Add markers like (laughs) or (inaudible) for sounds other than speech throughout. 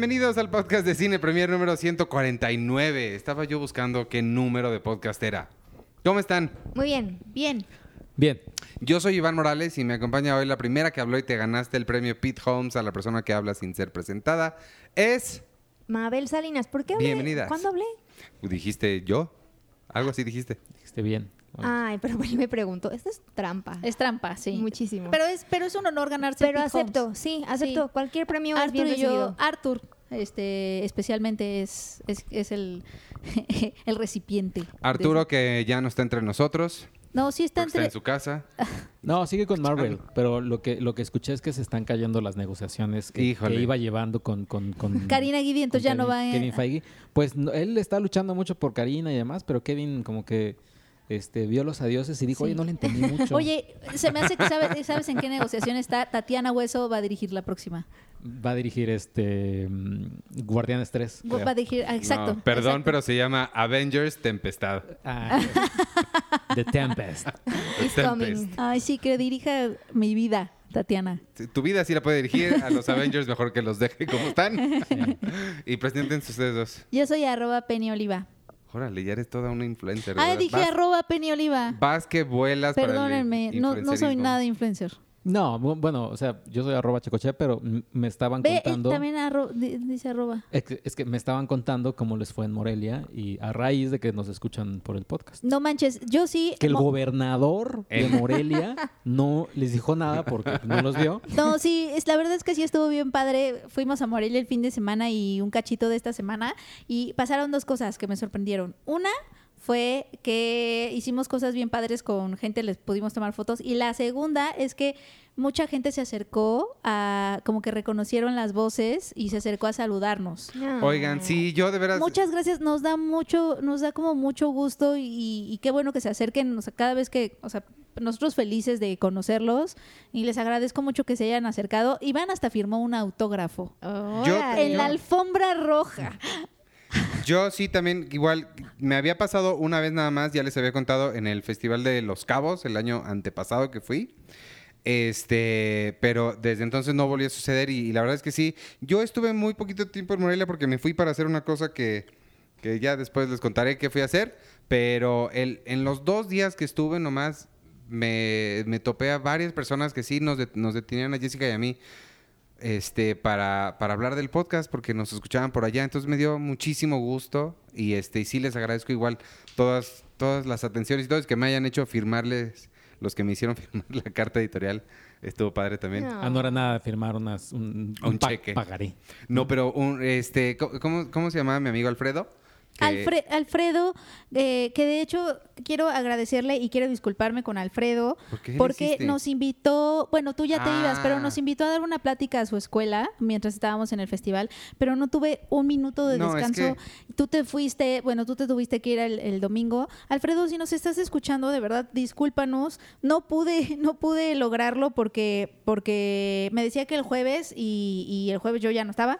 Bienvenidos al podcast de Cine Premier número 149. Estaba yo buscando qué número de podcast era. ¿Cómo están? Muy bien. Bien. Bien. Yo soy Iván Morales y me acompaña hoy la primera que habló y te ganaste el premio Pete Holmes a la persona que habla sin ser presentada. Es... Mabel Salinas, ¿por qué hablé? Bienvenidas. ¿Cuándo hablé? ¿Dijiste yo? Algo así dijiste. Dijiste bien. Ay, pero (laughs) me preguntó. Esto es trampa. Es trampa, sí. Muchísimo. Pero es, pero es un honor ganarse Pero el acepto, Holmes. sí, acepto. Sí. Cualquier premio es bien Arthur y yo, recibido. Arthur, este, especialmente es, es, es el, (laughs) el recipiente. de- Arturo que ya no está entre nosotros, No, sí está porque está entre. en su casa. (laughs) No, sigue con Marvel, pero lo que lo que escuché es que se están cayendo las negociaciones que, que iba llevando con, con, con Karina Guidi, entonces con ya no va en- Kevin Feige. Pues no, él está luchando mucho por Karina y demás, pero Kevin como que este vio los adioses y dijo, Sí. oye, no le entendí (laughs) mucho. Oye, se me hace que sabes, sabes en qué negociación está. Tatiana Hueso va a dirigir la próxima. Va a dirigir este mm, Guardianes 3. creo. Va a dirigir, ah, exacto. No, perdón, exacto. pero se llama Avengers Tempestad. Ah, The Tempest. (laughs) It's Tempest. coming. Ay, sí, que dirija mi vida, Tatiana. Tu vida sí la puede dirigir a los Avengers, mejor que los deje como están. (laughs) y presenten ustedes dos. Yo soy arroba Penny Oliva. Órale, ya eres toda una influencer. Ah, dije Vas- arroba Penny Oliva. Vas que vuelas para el Perdónenme, no, no soy nada influencer. No, bu- bueno, o sea, yo soy arroba checoche, pero me estaban Ve, eh, contando... también arro- dice arroba. Es que, es que me estaban contando cómo les fue en Morelia y a raíz de que nos escuchan por el podcast. No manches, yo sí. Que el gobernador de El- Morelia (laughs) no les dijo nada porque no los vio. No, sí, es, la verdad es que sí estuvo bien padre. Fuimos a Morelia el fin de semana y un cachito de esta semana y pasaron dos cosas que me sorprendieron. Una fue que hicimos cosas bien padres con gente, les pudimos tomar fotos. Y la segunda es que mucha gente se acercó a, como que reconocieron las voces y se acercó a saludarnos. No. Oigan, sí, yo de veras... Muchas gracias, nos da mucho, nos da como mucho gusto y, y qué bueno que se acerquen, o sea, cada vez que, o sea, nosotros felices de conocerlos y les agradezco mucho que se hayan acercado. Iván hasta firmó un autógrafo Yo- Órale. en la alfombra roja. Yo sí también, igual, me había pasado una vez nada más, ya les había contado en el Festival de Los Cabos, el año antepasado que fui. Este, pero desde entonces no volvió a suceder y, la verdad es que sí. Yo estuve muy poquito tiempo en Morelia porque me fui para hacer una cosa que, que ya después les contaré qué fui a hacer, pero el, en los dos días que estuve nomás me, me topé a varias personas que sí nos, det- nos detenían a Jessica y a mí este, para, para hablar del podcast porque nos escuchaban por allá. Entonces me dio muchísimo gusto y, este, y sí les agradezco igual todas, todas las atenciones y todo, es que me hayan hecho firmarles, los que me hicieron (laughs) firmar la carta editorial. Estuvo padre también. No. Ah, no era nada de firmar unas, un, Un pa- cheque. Pagaré. No, pero un, este, ¿cómo- ¿cómo, ¿cómo se llamaba mi amigo Alfredo? Alfre- Alfredo, eh, que de hecho quiero agradecerle y quiero disculparme con Alfredo ¿Por qué le porque nos invitó, bueno, tú ya te ibas, pero Ah. nos invitó a dar una plática a su escuela mientras estábamos en el festival, pero no tuve un minuto de No, es descanso. Tú te fuiste, bueno, tú te tuviste que ir el, el domingo. Alfredo, si nos estás escuchando, de verdad, discúlpanos. No pude, (laughs) no pude lograrlo porque, porque me decía que el jueves y, y el jueves yo ya no estaba.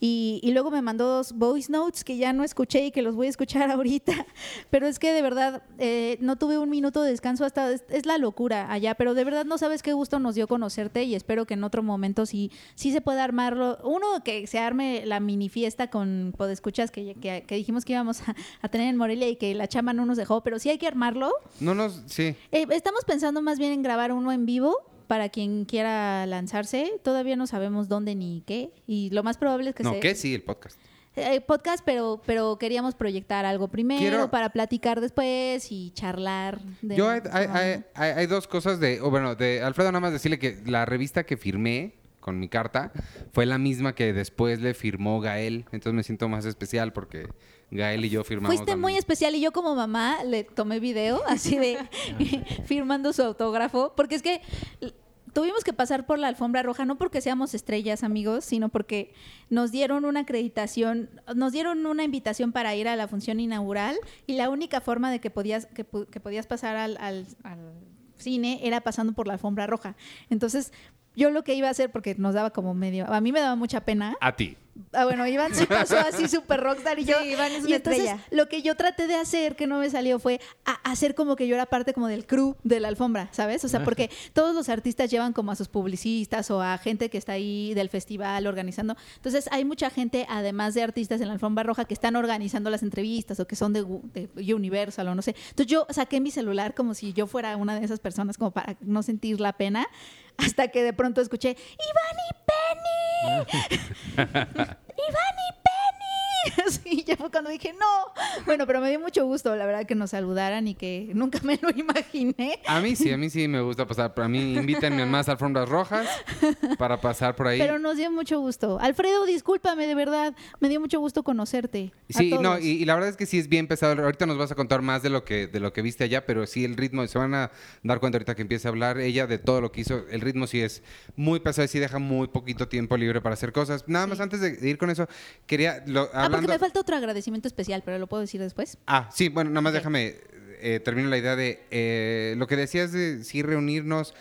Y, y luego me mandó dos voice notes que ya no escuché y que los voy a escuchar (laughs) ahorita. Pero es que de verdad eh, no tuve un minuto de descanso hasta... Es, es la locura allá, pero de verdad no sabes qué gusto nos dio conocerte y espero que en otro momento sí, sí se pueda armarlo. Uno, que se arme la mini fiesta con podescuchas que, que, que dijimos que íbamos a, a tener en Morelia y que la chama no nos dejó, pero sí hay que armarlo. No nos, sí. Eh, estamos pensando más bien en grabar uno en vivo para quien quiera lanzarse. Todavía no sabemos dónde ni qué. Y lo más probable es que No, se... que sí, el podcast. Eh, podcast, pero, pero queríamos proyectar algo primero Quiero- para platicar después y charlar. de- Yo hay, hay- hay- hay- hay dos cosas de, o bueno, de Alfredo nada más decirle que la revista que firmé con mi carta fue la misma que después le firmó Gael, entonces me siento más especial porque Gael y yo firmamos. Fuiste muy especial y yo como mamá le tomé video (laughs) así de (laughs) firmando su autógrafo, porque es que tuvimos que pasar por la alfombra roja, no porque seamos estrellas, amigos, sino porque nos dieron una acreditación, nos dieron una invitación para ir a la función inaugural y la única forma de que podías, que, podías pasar al, al- al cine era pasando por la alfombra roja. Entonces, yo lo que iba a hacer, porque nos daba como medio, a mí me daba mucha pena, A ti. Ah, bueno, Iván sí pasó así súper rockstar y yo. Sí, Iván es y una entonces estrella. lo que yo traté de hacer, que no me salió, fue a- hacer como que yo era parte como del crew de la alfombra, ¿sabes? O sea, porque (laughs) todos los artistas llevan como a sus publicistas o a gente que está ahí del festival organizando. Entonces hay mucha gente, además de artistas en la alfombra roja, que están organizando las entrevistas o que son de, de Universal o no sé. Entonces yo saqué mi celular como si yo fuera una de esas personas, como para no sentir la pena, hasta que de pronto escuché, ¡Iván y Penny! (laughs) (laughs) ¡Iván y (laughs) Sí, ya fue cuando dije, no. Bueno, pero me dio mucho gusto, la verdad, que nos saludaran y que nunca me lo imaginé. A mí sí, a mí sí me gusta pasar. A mí invítenme más alfombras rojas para pasar por ahí. Pero nos dio mucho gusto. Alfredo, discúlpame, de verdad. Me dio mucho gusto conocerte. Sí, no, y, y la verdad es que sí es bien pesado. Ahorita nos vas a contar más de lo que de lo que viste allá, pero sí el ritmo, se van a dar cuenta ahorita que empiece a hablar ella de todo lo que hizo. El ritmo sí es muy pesado y sí deja muy poquito tiempo libre para hacer cosas. Nada más antes de ir con eso, quería lo, Ah, porque hablando. me falta otro agradecimiento especial, pero lo puedo decir después. Ah, sí, bueno, nada más déjame eh, termino la idea de eh, lo que decías de sí reunirnos.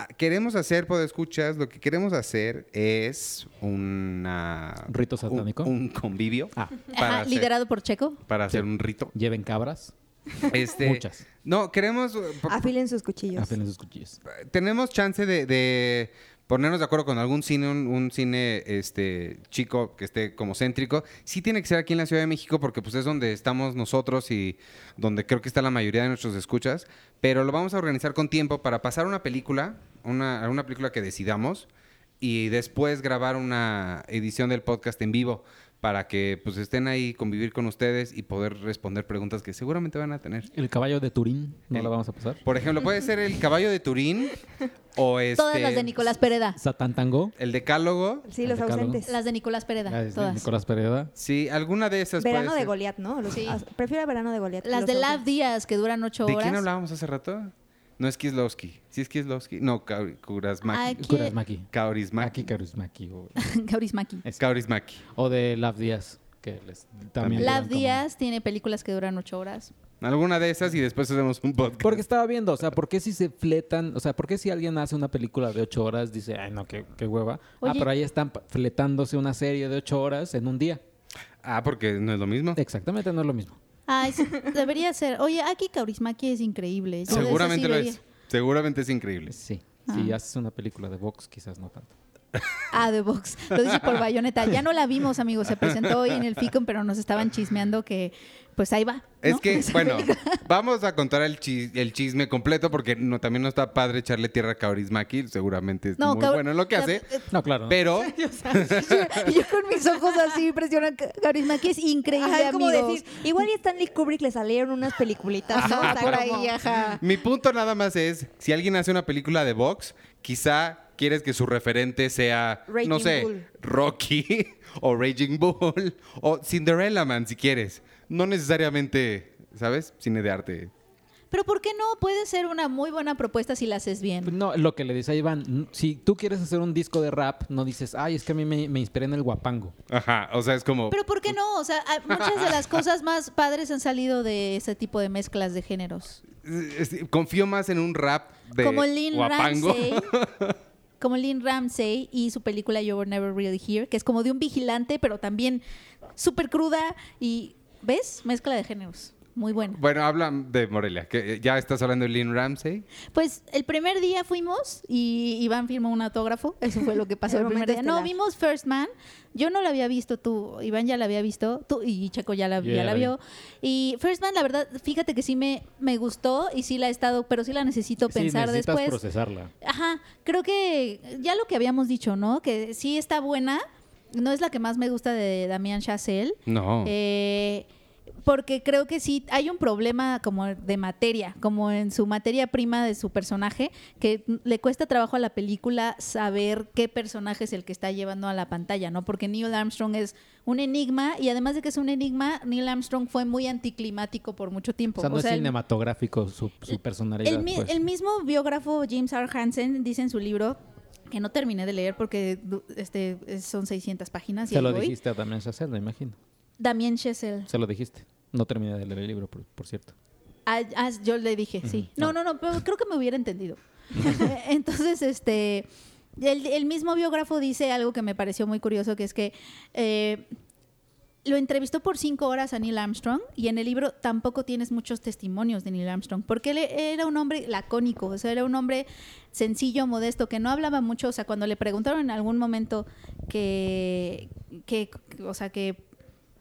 Ah, Queremos hacer, escuchas, lo que queremos hacer es una... ¿Rito satánico? Un, un convivio. Ah, para (laughs) Ajá, hacer- liderado por Checo. Para hacer un rito. lleven cabras, (laughs) Este, Muchas. No, queremos... Afilen sus cuchillos. afilen sus cuchillos. tenemos chance de, de ponernos de acuerdo con algún cine, un, cine este chico que esté como céntrico. Sí tiene que ser aquí en la Ciudad de México porque pues es donde estamos nosotros y donde creo que está la mayoría de nuestros escuchas. Pero lo vamos a organizar con tiempo para pasar una película, una, una película que decidamos y después grabar una edición del podcast en vivo para que pues estén ahí, convivir con ustedes y poder responder preguntas que seguramente van a tener. El caballo de Turín, ¿no El- lo vamos a pasar? Por ejemplo, puede ser el caballo de Turín o este, Todas las de Nicolás Pereda. Satán Tango. el decálogo. Sí, los decálogo. ausentes. Las de Nicolás Pereda. Ah, es de todas. Nicolás Pereda. Sí, alguna de esas Verano puede de. Goliat, ¿no? Los- Sí. ah, Prefiero verano de Goliat. Las de Lab ausentes. Díaz, que duran ocho ¿De horas. quién hablábamos hace rato? No es Kieslowski. ¿Sí es Kieslowski? No. ¿Quién? Kurasmaki. Kaurismaki. Maki Karusmaki. O, (laughs) Kaurismäki. es- Kaurismaki. o de Lav Díaz, que les, también. Como- Díaz tiene películas que duran ocho horas. Alguna de esas y después hacemos un podcast. Porque estaba viendo, o sea, ¿por qué si se fletan? O sea, ¿por qué si alguien hace una película de ocho horas dice, ay, no, qué, qué hueva? ah, pero ahí están fletándose una serie de ocho horas en un día. Ah, porque no es lo mismo. Exactamente, no es lo mismo. Ay, sí, (laughs) debería ser. Oye, Aki Kaurismäki es increíble. Seguramente sí lo es. Seguramente es increíble. Sí. Ah. Si haces una película de box, quizás no tanto. Ah, The Box. Lo dice por Bayonetta. Ya no la vimos, amigos. Se presentó hoy en el FICOM, pero nos estaban chismeando que, pues ahí va. ¿no? Es que, Esa (laughs) bueno, película. vamos a contar el, chi- el chisme completo porque no, también no está padre echarle tierra a Kaurismaki. Seguramente es No, muy bueno en lo que hace. eh, No, claro. ¿no? Pero (laughs) yo, yo con mis ojos así impresionan. Kaurismäki es increíble, Ajá, es como amigos. decir, igual y a Stanley Kubrick le salieron unas peliculitas, por ahí, ajá. mi punto nada más es, si alguien hace una película de box, quizá quieres que su referente sea, no Raging sé, Bull. Rocky (laughs) o Raging Bull (laughs) o Cinderella Man, si quieres. No necesariamente, ¿sabes? Cine de arte. Pero ¿por qué no? Puede ser una muy buena propuesta si la haces bien. No, lo que le dice a Iván, si tú quieres hacer un disco de rap, no dices, ay, es que a mí me, me inspiré en el guapango. Ajá, o sea, es como... Pero ¿por qué no? O sea, muchas de las (laughs) cosas más padres han salido de ese tipo de mezclas de géneros. confío más en un rap de como Lynn guapango. Ramsey. Como Lynn Ramsey y su película You Were Never Really Here, que es como de un vigilante, pero también súper cruda y, ¿ves? Mezcla de géneros. Muy buena. Bueno, habla de Morelia, que eh, ya estás hablando de Lynn Ramsey. Pues el primer día fuimos y Iván firmó un autógrafo. Eso fue lo que pasó (laughs) El el, primer día. No, vimos First Man. Yo no la había visto, tú, Iván ya la había visto, tú y Checo ya la, ya la la vi. vio. Y First Man, la verdad, fíjate que sí me, me gustó y sí la he estado, pero sí la necesito Sí, pensar necesitas después. procesarla. Ajá, creo que ya lo que habíamos dicho, ¿no? Que sí está buena. No es la que más me gusta de Damián Chazelle. No. Eh, porque creo que sí hay un problema como de materia, como en su materia prima de su personaje, que le cuesta trabajo a la película saber qué personaje es el que está llevando a la pantalla, ¿no? Porque Neil Armstrong es un enigma y además de que es un enigma, Neil Armstrong fue muy anticlimático por mucho tiempo. O sea, no O es sea, el- cinematográfico su, su personalidad. el, pues. el mismo biógrafo James R. Hansen dice en su libro que no terminé de leer porque este es- son 600 páginas y Se lo voy. dijiste a me imagino. Damien Chazelle. Se lo dijiste. No terminé de leer el libro, por, por cierto. Ah, ah, yo le dije, sí. No, no, no, pero creo que me hubiera entendido. (laughs) (laughs) Entonces, este, El, el mismo biógrafo dice algo que me pareció muy curioso, que es que eh, lo entrevistó por cinco horas a Neil Armstrong y en el libro tampoco tienes muchos testimonios de Neil Armstrong, porque él era un hombre lacónico, o sea, era un hombre sencillo, modesto, que no hablaba mucho, o sea, cuando le preguntaron en algún momento que, que o sea, que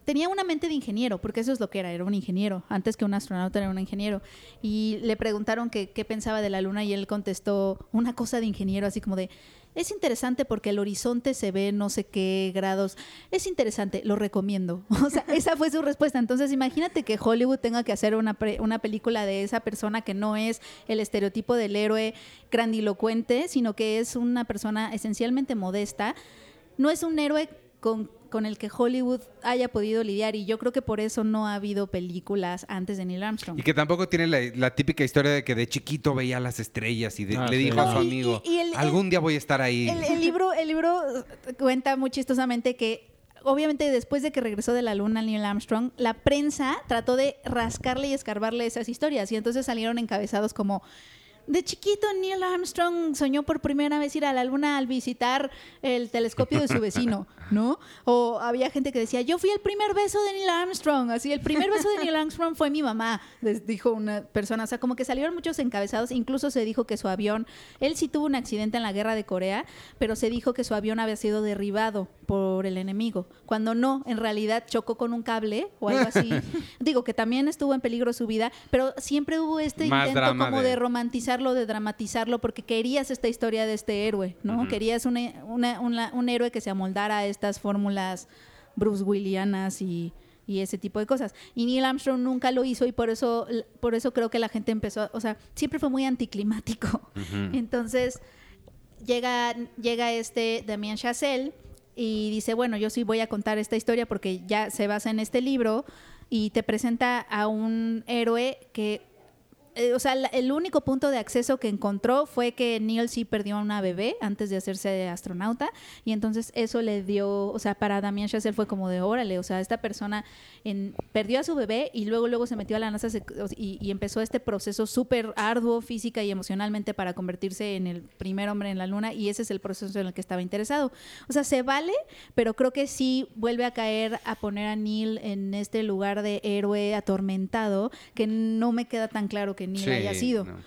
tenía una mente de ingeniero, porque eso es lo que era, era un ingeniero, antes que un astronauta era un ingeniero, y le preguntaron qué pensaba de la luna y él contestó una cosa de ingeniero, así como de, es interesante porque el horizonte se ve no sé qué grados, es interesante, lo recomiendo. (laughs) O sea, esa fue su respuesta. Entonces, imagínate que Hollywood tenga que hacer una, pre- una película de esa persona que no es el estereotipo del héroe grandilocuente, sino que es una persona esencialmente modesta no es un héroe con, con el que Hollywood haya podido lidiar y yo creo que por eso no ha habido películas antes de Neil Armstrong. Y que tampoco tiene la, la típica historia de que de chiquito veía las estrellas y de- Ah, le sí. dijo a su amigo, y- y el- algún día voy a estar ahí. El, el libro, el libro cuenta muy chistosamente que obviamente después de que regresó de la luna Neil Armstrong, la prensa trató de rascarle y escarbarle esas historias y entonces salieron encabezados como de chiquito Neil Armstrong soñó por primera vez ir a la luna al visitar el telescopio de su vecino, (laughs) ¿no? O había gente que decía, yo fui el primer beso de Neil Armstrong, así, el primer beso de Neil Armstrong fue mi mamá, les dijo una persona, o sea, como que salieron muchos encabezados, incluso se dijo que su avión, él sí tuvo un accidente en la guerra de Corea, pero se dijo que su avión había sido derribado por el enemigo, cuando no, en realidad chocó con un cable o algo así. (laughs) Digo que también estuvo en peligro su vida, pero siempre hubo este Más intento como de- de romantizarlo, de dramatizarlo, porque querías esta historia de este héroe, ¿no? Querías una- una- una- un héroe que se amoldara a estas fórmulas Bruce Willianas y, y ese tipo de cosas. Y Neil Armstrong nunca lo hizo y por eso, por eso creo que la gente empezó, o sea, siempre fue muy anticlimático. (laughs) Entonces, llega, llega este Damien Chazelle y dice, bueno, yo sí voy a contar esta historia porque ya se basa en este libro y te presenta a un héroe que, eh, o sea, el único punto de acceso que encontró fue que Neil sí perdió a una bebé antes de hacerse astronauta y entonces eso le dio, o sea, para Damien Chazelle fue como de órale, o sea, esta persona perdió a su bebé y luego luego se metió a la NASA y, y empezó este proceso súper arduo física y emocionalmente para convertirse en el primer hombre en la luna y ese es el proceso en el que estaba interesado. O sea, se vale, pero creo que sí vuelve a caer a poner a Neil en este lugar de héroe atormentado que no me queda tan claro que Sí, haya sido. no.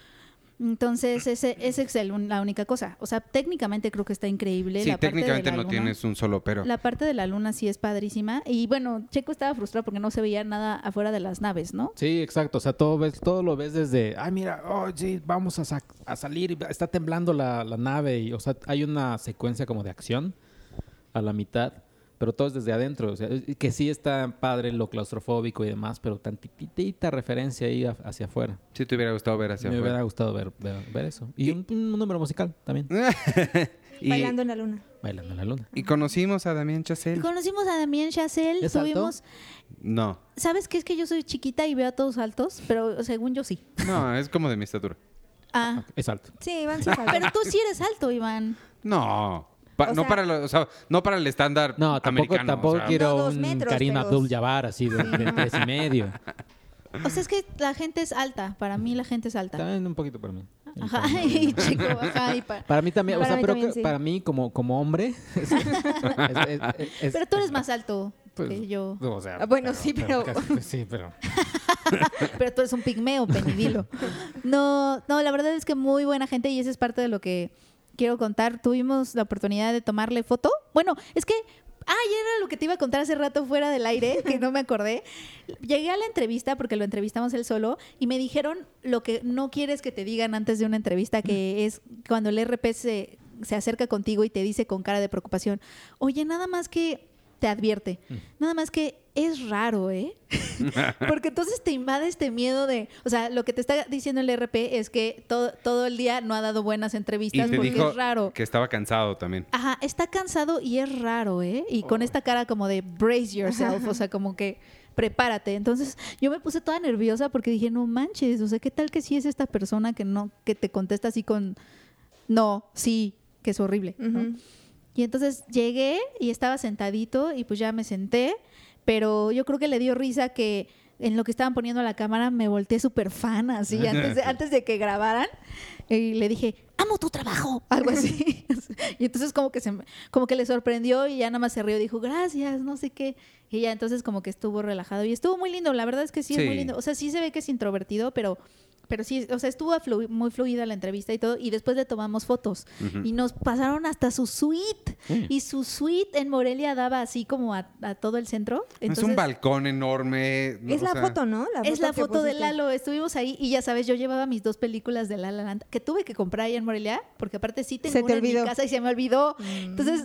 Entonces, ese, ese es el- la única cosa. O sea, técnicamente creo que está increíble. Sí, la parte de técnicamente la no luna. tienes un solo pero. La parte de la luna sí es padrísima. Y bueno, Checo estaba frustrado porque no se veía nada afuera de las naves, ¿no? Sí, exacto. O sea, todo, ves, todo lo ves desde, ay, mira, oh, sí, vamos a, sa- a salir, está temblando la, la nave. Y, o sea, hay una secuencia como de acción a la mitad, pero todo es desde adentro. O sea, que sí está padre lo claustrofóbico y demás, pero tantitita referencia ahí a- hacia afuera. Sí te hubiera gustado ver hacia Me hubiera afuera. gustado ver, ver, ver eso. Y un, un número musical también, (laughs) Y, Bailando en la luna. Bailando en la Luna. y conocimos a Damián Chazelle. Conocimos a Damien Chazelle, ¿Es alto? tuvimos... No, ¿Sabes qué? Es que yo soy chiquita y veo a todos altos, pero según yo sí. no, es como de mi estatura. Ah, Es alto. Sí, Iván sí es (laughs) alto. pero tú sí eres alto, Iván. No, pa- O no sea- para lo- o sea, no para el estándar No, tampoco, americano. tampoco o sea, quiero No, un metros, Karim pero- Abdul-Jabbar así de, de tres y medio. O sea, es que la gente es alta. Para mí la gente es alta. También un poquito para mí. Ajá, (laughs) y chico, ajá, y Para mí también, o Para sea, mí pero también, que- sí. para mí como, como hombre. (laughs) es- es- es- es- Pero tú eres es- más alto pues, que yo. o sea, Ah, bueno, sí, pero- casi- pues, sí, pero. (laughs) Pero tú eres un pigmeo, penidilo. No, no, la verdad es que muy buena gente y eso es parte de lo que quiero contar. Tuvimos la oportunidad de tomarle foto. Bueno, es que Ah, ya era lo que te iba a contar hace rato fuera del aire, (laughs) que no me acordé. Llegué a la entrevista, porque lo entrevistamos él solo, y me dijeron lo que no quieres que te digan antes de una entrevista, que es cuando el RP se, se acerca contigo y te dice con cara de preocupación, oye, nada más que te advierte, nada más que es raro, ¿eh? (laughs) (laughs) Porque entonces te invade este miedo de, o sea, lo que te está diciendo el RP es que todo, todo el día no ha dado buenas Y entrevistas te porque dijo es raro. que estaba cansado también. Ajá, está cansado y es raro, ¿eh? Y con esta cara como de brace yourself, o sea, (laughs) como que prepárate. Entonces, yo me puse toda nerviosa porque dije, no manches, o sea, ¿qué tal que sí es esta persona que no, que te contesta así con, no, sí, que es horrible, ¿no? Y entonces llegué y estaba sentadito y pues ya me senté, pero yo creo que le dio risa que en lo que estaban poniendo la cámara me volteé súper fan, así, (laughs) antes de, antes de que grabaran. Y le dije, amo tu trabajo, (laughs) algo así. (laughs) y entonces como que se como que le sorprendió y ya nada más se rió y dijo, gracias, no sé qué. Y ya entonces como que estuvo relajado y estuvo muy lindo, la verdad es que sí, es muy lindo. O sea, sí se ve que es introvertido, pero pero sí, o sea, estuvo flu- muy fluida la entrevista y todo, y después le tomamos fotos. Y nos pasaron hasta su suite. Y su suite en Morelia daba así como a, a todo el centro. es un balcón enorme. Es la sea, foto, ¿no? es la foto de. Lalo. Estuvimos ahí y ya sabes, yo llevaba mis dos películas de La La Land que tuve que comprar ahí en Morelia, porque aparte sí tengo Se te una en mi olvidó. casa y se me olvidó. Mm. Entonces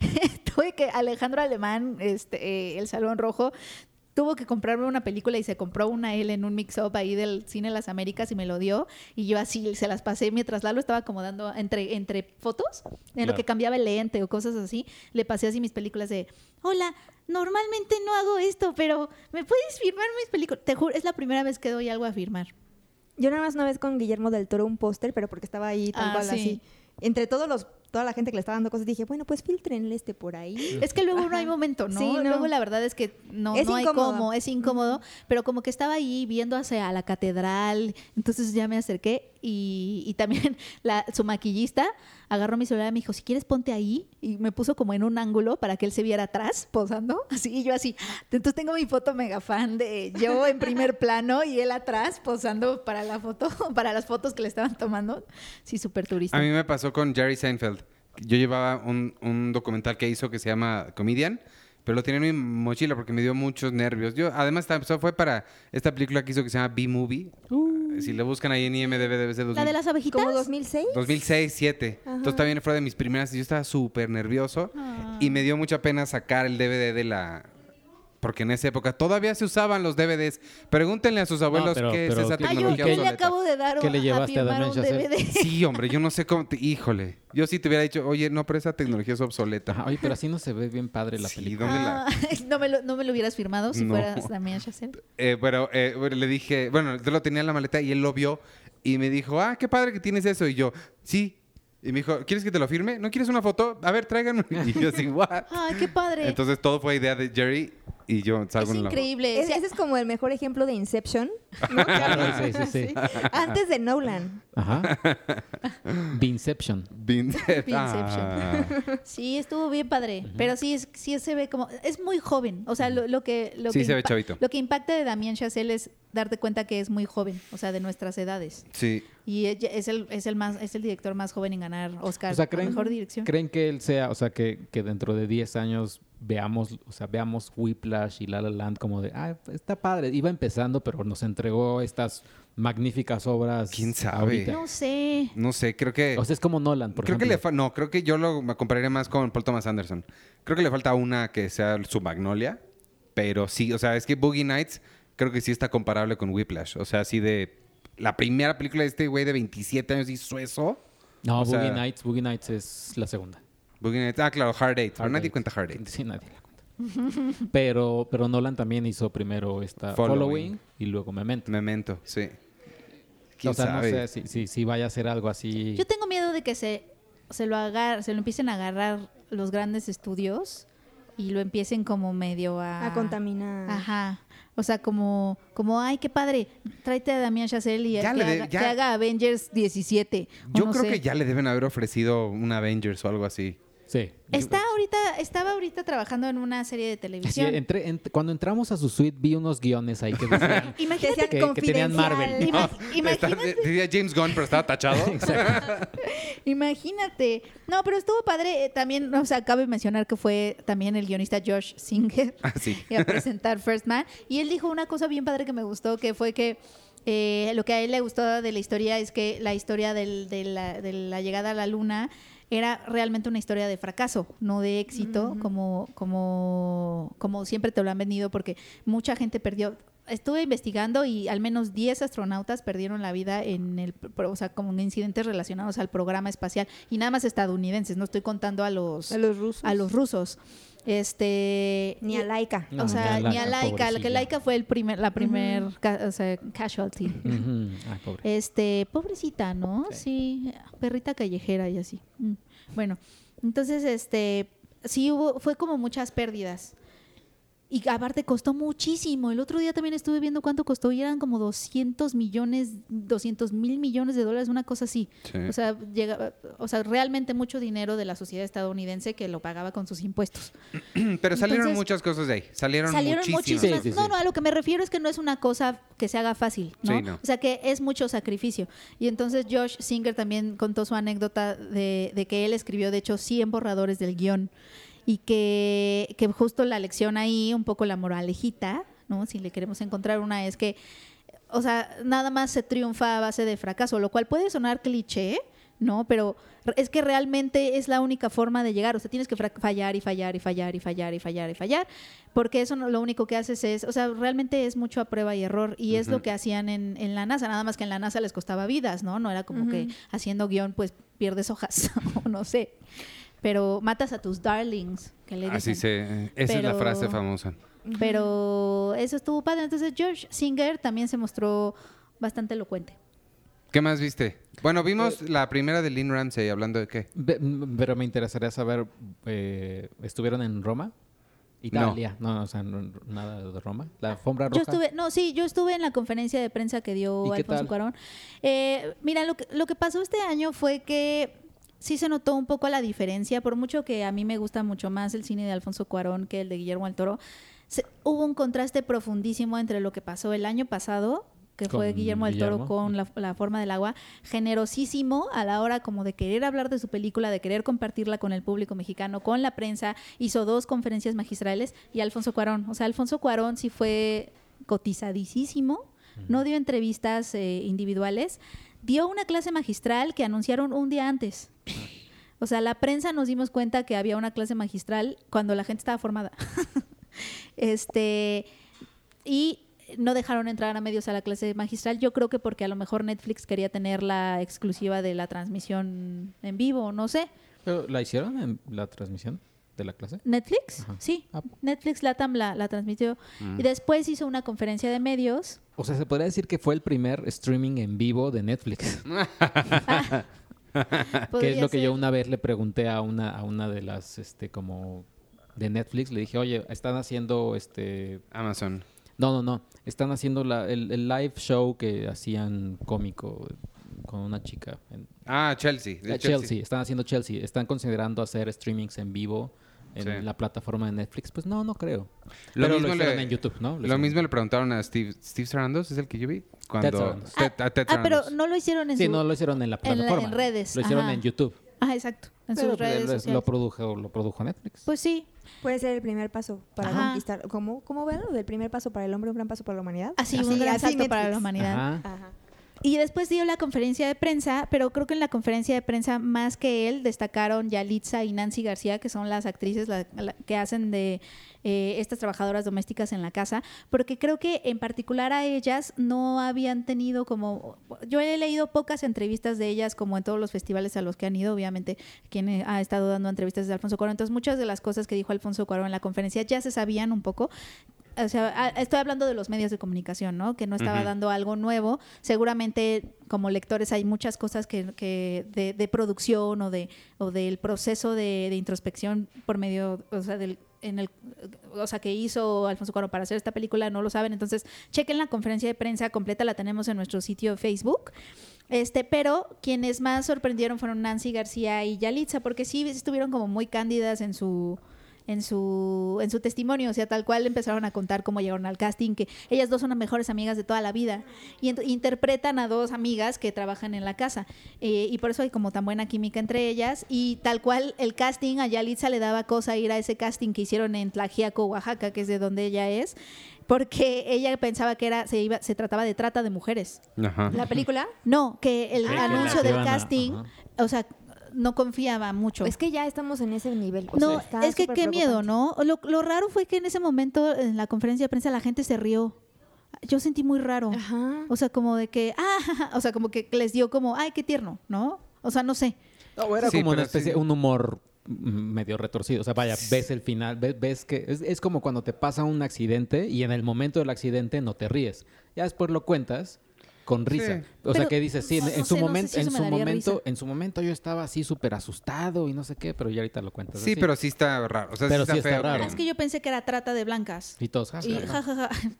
(laughs) tuve que Alejandro Alemán, este, eh, el Salón Rojo, tuvo que comprarme una película y se compró una él en un mix-up ahí del Cine Las Américas y me lo dio. Y yo así se las pasé mientras Lalo estaba acomodando entre, entre fotos, en lo que cambiaba el lente o cosas así. Le pasé así mis películas de, hola, normalmente no hago esto, pero ¿me puedes firmar mis películas? Te juro, es la primera vez que doy algo a firmar. Yo nada más una vez con Guillermo del Toro un póster, pero porque estaba ahí tal Ah, cual sí. así. Entre todos los, toda la gente que le estaba dando cosas, dije, bueno, pues filtrenle este por ahí. Es que luego no hay momento, ¿no? Sí, no. Luego la verdad es que no, Es no hay cómo, es incómodo, pero como que estaba ahí viendo hacia la catedral, entonces ya me acerqué y, y también (laughs) la, su maquillista agarró mi celular y me dijo, si quieres ponte ahí, y me puso como en un ángulo para que él se viera atrás, posando, (laughs) así, y yo así, entonces tengo mi foto mega fan de yo en primer (laughs) plano y él atrás posando para la foto, (laughs) para las fotos que le estaban tomando, sí, súper turista. A mí me pasó con Jerry Seinfeld. Yo llevaba un, un documental que hizo que se llama Comedian, pero lo tenía en mi mochila porque me dio muchos nervios. Yo, además, eso fue para esta película que hizo que se llama B-Movie. Si le buscan ahí en IMDb debe ser Uh. ¿La de 2000 las abejitas? ¿Como 2006? 2006, 2007. Ajá. Entonces también fue de mis primeras y yo estaba súper nervioso Ah. y me dio mucha pena sacar el DVD de la... Porque en esa época todavía se usaban los DVDs. Pregúntenle a sus abuelos pero- qué es pero esa ¿qué- Ah, yo, tecnología yo le acabo de dar ¿Qué le a llevaste a firmar Damien un? DVD. (laughs) Sí, hombre, yo no sé cómo... te- Híjole. Yo sí te hubiera dicho, oye, no, pero esa tecnología es obsoleta. Ajá, oye, pero así no se ve bien padre la Sí, película. ¿dónde la- Ah, (laughs) no, me lo, no me lo hubieras firmado si No. fueras Damien Chazelle. Eh, pero eh, bueno, le dije, bueno, yo lo tenía en la maleta y él lo vio y me dijo, ah, qué padre que tienes eso. Y yo, sí. Y me dijo, ¿quieres que te lo firme? ¿No quieres una foto? A ver, tráiganme. (laughs) Y yo así, ¿what? Ay, qué padre. Entonces todo fue idea de Jerry y yo salgo es en la... increíble. Es- ese es como el mejor ejemplo de Inception. ¿no? (laughs) Claro, sí, sí, sí. Antes de Nolan. Ajá. Vinception. Vinception. Ah. sí, estuvo bien padre. Pero sí, sí se ve como. Es muy joven. O sea, lo, lo que. Lo Sí, que se ve chavito. Lo que impacta de Damien Chazelle es darte cuenta que es muy joven. O sea, de nuestras edades. Sí. Y es el, es el, más, es el director más joven en ganar Oscar O sea, a ¿creen, mejor dirección. ¿creen que él sea, o sea, que, que dentro de 10 años veamos, o sea, veamos Whiplash y La La Land como de, ah, está padre, iba empezando, pero nos entregó estas magníficas obras. ¿Quién sabe? ahorita"? No sé. No sé, creo que... O sea, es como Nolan, por creo que le ejemplo. fa- no, creo que yo lo me compararía más con Paul Thomas Anderson. Creo que le falta una que sea su Magnolia, pero sí, o sea, es que Boogie Nights creo que sí está comparable con Whiplash. O sea, así de la primera película de este güey de 27 años hizo eso. No, o sea- Boogie Nights, Boogie Nights es la segunda. Boogie Nights, ah, claro, Hard Eight. Pero Hard nadie Eight. cuenta Hard Eight. Sí, nadie la cuenta. (laughs) pero, pero Nolan también hizo primero esta Following. Following, y luego Memento. Memento, sí. ¿Quién O sea, sabe? no sé si, si, si vaya a ser algo así. Yo tengo miedo de que se, se lo agar, se lo empiecen a agarrar los grandes estudios y lo empiecen como medio a... A contaminar. Ajá. O sea, como, como, ay, qué padre, tráete a Damián Chazelle y Ya que, de- haga, ya- que haga Avengers 17. o Yo no creo sé. que ya le deben haber ofrecido un Avengers o algo así. Sí. Está ahorita, estaba ahorita trabajando en una serie de Sí, televisión. entré- ent- cuando entramos a su suite vi unos guiones ahí que decían... (laughs) Imagínate Que que- tenían Marvel. Ima- (laughs) Está- imagínate, Diría James Gunn, pero estaba tachado. (laughs) imagínate. No, pero estuvo padre. eh, También, o sea, cabe mencionar que fue también el guionista Josh Singer. Ah, sí. y a presentar First Man. Y él dijo una cosa bien padre que me gustó, que fue que eh, lo que a él le gustó de la historia es que la historia del- de, la, de la llegada a la luna era realmente una historia de fracaso, no de éxito, como, como, como siempre te lo han vendido, porque mucha gente perdió. Estuve investigando y al menos 10 astronautas perdieron la vida en el, o sea, como en incidentes relacionados al programa espacial y nada más estadounidenses, no estoy contando a los, A los rusos. a los rusos. Este, Ni a Laika. No, o sea, ni a Laika, Laika, que. Laika fue el primer, la primer ca- o sea, casualty. Ay, pobre. Este, pobrecita, ¿no? Sí. perrita callejera y así. Mm. Bueno, entonces, este, sí hubo, fue como muchas pérdidas. Y aparte costó muchísimo. El otro día también estuve viendo cuánto costó y eran como 200 millones, 200 mil millones de dólares, una cosa así. Sí. O sea, llega, o sea, realmente mucho dinero de la sociedad estadounidense que lo pagaba con sus impuestos. (clears throat) Pero salieron Entonces, muchas cosas de ahí. Salieron, Salieron muchísimas. muchísimas. Sí, sí, no, no, a lo que me refiero es que no es una cosa que se haga fácil, ¿no? Sí, no. O sea, que es mucho sacrificio. Y entonces Josh Singer también contó su anécdota de, de que él escribió, de hecho, 100 borradores del guion y que, que justo la lección ahí, un poco la moralejita, ¿no? Si le queremos encontrar una, es que, o sea, nada más se triunfa a base de fracaso, lo cual puede sonar cliché, ¿no? Pero es que realmente es la única forma de llegar. O sea, tienes que fallar y fallar y fallar y fallar y fallar y fallar, porque eso no- lo único que haces es, o sea, realmente es mucho a prueba y error. Y es lo que hacían en, en la NASA, nada más que en la NASA les costaba vidas, ¿no? No era como que haciendo guion, pues pierdes hojas, (laughs) o no sé. Pero matas a tus darlings, que le dicen. Así se... Esa es la frase famosa. Pero eso estuvo padre. Entonces George Singer también se mostró bastante elocuente. ¿Qué más viste? Bueno, vimos la primera de Lynn Ramsey, hablando de qué. Pero me interesaría saber, eh, ¿estuvieron en Roma? Italia. No, o sea, no- nada de Roma. La alfombra roja. Yo estuve, no, sí, yo estuve en la conferencia de prensa que dio ¿Y qué Alfonso? Cuarón. Eh, mira, lo que, lo que pasó este año fue que sí se notó un poco la diferencia, por mucho que a mí me gusta mucho más el cine de Alfonso Cuarón que el de Guillermo del Toro. se- hubo un contraste profundísimo entre lo que pasó el año pasado que fue Guillermo del Toro con la, la forma del agua, generosísimo a la hora como de querer hablar de su película, de querer compartirla con el público mexicano, con la prensa, hizo dos conferencias magistrales y Alfonso Cuarón, o sea, Alfonso Cuarón sí fue cotizadísimo, no dio entrevistas eh, individuales, dio una clase magistral que anunciaron un día antes. O sea, la prensa nos dimos cuenta que había una clase magistral cuando la gente estaba formada. (laughs) este y no dejaron entrar a medios a la clase magistral. Yo creo que porque a lo mejor Netflix quería tener la exclusiva de la transmisión en vivo, no sé. Pero, ¿La hicieron en la transmisión de la clase? ¿Netflix? Ajá. Sí. Ah. Netflix Latam la, la transmitió. Mm. Y después hizo una conferencia de medios. O sea, se podría decir que fue el primer streaming en vivo de Netflix. (laughs) (laughs) (laughs) que es lo que yo una vez le pregunté a una, a una de las, este, como de Netflix. Le dije, oye, están haciendo, este... Amazon. No, no, no. Están haciendo la- el, el live show que hacían cómico con una chica. En, Ah, Chelsea. de Eh, Chelsea. Están haciendo Chelsea. Están considerando hacer streamings en vivo en Sí. la plataforma de Netflix. Pues no, no creo. Lo Pero mismo lo le- en YouTube, ¿no? Lo mismo le preguntaron a Steve, Steve Sarandos, es el que yo vi. Cuando Sarandos. Ted- a Ted Ah, pero no lo hicieron en Sí, su- no lo hicieron en la en la- en plataforma. redes, Lo hicieron ajá. en YouTube. Ah, exacto. En Pero, sus pues, redes lo- sociales. lo produjo, lo produjo Netflix. Pues sí. Puede ser el primer paso para Ajá. conquistar. ¿Cómo, ¿Cómo ven lo del primer paso para el hombre, un gran paso para la humanidad? Así, un gran salto para la humanidad. Ajá. Ajá. Y después dio la conferencia de prensa, pero creo que en la conferencia de prensa más que él destacaron Yalitza y Nancy García, que son las actrices la- la- que hacen de eh, estas trabajadoras domésticas en la casa, porque creo que en particular a ellas no habían tenido como... Yo he leído pocas entrevistas de ellas como en todos los festivales a los que han ido, obviamente quien ha estado dando entrevistas de Alfonso Cuarón, entonces muchas de las cosas que dijo Alfonso Cuarón en la conferencia ya se sabían un poco, o sea, estoy hablando de los medios de comunicación, ¿no? Que no estaba dando algo nuevo. Seguramente como lectores hay muchas cosas que, que de, de producción o de o del proceso de, de introspección por medio, o sea, del en el, o sea, que hizo Alfonso Cuarón para hacer esta película, no lo saben. Entonces, chequen la conferencia de prensa completa, la tenemos en nuestro sitio de Facebook. Este, pero quienes más sorprendieron fueron Nancy García y Yalitza, porque sí estuvieron como muy cándidas en su en su en su testimonio, o sea, tal cual empezaron a contar cómo llegaron al casting, que ellas dos son las mejores amigas de toda la vida y interpretan a dos amigas que trabajan en la casa Eh, y por eso hay como tan buena química entre ellas y tal cual el casting a Yalitza le daba cosa ir a ese casting que hicieron en Tlaxiaco, Oaxaca, que es de donde ella es, porque ella pensaba que era se iba se trataba de trata de mujeres. Ajá. ¿La película? No, que el anuncio del casting, ajá. o sea, no confiaba mucho. Es que ya estamos en ese nivel. o no, sea, es que qué miedo. ¿no? Lo, lo raro fue que en ese momento, en la conferencia de prensa, la gente se rió. Yo sentí muy raro. Ajá. O sea, como de que, ah, o sea, como que les dio como, ay, qué tierno, ¿no? O sea, no sé. No, era Sí, como una pero sí. especie, un humor medio retorcido. O sea, vaya, ves el final, ves, ves que es, es como cuando te pasa un accidente y en el momento del accidente no te ríes. Ya después lo cuentas con risa. Sí. O sea, que dices, sí, en, no en sé, su no sé momento, si en su momento, risa. en su momento yo estaba así súper asustado y no sé qué, pero ya ahorita lo cuentas. Sí, así. pero sí está raro. O sea, Pero sí sí está está feo. raro. Es que yo pensé que era trata de blancas. Y todos, ja, Y, ja, ja. ja, ja, ja.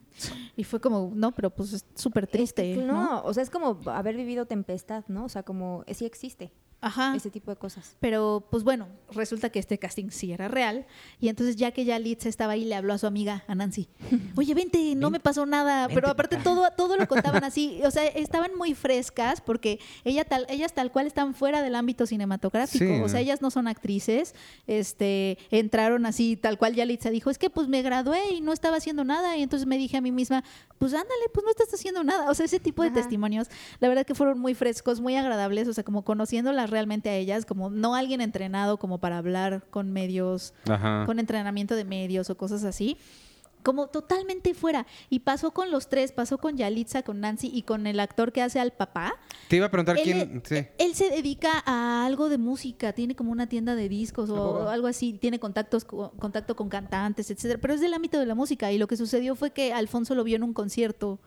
y fue como, no, pero pues es súper triste, No, ¿no? o sea, es como haber vivido tempestad, ¿no? O sea, como eh, sí existe Ajá. ese tipo de cosas. Pero, pues bueno, resulta que este casting sí era real. Y entonces, ya que ya Litz estaba ahí, le habló a su amiga, a Nancy. (laughs) Oye, vente, no me pasó nada. Pero aparte, todo, todo lo contaban así. O sea, estaban muy frescas porque ella tal, ellas tal cual están fuera del ámbito cinematográfico. Sí, o sea, ellas no son actrices. Este, entraron así, tal cual ya Litza dijo, es que pues me gradué y no estaba haciendo nada. Y entonces me dije a mí misma, pues ándale, pues no estás haciendo nada. O sea, ese tipo de Ajá. testimonios, la verdad que fueron muy frescos, muy agradables. O sea, como realmente a ellas, como no alguien entrenado como para hablar con medios Ajá. con entrenamiento de medios o cosas así. Como totalmente fuera. Y pasó con los tres, pasó con Yalitza, con Nancy y con el actor que hace al papá. Te iba a preguntar Él, quién. Sí. él se dedica a algo de música, tiene como una tienda de discos o algo así, tiene contactos co- contacto con cantantes, etcétera, pero es del ámbito de la música y lo que sucedió fue que Alfonso lo vio en un concierto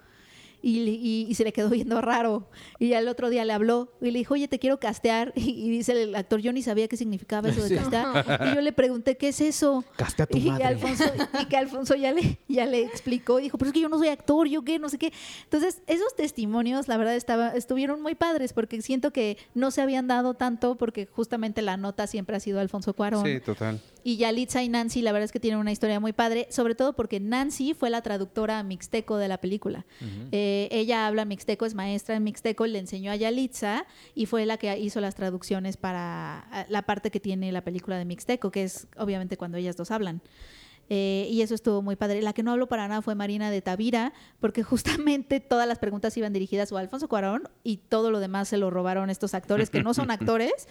y, le- y- y se le quedó viendo raro y al otro día le habló y le dijo, oye, te quiero castear (laughs) y, y dice el actor, yo ni sabía qué significaba eso de Sí. castear (laughs) y yo le pregunté, ¿qué es eso? Castea a tu y, madre. Alfonso, y que Alfonso ya le, ya le explicó y dijo, pero es que yo no soy actor, yo qué, no sé qué. Entonces, esos testimonios, la verdad, estaba, estuvieron muy padres porque siento que no se habían dado tanto porque justamente la nota siempre ha sido Alfonso Cuarón. Sí, total. Y Yalitza y Nancy, la verdad es que tienen una historia muy padre, sobre todo porque Nancy fue la traductora mixteco de la película. Eh, ella habla mixteco, es maestra en mixteco, le enseñó a Yalitza y fue la que hizo las traducciones para ah, la parte que tiene la película de mixteco, que es obviamente cuando ellas dos hablan. Eh, y eso estuvo muy padre. La que no habló para nada fue Marina de Tavira, porque (laughs) justamente todas las preguntas iban dirigidas o a Alfonso Cuarón y todo lo demás se lo robaron estos actores que no son (laughs) actores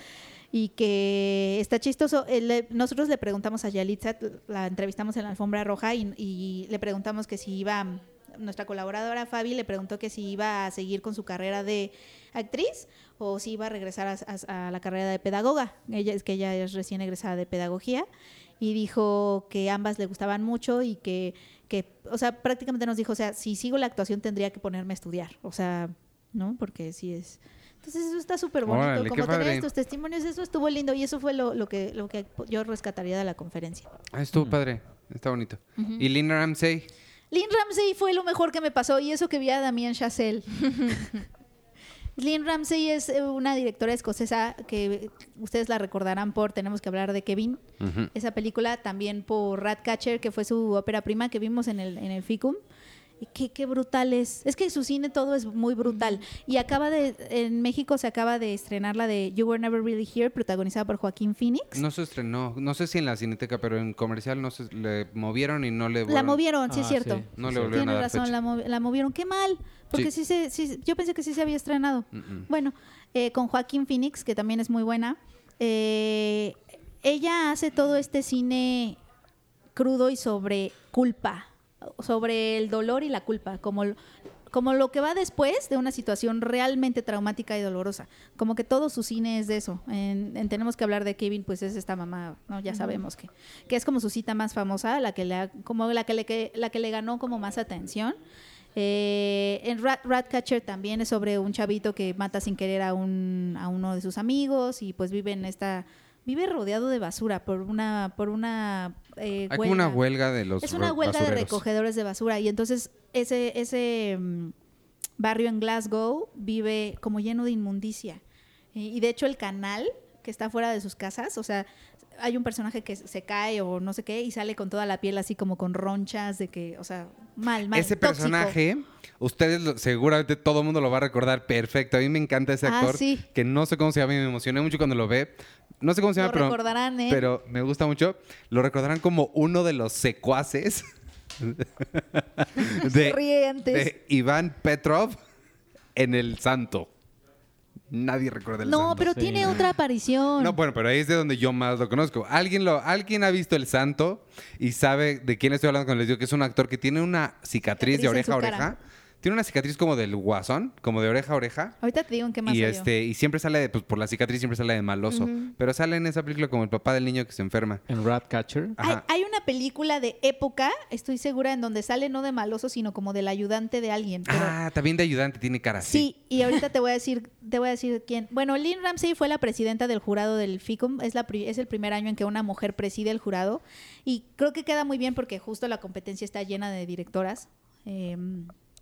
y que está chistoso. Eh, nosotros le preguntamos a Yalitza, la entrevistamos en la alfombra roja y, le preguntamos que si iba, nuestra colaboradora Fabi le preguntó que si iba a seguir con su carrera de actriz o si iba a regresar a, a- a la carrera de pedagoga. Ella es que ella es recién egresada de pedagogía y dijo que ambas le gustaban mucho y que, que, o sea, prácticamente nos dijo, o sea, si sigo la actuación tendría que ponerme a estudiar, o sea, ¿no? Porque sí es... Entonces eso está súper bonito, Órale, como tener estos testimonios, eso estuvo lindo y eso fue lo, lo que, lo que yo rescataría de la conferencia. Ah, estuvo padre. Está bonito. ¿Y Lynn Ramsey? Lynn Ramsey fue lo mejor que me pasó y eso que vi a Damien Chazelle. (laughs) Lynn Ramsey es eh, una directora escocesa que ustedes la recordarán por Tenemos que hablar de Kevin. Esa película también por Ratcatcher, que fue su ópera prima que vimos en el, en el FICUM. Y qué, qué brutal es. Es que su cine todo es muy brutal. Y acaba de, en México se acaba de estrenar la de You Were Never Really Here, protagonizada por Joaquín Phoenix. No se estrenó. No sé si en la cineteca, pero en comercial no se le movieron y no le La volvieron- movieron, sí es Ah, cierto. sí. No le volvieron a Tiene dar razón, fecha. la, la movieron. Qué mal, porque sí. se, sí- yo pensé que sí se había estrenado. Mm-mm. Bueno, eh, con Joaquín Phoenix, que también es muy buena. Eh, ella hace todo este cine crudo y sobre culpa, sobre el dolor y la culpa, como, como lo que va después de una situación realmente traumática y dolorosa. Como que todo su cine es de eso. En, en Tenemos que hablar de Kevin, pues es esta mamá, ¿no? Ya sabemos que, que es como su cita más famosa, la que le, ha- como la que le, que- la que le ganó como más atención. Eh, en Rat, Ratcatcher también es sobre un chavito que mata sin querer a, un, a uno de sus amigos y pues vive en esta vive rodeado de basura por una por una eh, Hay como una huelga. de los Es una huelga de recogedores de basura y entonces ese, ese mm, barrio en Glasgow vive como lleno de inmundicia. Y, y de hecho el canal que está fuera de sus casas, o sea, hay un personaje que se cae o no sé qué y sale con toda la piel así como con ronchas de que, o sea, mal, mal. Ese tóxico. personaje, ustedes lo- seguramente todo el mundo lo va a recordar perfecto. A mí me encanta ese Ah, actor, sí. que no sé cómo se llama y me emocioné mucho cuando lo ve. No sé cómo se Lo llama, pero, recordarán, ¿eh? pero me gusta mucho. Lo recordarán como uno de los secuaces (laughs) de Iván Petrov en El Santo. Nadie recuerda El No, Santo. pero sí. tiene otra aparición. No, bueno, pero ahí es de donde yo más lo conozco. Alguien, lo, alguien ha visto El Santo y sabe de quién estoy hablando cuando les digo que es un actor que tiene una cicatriz de Cicatriz oreja a cara. Tiene una cicatriz como del guasón, como de oreja a oreja. Ahorita te digo en qué más Y salió. este, y siempre sale de, pues por la cicatriz siempre sale de maloso. Pero sale en esa película como el papá del niño que se enferma. En Ratcatcher. Hay, hay una película de época, estoy segura, en donde sale no de maloso, sino como del ayudante de alguien. Pero Ah, también de ayudante, tiene cara así. sí, y ahorita te voy a decir, te voy a decir quién. Bueno, Lynn Ramsey fue la presidenta del jurado del FICUM. Es, la, pri- es el primer año en que una mujer preside el jurado. Y creo que queda muy bien porque justo la competencia está llena de directoras. Eh,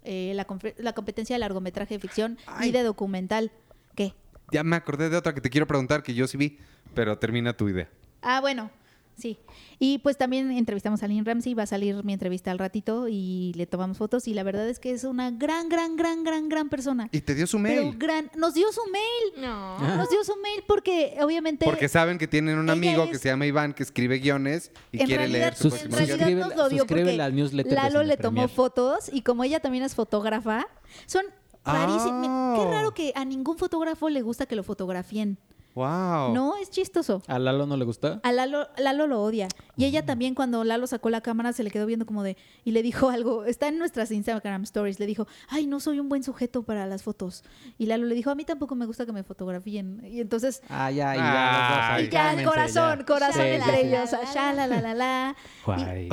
eh, la, la competencia de largometraje de ficción Ay. y de documental. ¿Qué? Ya me acordé de otra que te quiero preguntar, que yo sí vi, pero termina tu idea. Ah, bueno, sí. Y pues también entrevistamos a Lynn Ramsey, va a salir mi entrevista al ratito y le tomamos fotos y la verdad es que es una gran, gran, gran, gran, gran persona. Y te dio su Pero mail. gran, nos dio su mail, No. nos dio su mail porque obviamente Porque saben que tienen un amigo que se llama Iván que escribe guiones y quiere realidad, leer su Sus- en realidad nos lo dio porque al newsletter Lalo le tomó Premier. fotos y como ella también es fotógrafa, son rarísimas. Ah. Qué raro que a ningún fotógrafo le gusta que lo fotografien. Wow. No, es chistoso. ¿A Lalo no le gusta? A Lalo, Lalo lo odia. Y ella también cuando Lalo sacó la cámara se le quedó viendo como de... Y le dijo (laughs) algo, está en nuestras Instagram stories, le dijo, ay, no soy un buen sujeto para las fotos. Y Lalo le dijo, a mí tampoco me gusta que me fotografíen. Y entonces... Ah, ya, y ya. y ya, cálmense, corazón, ya. corazón Sí, entre sí, sí. ellos. Ya, (laughs) (laughs) la, la, la, la. Guay.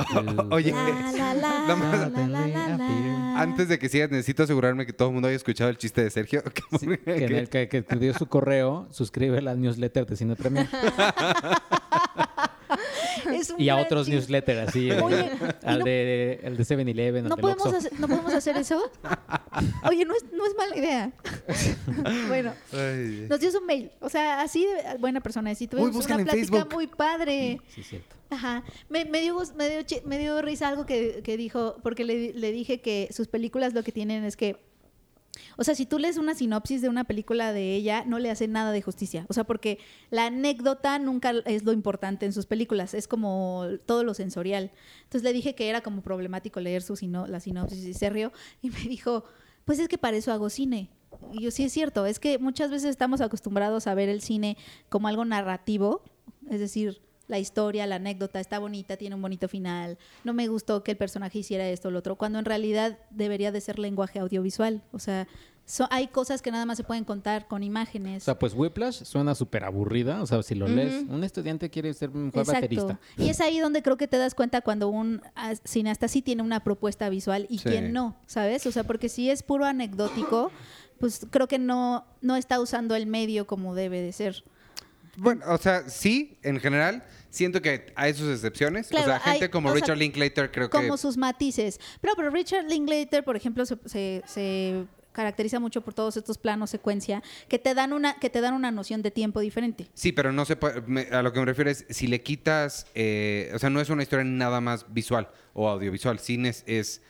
Oye, La, la. Antes de que sigas, necesito asegurarme que todo el mundo haya escuchado el chiste de Sergio. Sí, que, en el que, que te dio su correo, suscríbela newsletter de Cine Premier. (laughs) Es un y a otros chiste. newsletters, así. Oye, (laughs) al no- de el de 7-Eleven, ¿No podemos, hacer, ¿No podemos hacer eso? (laughs) Oye, no es, no es mala idea. bueno, Ay. nos dio su mail. O sea, así de buena persona. Y tuvimos una plática Facebook. muy padre. Sí, cierto. Ajá. Me, me dio, gus- me, dio, chi- me dio risa algo que, que dijo, porque le, le dije que sus películas lo que tienen es que o sea, si tú lees una sinopsis de una película de ella, no le hace nada de justicia. O sea, porque la anécdota nunca es lo importante en sus películas, es como todo lo sensorial. Entonces le dije que era como problemático leer su sino, la sinopsis y se rió y me dijo, pues es que para eso hago cine. Y yo sí es cierto, es que muchas veces estamos acostumbrados a ver el cine como algo narrativo, es decir, la historia, la anécdota está bonita, tiene un bonito final. No me gustó que el personaje hiciera esto o lo otro, cuando en realidad debería de ser lenguaje audiovisual. O sea, so- hay cosas que nada más se pueden contar con O imágenes. sea, pues Whiplash suena súper aburrida. O sea, si lo lees, un estudiante quiere ser un mejor baterista. Y es ahí donde creo que te das cuenta cuando un cineasta sí tiene una propuesta visual y Sí. quien no, ¿sabes? O sea, porque si es puro anecdótico, pues creo que no, no está usando el medio como debe de ser. Bueno, o sea, sí, en general, siento que hay sus excepciones. Claro, o sea, gente hay- como o sea, Richard Linklater creo como que... sus matices. Pero, pero Richard Linklater, por ejemplo, se, se- se caracteriza mucho por todos estos planos secuencia que te dan una que te dan una noción de tiempo diferente. Sí, pero no se puede... me- a lo que me refiero es, si le quitas... eh, o sea, no es una historia nada más visual o audiovisual. Cine es... es-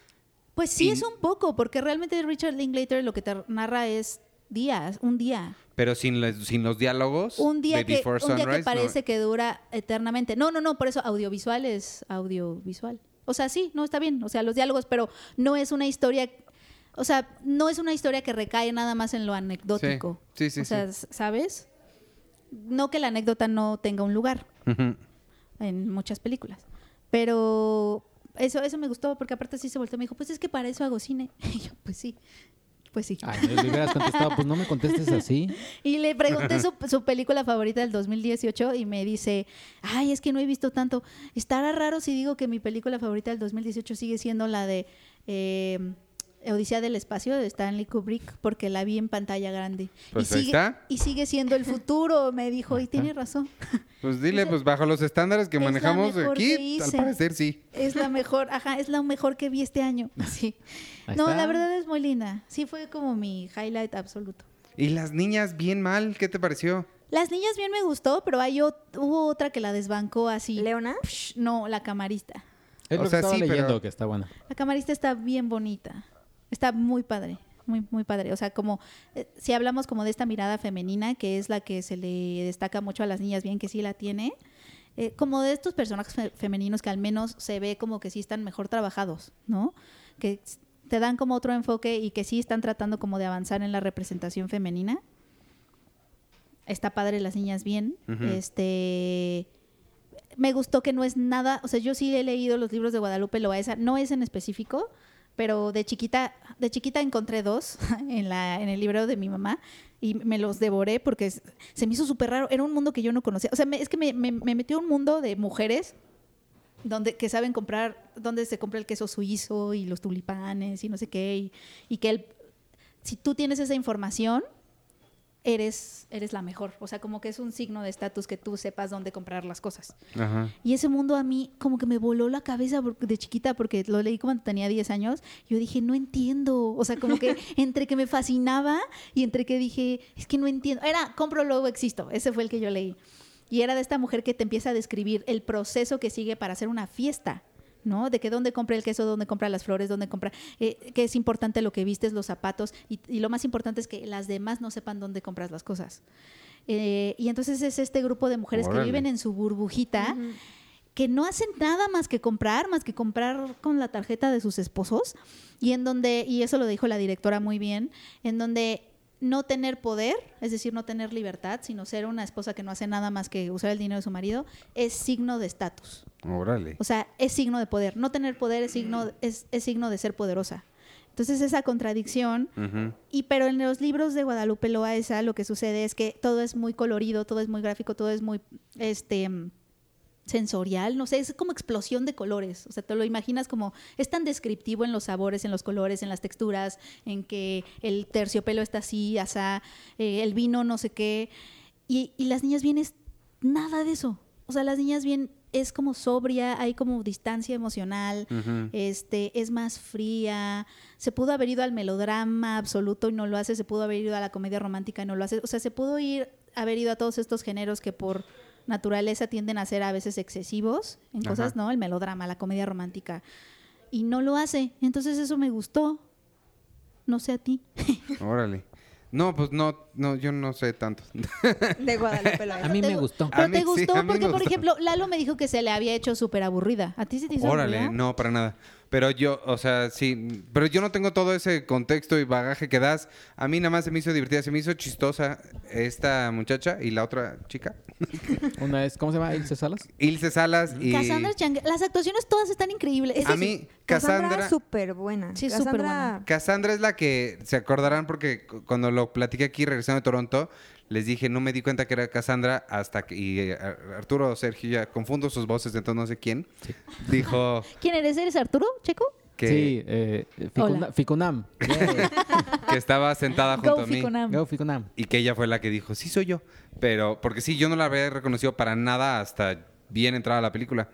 Pues sí es un poco, porque realmente Richard Linklater lo que te narra es días, un día. pero sin, los- sin los diálogos Un día, de que, Before un día que parece no- que dura eternamente. No, no, no, por eso audiovisual es audiovisual. O sea, sí, no está bien. O sea, los diálogos, pero no es una historia. O sea, no es una historia que recae nada más en lo anecdótico. Sí, sí, O sea, sí. ¿sabes? No que la anécdota no tenga un lugar en muchas películas. Pero eso, eso me gustó, porque aparte sí se volteó y me dijo, pues es que para eso hago cine. (laughs) Y yo, pues sí, pues sí. Ay, no le hubieras contestado, pues no me contestes así. (laughs) Y le pregunté su, su película favorita del 2018 y me dice, ay, es que no he visto tanto. Estará raro si digo que mi película favorita del 2018 sigue siendo la de eh, Odisea del Espacio de Stanley Kubrick, porque la vi en pantalla grande. Pues y, ahí sigue, está. y sigue siendo el futuro, me dijo, y tiene razón. (laughs) Pues dile, pues bajo los estándares que Es manejamos aquí, que al parecer sí. Es la mejor, ajá, es la mejor que vi este año. (laughs) Sí. Ahí No, está. la verdad es muy linda. Sí, fue como mi highlight absoluto. Y las niñas bien mal, ¿qué te pareció? Las niñas bien me gustó, pero hay hubo otra que la desbancó así. ¿Leona? Psh, No, la camarista. Es O lo sea, que estaba sí, pero- leyendo, que está buena. La camarista está bien bonita. Está muy padre. Muy, muy padre. O sea, como eh, si hablamos como de esta mirada femenina, que es la que se le destaca mucho a las niñas, bien que sí la tiene, eh, como de estos personajes fe- femeninos que al menos se ve como que sí están mejor trabajados, ¿no? Que te dan como otro enfoque y que sí están tratando como de avanzar en la representación femenina. Está padre las niñas bien. Este me gustó que no es nada, o sea, yo sí he leído los libros de Guadalupe Loaesa, no es en específico, pero de chiquita, de chiquita encontré dos (laughs) en, la, en el libro de mi mamá y me los devoré porque se me hizo súper raro. Era un mundo que yo no conocía. O sea, me- es que me, me- me metió un mundo de mujeres donde que saben comprar, donde se compra el queso suizo y los tulipanes y no sé qué, y, y que el, si tú tienes esa información, eres, eres la mejor. O sea, como que es un signo de estatus que tú sepas dónde comprar las cosas. Ajá. Y ese mundo a mí como que me voló la cabeza de chiquita porque lo leí cuando tenía 10 años. Yo dije, no entiendo. O sea, como que (laughs) entre que me fascinaba y entre que dije, es que no entiendo. Era, compro, luego existo. Ese fue el que yo leí. Y era de esta mujer que te empieza a describir el proceso que sigue para hacer una fiesta. ¿No? De que dónde compra el queso, dónde compra las flores, dónde compra, eh, que es importante lo que vistes, los zapatos, y, y lo más importante es que las demás no sepan dónde compras las cosas. Eh, y entonces es este grupo de mujeres Órale. que viven en su burbujita, que no hacen nada más que comprar, más que comprar con la tarjeta de sus esposos, y en donde, y eso lo dijo la directora muy bien, en donde no tener poder, es decir, no tener libertad, sino ser una esposa que no hace nada más que usar el dinero de su marido, es signo de estatus. Órale. O sea, es signo de poder. No tener poder es signo, es, es signo de ser poderosa. Entonces esa contradicción y pero en los libros de Guadalupe Loaesa lo que sucede es que todo es muy colorido, todo es muy gráfico, todo es muy este sensorial, no sé, es como explosión de colores. O sea, te lo imaginas como es tan descriptivo en los sabores, en los colores, en las texturas, en que el terciopelo está así, asá, eh, el vino no sé qué. Y, y las niñas bien es nada de eso. O sea, las niñas bien es como sobria, hay como distancia emocional, este, es más fría, se pudo haber ido al melodrama absoluto y no lo hace, se pudo haber ido a la comedia romántica y no lo hace, o sea, se pudo ir, haber ido a todos estos géneros que por naturaleza tienden a ser a veces excesivos en Ajá. cosas, ¿no? El melodrama, la comedia romántica, y no lo hace, entonces eso me gustó, no sé a ti. (laughs) Órale. No, pues no, no, yo no sé tanto. De Guadalupe Loaesa. A mí me gu- gustó. Pero A mí te gustó porque, por ejemplo, Lalo me dijo que se le había hecho súper aburrida. ¿A ti se te hizo Órale, aburrida? no, para nada. Pero yo, o sea, sí, pero yo no tengo todo ese contexto y bagaje que das. A mí nada más se me hizo divertida, se me hizo chistosa esta muchacha y la otra chica, (laughs) Una es, ¿cómo se llama? Ilse Salas. Ilse Salas y Cassandra Chang, las actuaciones todas están increíbles. a mí Cassandra, Cassandra súper buena. Sí, Cassandra- súper buena. Cassandra es la que se acordarán porque cu- cuando lo platiqué aquí regresando de Toronto, les dije, no me di cuenta que era Cassandra hasta que y eh, Ar- Arturo Sergio ya confundo sus voces, entonces no sé quién. Dijo (laughs) ¿Quién eres? ¿Eres Arturo, Checo? que, Sí, eh, Ficuna-. Ficunam. (laughs) que estaba sentada junto Go a mí. Ficunam. Go Ficunam. Y que ella fue la que dijo, sí soy yo. Pero, porque sí, yo no la había reconocido para nada hasta bien entrada la película.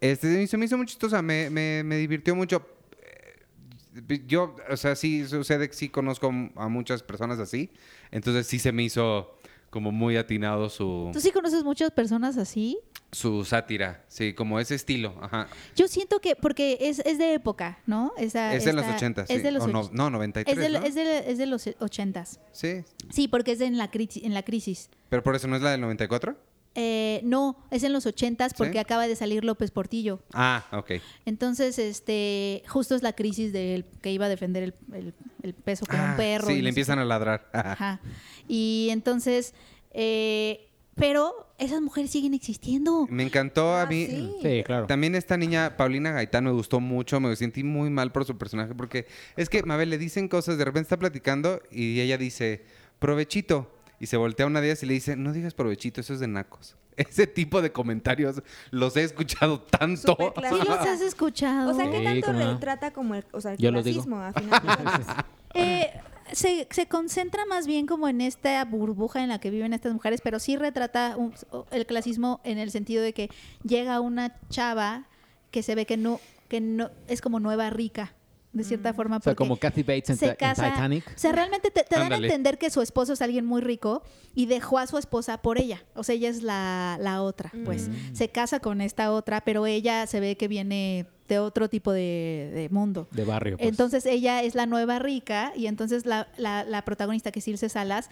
Este, se me hizo muy chistosa, me, me, me divirtió mucho. Eh, Yo, o sea, sí sucede que sí conozco a muchas personas así. Entonces sí se me hizo como muy atinado su, ¿Tú sí conoces muchas personas así? su sátira. Sí, como ese estilo. Ajá. Yo siento que, porque es, es de época, ¿no? Esa- Es de los esta- 80, Es sí. de los O no, no, 93, es de, ¿no? es de- es de los ochentas. Sí. Sí, porque es en la, crisis, en la crisis. Pero por eso no es la del 94. Eh, no, es en los ochentas porque ¿Sí? acaba de salir López Portillo. Ah, ok. Entonces, este, justo es la crisis del que iba a defender el, el- el peso como Ah, un perro. Sí, y le empiezan a ladrar. (laughs) Ajá. Y entonces, eh, pero esas mujeres siguen existiendo. Me encantó a Ah, mí. sí. Sí, claro. También esta niña, Paulina Gaitán, me gustó mucho. Me sentí muy mal por su personaje porque es que, Mabel, le dicen cosas, de repente está platicando y ella dice, provechito. Y se voltea una de ellas y le dice, no digas provechito, eso es de nacos. (laughs) Ese tipo de comentarios los he escuchado tanto. Sí los has escuchado. O sea, ¿qué Sí, tanto retrata como el, o sea, el Yo lo digo. clasismo, a final de cuentas? (laughs) Eh, se, se concentra más bien como en esta burbuja en la que viven estas mujeres, pero sí retrata un- el clasismo en el sentido de que llega una chava que se ve que no, que no es como nueva rica, de cierta forma. O sea, porque como Kathy Bates en, se Ti- en casa- Titanic. O sea, realmente te, te dan a entender que su esposo es alguien muy rico y dejó a su esposa por ella. O sea, ella es la, la otra, pues. Mm. Se casa con esta otra, pero ella se ve que viene de otro tipo de, de mundo. De barrio. pues. Entonces ella es la nueva rica y entonces la, la, la protagonista, que es Ilse Salas,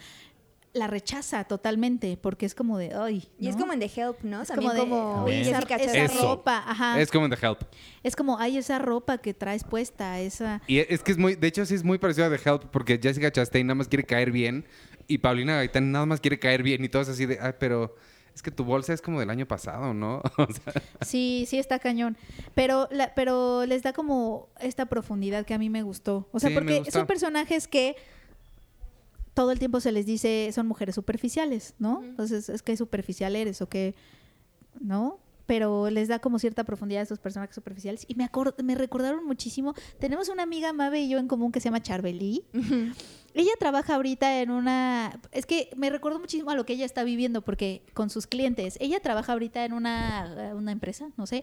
la rechaza totalmente porque es como de, ay. Y es ¿no? como en The Help, ¿no? Es También como de, como "Uy, esa, ropa, ajá. Es como en The Help. Es como, ay, esa ropa que traes puesta, esa... Y es que es muy, de hecho sí es muy parecido a The Help porque Jessica Chastain nada más quiere caer bien y Paulina Gaitán nada más quiere caer bien y todo es así de, ay, pero es que tu bolsa es como del año pasado, ¿no? (laughs) O sea, Sí, sí está cañón. Pero, la, pero les da como esta profundidad que a mí me gustó. O sea, Sí, porque son personajes que todo el tiempo se les dice son mujeres superficiales, ¿no? Entonces, es que superficial eres o que, ¿no? Pero les da como cierta profundidad a esos personajes superficiales. Y me, me recordaron muchísimo. Tenemos una amiga, Mabe y yo, en común que se llama Charbelí. Ella trabaja ahorita en una... Es que me recuerdo muchísimo a lo que ella está viviendo porque con sus clientes. Ella trabaja ahorita en una, eh, una empresa, no sé,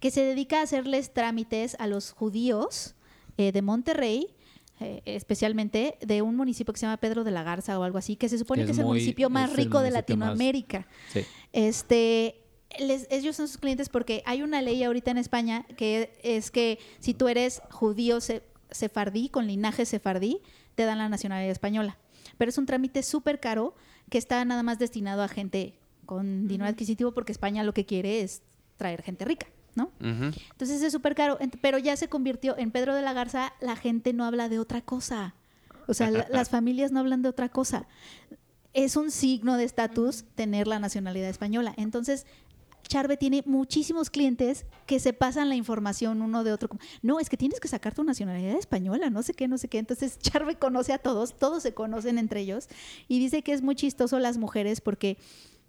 que se dedica a hacerles trámites a los judíos eh, de Monterrey. Eh, especialmente de un municipio que se llama Pedro de la Garza o algo así, que se supone Que que es el muy- municipio más rico de más- Latinoamérica. Sí. Este, les- ellos son sus clientes porque hay una ley ahorita en España que es que si tú eres judío se- sefardí, con linaje sefardí, te dan la nacionalidad española. Pero es un trámite súper caro que está nada más destinado a gente con dinero adquisitivo porque España lo que quiere es traer gente rica, ¿no? ujú. Entonces es súper caro, pero ya se convirtió en Pedro de la Garza, la gente no habla de otra cosa. O sea, la- las familias no hablan de otra cosa. Es un signo de estatus tener la nacionalidad española. Entonces, Charve tiene muchísimos clientes que se pasan la información uno de otro. No, es que tienes que sacar tu nacionalidad española, no sé qué, no sé qué. Entonces, (laughs) Charve conoce a todos, todos se conocen entre ellos y dice que es muy chistoso las mujeres porque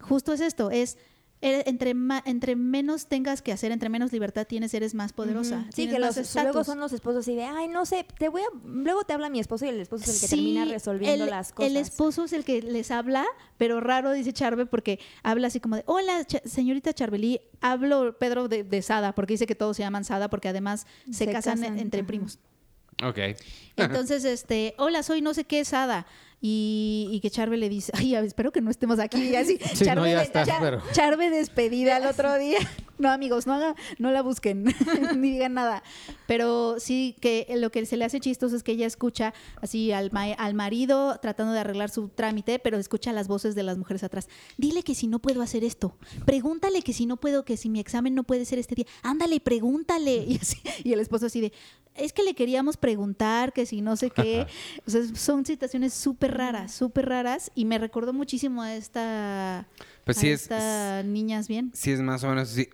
justo es esto, es entre, ma- entre menos tengas que hacer, entre menos libertad tienes, eres más poderosa. Sí, que los, luego son los esposos así de, ay, no sé, te voy a... Luego te habla mi esposo y el esposo es el que Sí, termina resolviendo el- las cosas. El esposo es el que les habla, pero raro, dice Charve, porque habla así como de, hola, Cha- señorita Charbelí, hablo Pedro de, de Sada, porque dice que todos se llaman Sada, porque además se, Se casan, casan, entre ajá. primos. Ok. Entonces, este, hola, soy no sé qué Sada. Y, y que Charve le dice, ay, a ver, espero que no estemos aquí. y Así, Sí, no, Charve, ya de- estás, Char- pero- Charve despedida el otro día. (laughs) No, amigos, no, haga, no la busquen, (laughs) ni digan nada. Pero sí que lo que se le hace chistoso es que ella escucha así al, ma- al marido tratando de arreglar su trámite, pero escucha las voces de las mujeres atrás. Dile que si no puedo hacer esto. Pregúntale que si no puedo, que si mi examen no puede ser este día. Ándale, pregúntale. (laughs) Y, así, y el esposo así de, es que le queríamos preguntar que si no sé qué. (laughs) O sea, son situaciones súper raras, súper raras. Y me recordó muchísimo a esta, Pues a sí es- Niñas Bien. Sí, es más o menos así.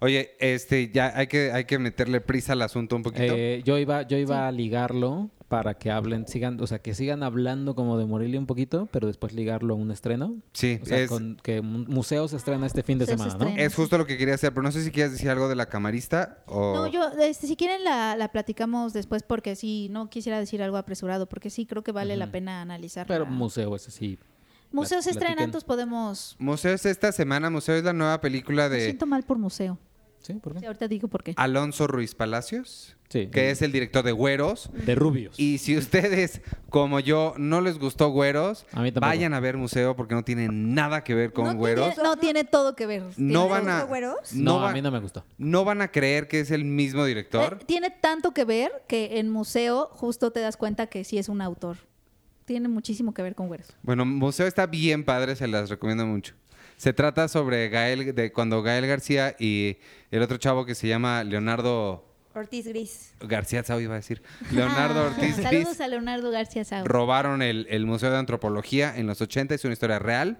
Oye, este, ya hay que, hay que meterle prisa al asunto un poquito. Eh, yo iba, yo iba a ligarlo para que hablen, sigan, o sea, que sigan hablando como de Morelia un poquito, pero después ligarlo a un estreno. sí, O sea, es, con, que mu- museo se estrena este fin de Museo se semana, ¿no? es justo lo que quería hacer, pero no sé si quieres decir algo de la camarista o... No, yo, este, si quieren la, la platicamos después porque sí, no quisiera decir algo apresurado porque sí creo que vale la Ujú. pena analizar. Pero museo es así. Museo se estrena, entonces podemos... Museo es esta semana, Museo es la nueva película Me de siento mal por museo. ¿Sí? ¿Por Sí, qué? ahorita digo por qué. Alonso Ruiz Palacios, Sí. que es el director de Güeros. De rubios. Y si ustedes, como yo, no les gustó Güeros, A mí tampoco. vayan a ver Museo porque no tiene nada que ver con No Güeros. Tiene- no tiene todo que ver. No van a... gustó Güeros? no, No, va- a mí no me gustó. no van a creer que es el mismo director. Eh, tiene tanto que ver que en museo justo te das cuenta que sí es un autor. Tiene muchísimo que ver con güeros. Bueno, Museo está bien padre, se las recomiendo mucho. Se trata sobre Gael, de cuando Gael García y el otro chavo que se llama Leonardo Ortiz Gris. García Sao iba a decir. Leonardo Ah, Ortiz Saludos Gris a Leonardo García Sau. robaron el, el Museo de Antropología en los 80, es una historia real.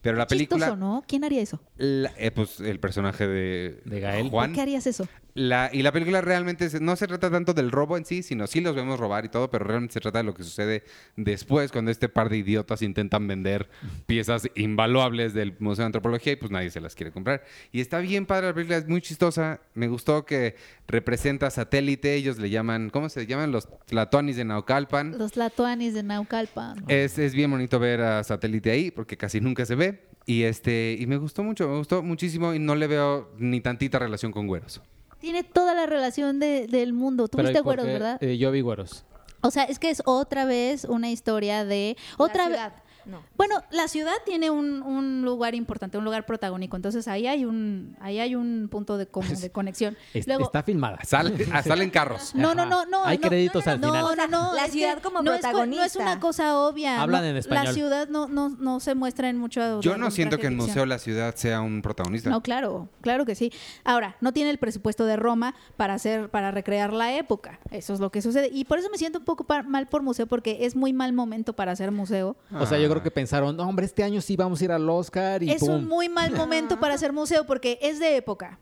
Pero la película, Chistoso, ¿no? ¿Quién haría eso? la- eh, pues el personaje de, De Gael. Juan. ¿Por qué harías eso? La, y la película realmente se- no se trata tanto del robo en sí, sino sí los vemos robar y todo, pero realmente se trata de lo que sucede después cuando este par de idiotas intentan vender piezas invaluables del Museo de Antropología y pues nadie se las quiere comprar. Y está bien padre la película, es muy chistosa. Me gustó que representa satélite, ellos le llaman, ¿cómo se llaman? Los Tlatoanis de Naucalpan. Los latuanis de Naucalpan. Es, es bien bonito ver a satélite ahí porque casi nunca se ve. Y este y me gustó mucho, me gustó muchísimo y no le veo ni tantita relación con güeros. Tiene toda la relación de- del mundo. Pero Tuviste ¿y por güeros? ¿verdad? Eh, yo vi güeros. O sea, es que es otra vez una historia de... Otra La vez... No. Bueno, la ciudad tiene un, un lugar importante, un lugar protagónico. Entonces ahí hay un, ahí hay un punto de, como (laughs) de conexión. Es- Luego, está filmada. (laughs) Ah, salen carros. no, no, no, no. Hay no, créditos no, al no, final. No, no, no. La ciudad como no es no es protagonista. una cosa obvia. Hablan no, en La español. ciudad no, no, no se muestra en mucho. Yo no siento que en ficción. Museo la ciudad sea un protagonista. No, claro, claro que sí. Ahora, no tiene el presupuesto de Roma para hacer, para recrear la época. Eso es lo que sucede. Y por eso me siento un poco mal por museo, porque es muy mal momento para hacer museo. O sea, yo creo que pensaron, no, hombre, este año sí vamos a ir al Oscar y es pum. un muy mal momento para hacer museo porque es de época.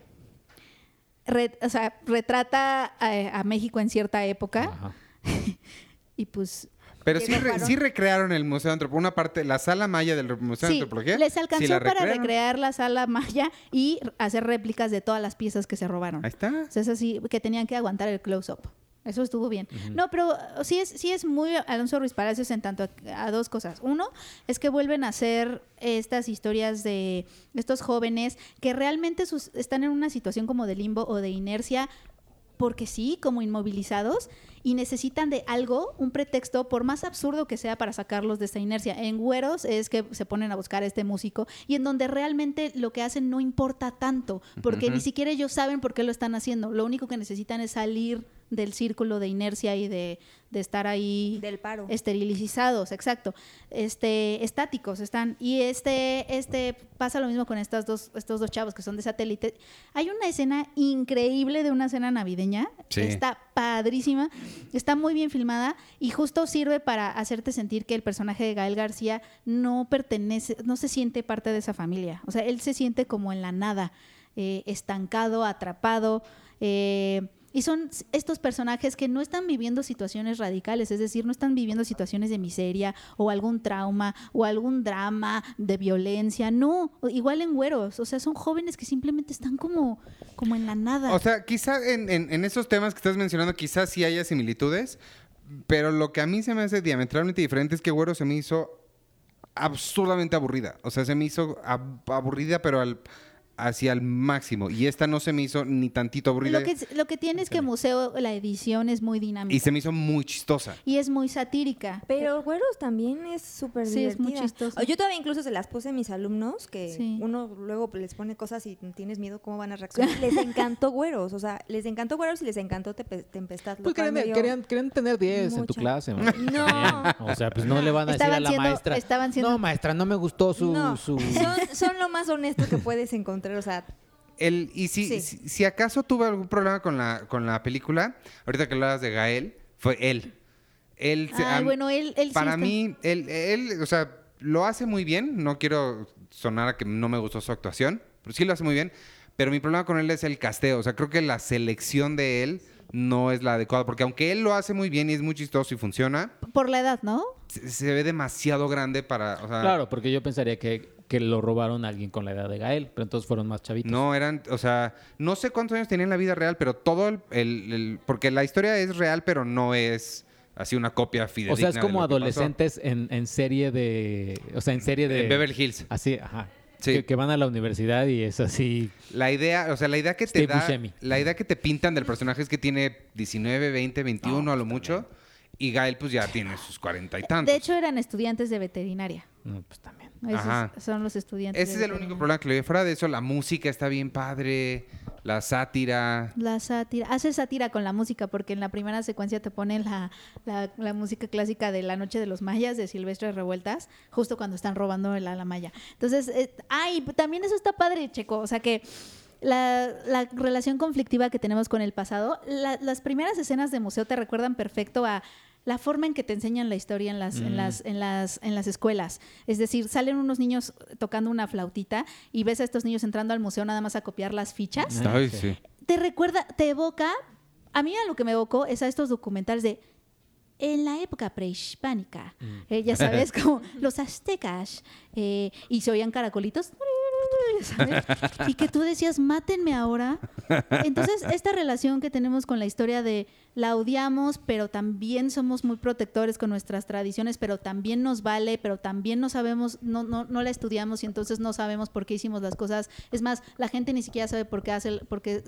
Re- o sea, retrata a, a México en cierta época Ajá. (laughs) y pues Pero sí, re- dejaron- sí recrearon el Museo de Antropología, una parte, la sala maya del Museo de sí, Antropología. les sí alcanzó la para recrearon. recrear la sala maya y hacer réplicas de todas las piezas que se robaron. Ahí está. O sea, es así, que tenían que aguantar el close-up. Eso estuvo bien. No, pero sí es, sí es muy Alonso Ruiz Palacios en tanto a, a dos cosas. Uno, es que vuelven a hacer estas historias de estos jóvenes que realmente sus- están en una situación como de limbo o de inercia porque sí, como inmovilizados, y necesitan de algo, un pretexto, por más absurdo que sea, para sacarlos de esta inercia. En Güeros es que se ponen a buscar a este músico, y en donde realmente lo que hacen no importa tanto, porque ni siquiera ellos saben por qué lo están haciendo. Lo único que necesitan es salir del círculo de inercia y de, de estar ahí Del paro. esterilizados, exacto, este, estáticos están. Y este, este pasa lo mismo con estas dos, estos dos chavos que son de satélite. Hay una escena increíble de una cena navideña, Sí. está padrísima, está muy bien filmada y justo sirve para hacerte sentir que el personaje de Gael García no pertenece, no se siente parte de esa familia. O sea, él se siente como en la nada, eh, estancado, atrapado. eh, y son estos personajes que no están viviendo situaciones radicales, es decir, no están viviendo situaciones de miseria o algún trauma o algún drama de violencia. No, igual en güeros. O sea, son jóvenes que simplemente están como, como en la nada. O sea, quizá en, en- esos temas que estás mencionando, quizás sí haya similitudes, pero lo que a mí se me hace diametralmente diferente es que Güero se me hizo absurdamente aburrida. O sea, se me hizo ab- aburrida, pero al, hacia el máximo. Y esta no se me hizo ni tantito aburrida. lo, que, lo que tiene es que Museo, la edición es muy dinámica. Y se me hizo muy chistosa. y es muy satírica. Pero Güeros también es súper Sí, es muy divertida. chistoso. Yo todavía incluso se las puse a mis alumnos, que Sí. uno luego les pone cosas y tienes miedo cómo van a reaccionar. les encantó Güeros, o sea, les encantó Güeros y les encantó Tempestad. Pues querían, querían, querían tener 10 en tu clase. man. No. (laughs) O sea, pues no le van a decir a Estaban la siendo- maestra. estaban siendo- No, maestra, no me gustó su. no, su... son, son lo más honesto que puedes encontrar, o sea, El, y si, Sí. si, si acaso tuve algún problema con la, con la película, ahorita que hablabas de Gael, fue él. Él, Ay, a bueno, él, él sí para mí, él, él, o sea, lo hace muy bien. No quiero sonar a que no me gustó su actuación, pero sí lo hace muy bien. Pero mi problema con él es el casteo. O sea, creo que la selección de él no es la adecuada. Porque aunque él lo hace muy bien y es muy chistoso y funciona, Por la edad, ¿no? se, se ve demasiado grande para. O sea, Claro, porque yo pensaría que, que lo robaron a alguien con la edad de Gael, pero entonces fueron más chavitos. No, eran, o sea, no sé cuántos años tenía en la vida real, pero todo el, el- el- porque la historia es real, pero no es así una copia o fidedigna. sea, es como adolescentes en, en serie de. O sea, en serie de. En Beverly Hills. Así, ajá. Sí. Que, que van a la universidad y es así. La idea, o sea, la idea que te Steve da, Buscemi. la idea que te pintan del personaje es que tiene 19, 20, 21 a lo mucho, y Gael pues ya tiene sus cuarenta y tantos. De hecho, eran estudiantes de veterinaria. No, pues también. Esos son los estudiantes. Ese es el único problema que le. Fuera de eso, la música está bien padre, la sátira. La sátira. Hace sátira con la música, porque en la primera secuencia te ponen la, la, la música clásica de La Noche de los Mayas de Silvestre Revueltas, justo cuando están robando la, la maya. Entonces, eh, ay, también eso está padre, Checo. O sea que. La, la relación conflictiva que tenemos con el pasado, la- las primeras escenas de museo te recuerdan perfecto a la forma en que te enseñan la historia en las, en las, en las, en las escuelas. Es decir, salen unos niños tocando una flautita y ves a estos niños entrando al museo nada más a copiar las fichas. Ay, sí. te recuerda, te evoca, a mí a lo que me evocó es a estos documentales de en la época prehispánica, eh, ya sabes, (laughs) como los aztecas, eh, y se oían caracolitos, y que tú decías, mátenme ahora. Entonces, esta relación que tenemos con la historia de la odiamos, pero también somos muy protectores con nuestras tradiciones, pero también nos vale, pero también no sabemos, no, no, no la estudiamos y entonces no sabemos por qué hicimos las cosas. Es más, la gente ni siquiera sabe por qué, hace, por qué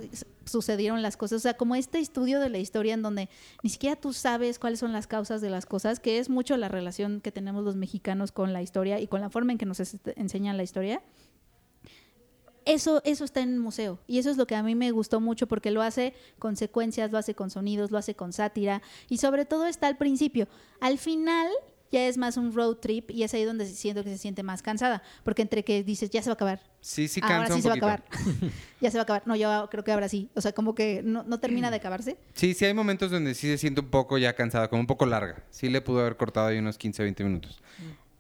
sucedieron las cosas. O sea, como este estudio de la historia en donde ni siquiera tú sabes cuáles son las causas de las cosas, que es mucho la relación que tenemos los mexicanos con la historia y con la forma en que nos enseñan la historia eso, eso está en el museo. Y eso es lo que a mí me gustó mucho porque lo hace con secuencias, lo hace con sonidos, lo hace con sátira. Y sobre todo está al principio. Al final ya es más un road trip y es ahí donde siento que se siente más cansada. Porque entre que dices, ya se va a acabar. Sí, sí ahora cansa sí un se poquito. va a acabar. (laughs) ya se va a acabar. No, yo creo que ahora sí. O sea, como que no, no termina de acabarse. Sí, sí hay momentos donde sí se siente un poco ya cansada, como un poco larga. Sí le pudo haber cortado ahí unos 15, 20 minutos.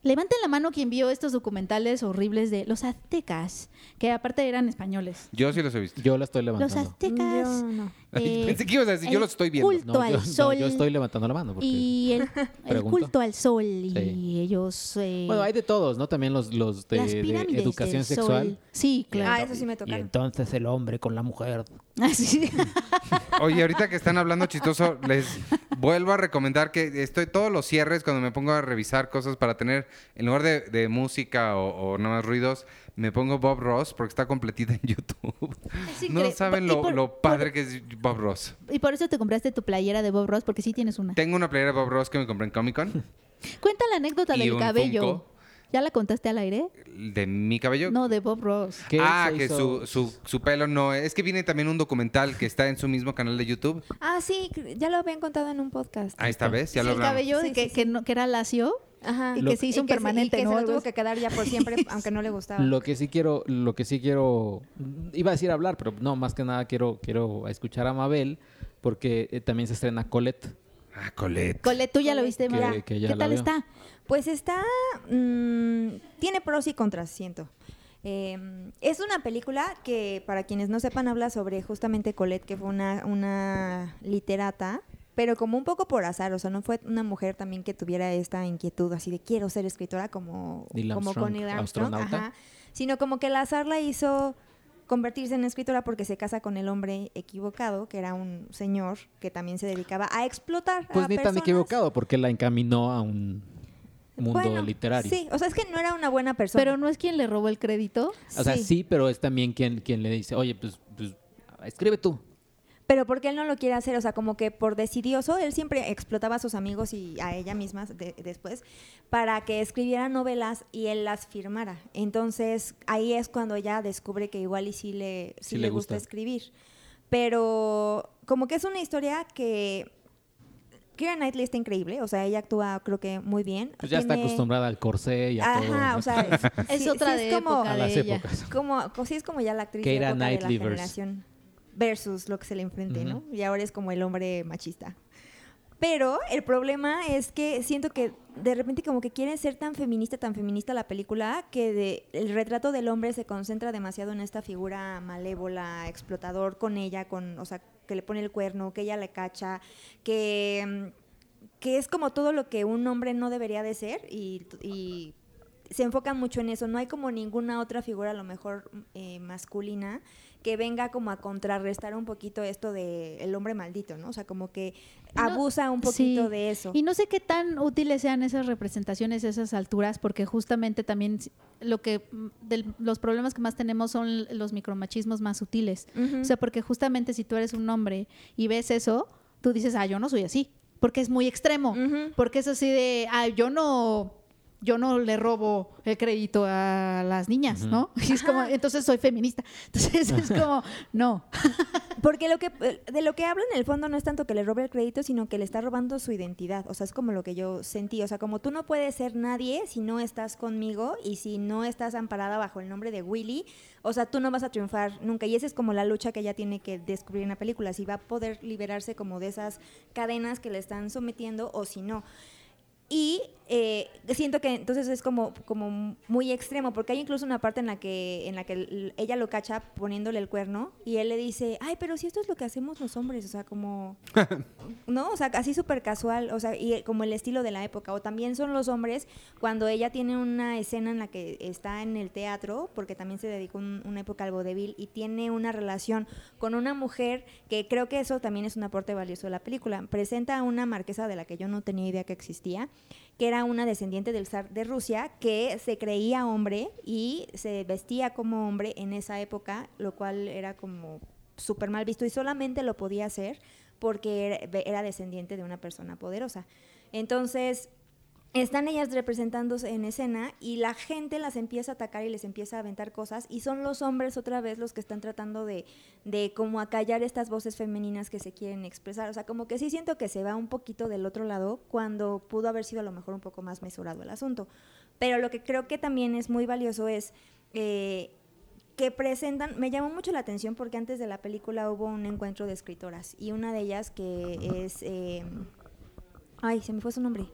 Levanten la mano quien vio estos documentales horribles de los aztecas, que aparte eran españoles. Yo sí los he visto. Yo la estoy Los levantando. aztecas. Yo no. eh, Pensé que ibas a decir, yo los estoy viendo. culto No, al yo, no, sol. yo estoy levantando la mano. Porque... y el, culto al sol. Y Sí. ellos. eh, Bueno, hay de todos, ¿no? También los, los de, las de educación del sexual. sol. Sí, claro. Ah, eso sí me Y tocaron. entonces el hombre con la mujer. Ah. (laughs) Oye, ahorita que están hablando chistoso, les vuelvo a recomendar que estoy todos los cierres cuando me pongo a revisar cosas para tener, en lugar de, de música o, o nada más ruidos, me pongo Bob Ross porque está completita en YouTube. No saben lo, por- lo padre que es Bob Ross. Y por eso te compraste tu playera de Bob Ross, porque sí tienes una. Tengo una playera de Bob Ross que me compré en Comic Con Cuenta la anécdota Y del un cabello. Funko. ¿Ya la contaste al aire? de mi cabello. No, de Bob Ross. Que ah, que su, su, su pelo no. Es que viene también un documental que está en su mismo canal de YouTube. Ah, sí, ya lo habían contado en un podcast. Ahí está, ¿ves? Ya Sí, lo el hablamos. cabello de Sí, que, sí, sí. que no- que era lacio Ajá. y Lo- que se hizo Y un permanente, y que ¿no? se lo tuvo que quedar ya por siempre, (laughs) aunque no le gustaba. Lo que sí quiero, lo que sí quiero, iba a decir hablar, pero no, más que nada quiero, quiero escuchar a Mabel, porque eh, también se estrena Colette. Ah, Colette. Cole, tú ya lo viste, Mara? que ya ¿Qué la tal veo. está? Pues está. mm, tiene pros y contras, siento. Eh, es una película que, para quienes no sepan, habla sobre justamente Colette, que fue una, una literata, pero como un poco por azar, o sea, no fue una mujer también que tuviera esta inquietud así de quiero ser escritora como, Neil como Armstrong, con Neil Armstrong, ajá, sino como que el azar la hizo convertirse en escritora porque se casa con el hombre equivocado, que era un señor que también se dedicaba a explotar Pues a ni tan equivocado, porque la encaminó a un mundo Bueno, literario. Sí, o sea, es que no era una buena persona. Pero no es quien le robó el crédito. O sea, sí, pero es también quien, quien le dice, oye, pues, pues escribe tú. Pero porque él no lo quiere hacer, o sea, como que por decidioso, él siempre explotaba a sus amigos y a ella misma de- después para que escribiera novelas y él las firmara. Entonces, ahí es cuando ella descubre que igual y sí le, sí Sí le gusta. gusta. escribir. Pero como que es una historia que... Keira Knightley está increíble, o sea, ella actúa creo que muy bien. Pues ya está acostumbrada al corsé y a todo. Ajá, o sea, (laughs) Es sí- otra sí de es como, época a las ella. épocas. como, co- sí es como ya la actriz Keira de época de la generación versus lo que se le enfrente, ¿no? Ujú. Y ahora es como el hombre machista. Pero el problema es que siento que de repente como que quieren ser tan feminista, tan feminista la película, que de- el retrato del hombre se concentra demasiado en esta figura malévola, explotador con ella, con, o sea, que le pone el cuerno, que ella le cacha, que, mm, que es como todo lo que un hombre no debería de ser y, y se enfocan mucho en eso. No hay como ninguna otra figura, a lo mejor eh, masculina, que venga como a contrarrestar un poquito esto de el hombre maldito, ¿no? O sea, como que No, abusa un poquito sí. de eso. Y no sé qué tan útiles sean esas representaciones a esas alturas, porque justamente también lo que mm, los problemas que más tenemos son los micromachismos más sutiles. O sea, porque justamente si tú eres un hombre y ves eso, tú dices, ah, yo no soy así, porque es muy extremo, porque es así de, ah, yo no, yo no le robo el crédito a las niñas. ¿no? (laughs) Y es como, entonces soy feminista. (laughs) Entonces es como, no. (laughs) Porque lo que de lo que habla en el fondo no es tanto que le robe el crédito, sino que le está robando su identidad. O sea, es como lo que yo sentí. O sea, como tú no puedes ser nadie si no estás conmigo y si no estás amparada bajo el nombre de Willy, o sea, tú no vas a triunfar nunca. Y esa es como la lucha que ella tiene que descubrir en la película, si va a poder liberarse como de esas cadenas que le están sometiendo o si no. Y eh, siento que entonces es como, como muy extremo, porque hay incluso una parte en la que en la que ella lo cacha poniéndole el cuerno y él le dice, ay, pero si esto es lo que hacemos los hombres, o sea, como, (laughs) ¿no? O sea, así súper casual, o sea, y como el estilo de la época. O también son los hombres cuando ella tiene una escena en la que está en el teatro, porque también se dedicó un- una época al vodevil, y tiene una relación con una mujer que creo que eso también es un aporte valioso de la película. Presenta a una marquesa de la que yo no tenía idea que existía, que era una descendiente del zar de Rusia, que se creía hombre y se vestía como hombre en esa época, lo cual era como súper mal visto y solamente lo podía hacer porque era, descendiente de una persona poderosa. Entonces, están ellas representándose en escena y la gente las empieza a atacar y les empieza a aventar cosas y son los hombres otra vez los que están tratando de, de como acallar estas voces femeninas que se quieren expresar. O sea, como que sí siento que se va un poquito del otro lado cuando pudo haber sido a lo mejor un poco más mesurado el asunto. Pero lo que creo que también es muy valioso es... eh, que presentan, me llamó mucho la atención porque antes de la película hubo un encuentro de escritoras y una de ellas que es, eh, ay, se me fue su nombre,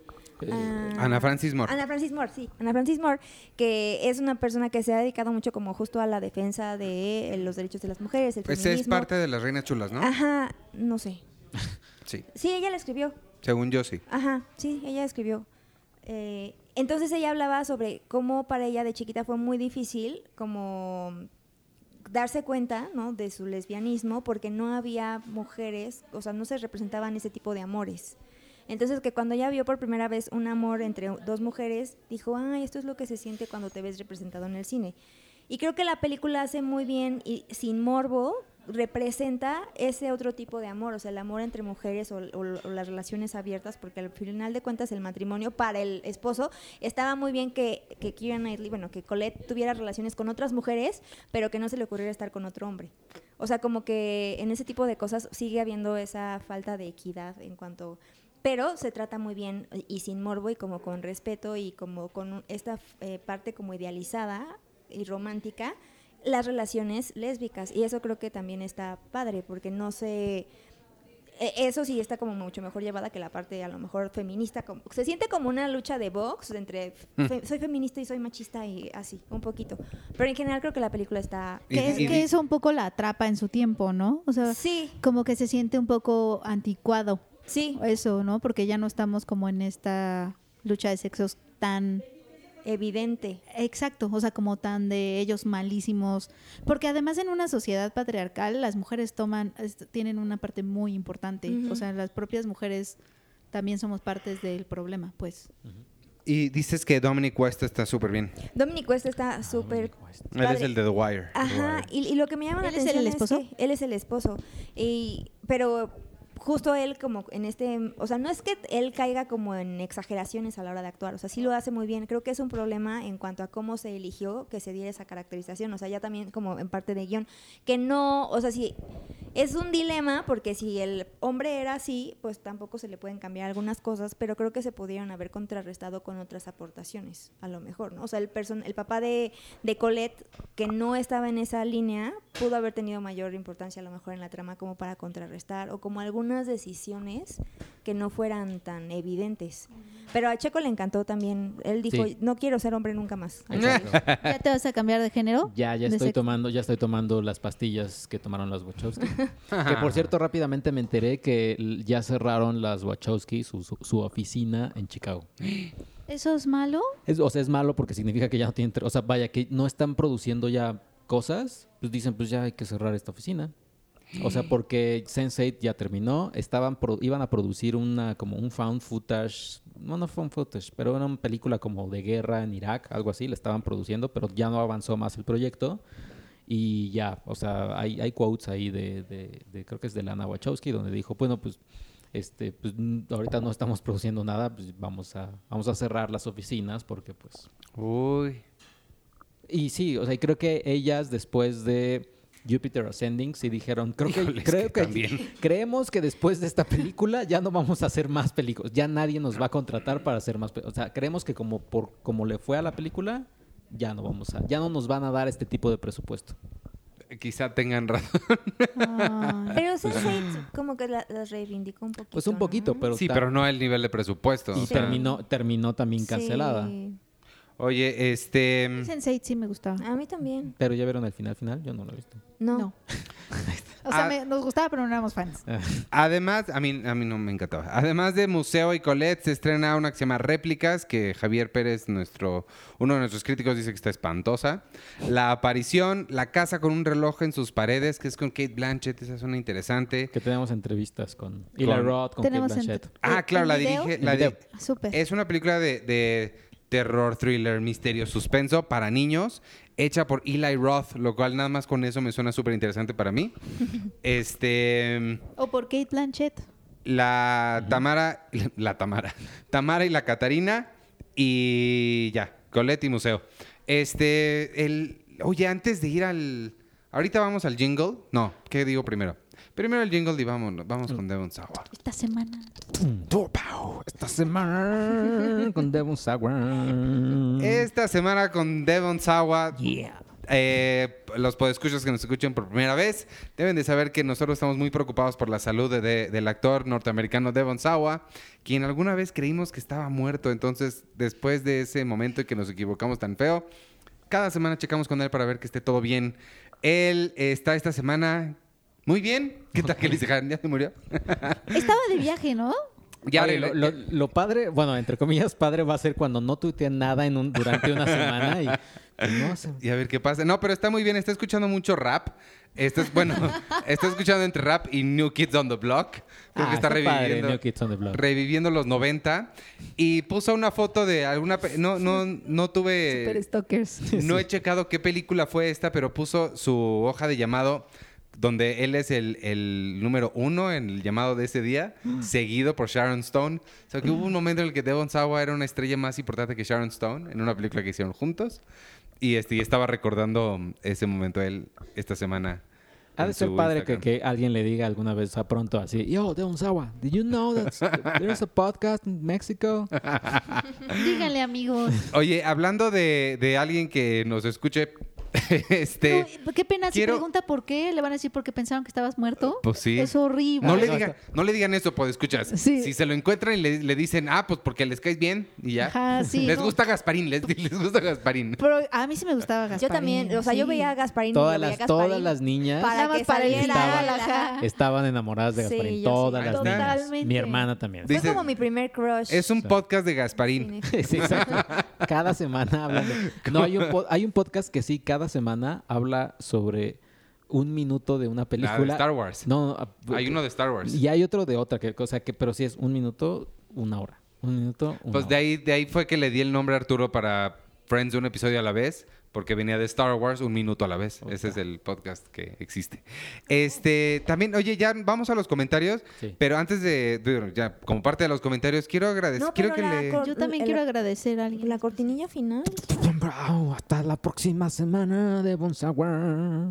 Ah, Ana Francis Moore. Ana Francis Moore, sí. Ana Francis Moore, que es una persona que se ha dedicado mucho como justo a la defensa de eh, los derechos de las mujeres, el Pues es parte de las reinas chulas, ¿no? Ajá, no sé. (laughs) Sí. Sí, ella la escribió. Según yo, sí. Ajá, sí, ella escribió. Eh, entonces ella hablaba sobre cómo para ella de chiquita fue muy difícil como darse cuenta ¿no? de su lesbianismo porque no había mujeres, o sea, no se representaban ese tipo de amores. Entonces que cuando ella vio por primera vez un amor entre dos mujeres, dijo, ay, esto es lo que se siente cuando te ves representado en el cine. Y creo que la película hace muy bien y sin morbo representa ese otro tipo de amor, o sea, el amor entre mujeres o, o- o las relaciones abiertas, porque al final de cuentas el matrimonio para el esposo estaba muy bien que, que Keira Knightley, bueno, que Colette tuviera relaciones con otras mujeres, pero que no se le ocurriera estar con otro hombre. O sea, como que en ese tipo de cosas sigue habiendo esa falta de equidad en cuanto... Pero se trata muy bien y sin morbo y como con respeto y como con un- esta eh, parte como idealizada y romántica las relaciones lésbicas. Y eso creo que también está padre porque no se e- eso sí está como mucho mejor llevada que la parte a lo mejor feminista como se siente como una lucha de box entre fe- soy feminista y soy machista y así un poquito. Pero en general creo que la película está Que es que eso un poco la atrapa en su tiempo, ¿no? O sea, sí. como que se siente un poco anticuado sí eso, ¿no? Porque ya no estamos como en esta lucha de sexos tan evidente exacto, o sea, como tan de ellos malísimos, porque además en una sociedad patriarcal las mujeres toman es- tienen una parte muy importante, o sea, las propias mujeres también somos partes del problema, pues. Y dices que Dominic West está súper bien. Dominic West está súper Él es el de The Wire. Ajá, y, y lo que me llama la ¿Él es el atención esposo? que él es el esposo. Y, pero justo él como en este, o sea, no es que él caiga como en exageraciones a la hora de actuar, o sea, sí lo hace muy bien. Creo que es un problema en cuanto a cómo se eligió que se diera esa caracterización, o sea, ya también como en parte de guion, que no, o sea, sí, es un dilema porque si el hombre era así, pues tampoco se le pueden cambiar algunas cosas, pero creo que se pudieron haber contrarrestado con otras aportaciones, a lo mejor, ¿no? O sea, el, person el papá de, de Colette, que no estaba en esa línea, pudo haber tenido mayor importancia a lo mejor en la trama como para contrarrestar o como algunas decisiones que no fueran tan evidentes. Pero a Checo le encantó también. Él dijo, Sí. no quiero ser hombre nunca más. (laughs) ¿Ya te vas a cambiar de género? Ya, ya estoy tomando, ya estoy tomando las pastillas que tomaron las Wachowski. (laughs) que por cierto, rápidamente me enteré que ya cerraron las Wachowski su, su, su oficina en Chicago. (gasps) ¿Eso es malo? Es, o sea, es malo porque significa que ya no tienen, o sea, vaya, que no están produciendo ya cosas, pues dicen, pues ya hay que cerrar esta oficina. O sea, porque Sense8 ya terminó, estaban pro- iban a producir una como un found footage, no no found footage, pero era una película como de guerra en Irak, algo así, la estaban produciendo, pero ya no avanzó más el proyecto y ya, o sea, hay, hay quotes ahí de, de- de- creo que es de Lana Wachowski, donde dijo, bueno, pues este, pues mm, ahorita no estamos produciendo nada, pues vamos a, vamos a cerrar las oficinas porque pues Uy. y sí, o sea, creo que ellas después de Jupiter Ascending sí dijeron, creo que, Híjoles, creo que que también. creemos que después de esta película ya no vamos a hacer más películas, ya nadie nos va a contratar para hacer más, o sea, creemos que como por como le fue a la película, ya no vamos a, ya no nos van a dar este tipo de presupuesto. Quizá tengan razón. Ay. Pero (laughs) Sense8 como que la- las reivindicó un poquito. Pues un poquito, ¿no? pero Sí, pero no el nivel de presupuesto. y o sea. terminó terminó también cancelada. Sí. Oye, este... Sense8 sí me gustaba. A mí también. Pero ya vieron el final final, yo no lo he visto. No. No. (laughs) O sea, Ah. me- nos gustaba, pero no éramos fans. (laughs) Además, a mí, a mí no me encantaba. Además de Museo y Colette, se estrena una que se llama Réplicas, que Javier Pérez, nuestro, uno de nuestros críticos, dice que está espantosa. La aparición, La casa con un reloj en sus paredes, que es con Kate Blanchett, esa suena interesante. Que tenemos entrevistas con Con- Roth, con Kate Blanchett. Ah, ¿En claro, la dirige... La video. de- Súper. es una película de, de terror, thriller, misterio, suspenso para niños, hecha por Eli Roth, lo cual nada más con eso me suena súper interesante para mí. (laughs) Este... O por Kate Blanchett. La Tamara, (laughs) la Tamara, Tamara y la Catarina y ya, Colette y Museo. Este, el, oye, antes de ir al, ahorita vamos al jingle, no, ¿qué digo primero? Primero el jingle y vamos, vamos con Devon Sawa. Esta semana. Esta semana con Devon Sawa. Esta semana con Devon Sawa. Eh, los podescuchos que nos escuchen por primera vez deben de saber que nosotros estamos muy preocupados por la salud de- de- del actor norteamericano Devon Sawa, quien alguna vez creímos que estaba muerto. Entonces, después de ese momento en que nos equivocamos tan feo, cada semana checamos con él para ver que esté todo bien. Él está esta semana muy bien. ¿Qué tal que le dijeron? ¿Ya se murió? (laughs) Estaba de viaje, ¿no? ya Oye, le- lo, lo- lo padre, bueno, entre comillas, padre va a ser cuando no tuiteen nada en un, durante una semana y pues, no sé. Y a ver qué pasa. No, pero está muy bien. Está escuchando mucho rap. Esto es, bueno, (laughs) está escuchando entre rap y New Kids on the Block. Creo Ah, que está, está padre, reviviendo, New Kids on the Block. reviviendo los 90. Y puso una foto de alguna... No, no, no tuve... Super stalkers. No he checado qué película fue esta, pero puso su hoja de llamado donde él es el, el número uno en el llamado de ese día, seguido por Sharon Stone. O sea, que hubo un momento en el que Devon Sawa era una estrella más importante que Sharon Stone en una película que hicieron juntos. Y, este, y estaba recordando ese momento él esta semana. Ha de ser padre que, que alguien le diga alguna vez a pronto así, yo, Devon Sawa, did you know that there's a podcast in Mexico? (laughs) Díganle, amigos. Oye, hablando de, de alguien que nos escuche, (laughs) este... No, qué pena, si quiero- pregunta por qué, le van a decir porque pensaron que estabas muerto. Pues sí. Es horrible. No le, no, digan, no le digan eso, pues escuchas. Sí. Si se lo encuentran y le, le dicen, ah, pues porque les caes bien y ya. Ajá, sí, (laughs) les no. gusta Gasparín, les, (laughs) les gusta Gasparín. Pero a mí sí me gustaba Gasparín. Yo también, o sea, yo veía a Gasparín. Todas veía las, todas las niñas para que estaban enamoradas de Gasparín, todas sí. las niñas. Mi hermana también. Fue Dice- como mi primer crush. Es un podcast de Gasparín. Sí, exacto. Cada semana hablan de... No, hay un, hay un podcast que sí, cada semana habla sobre un minuto de una La película. de Star Wars. No, no, ah, Hay uno de Star Wars. Y hay otro de otra, que, o sea, que, pero sí es un minuto, una hora. Un minuto, una Pues de hora. ahí, de ahí fue que le di el nombre a Arturo para Friends un episodio a la vez, porque venía de Star Wars un minuto a la vez. Ese es el podcast que existe. Este, también, oye, ya vamos a los comentarios, Sí. pero antes de, de- ya como parte de los comentarios, quiero agradecer, No, quiero que le... Yo también El- quiero agradecer a alguien. La cortinilla final. Bravo, hasta la próxima semana de Bonsawar.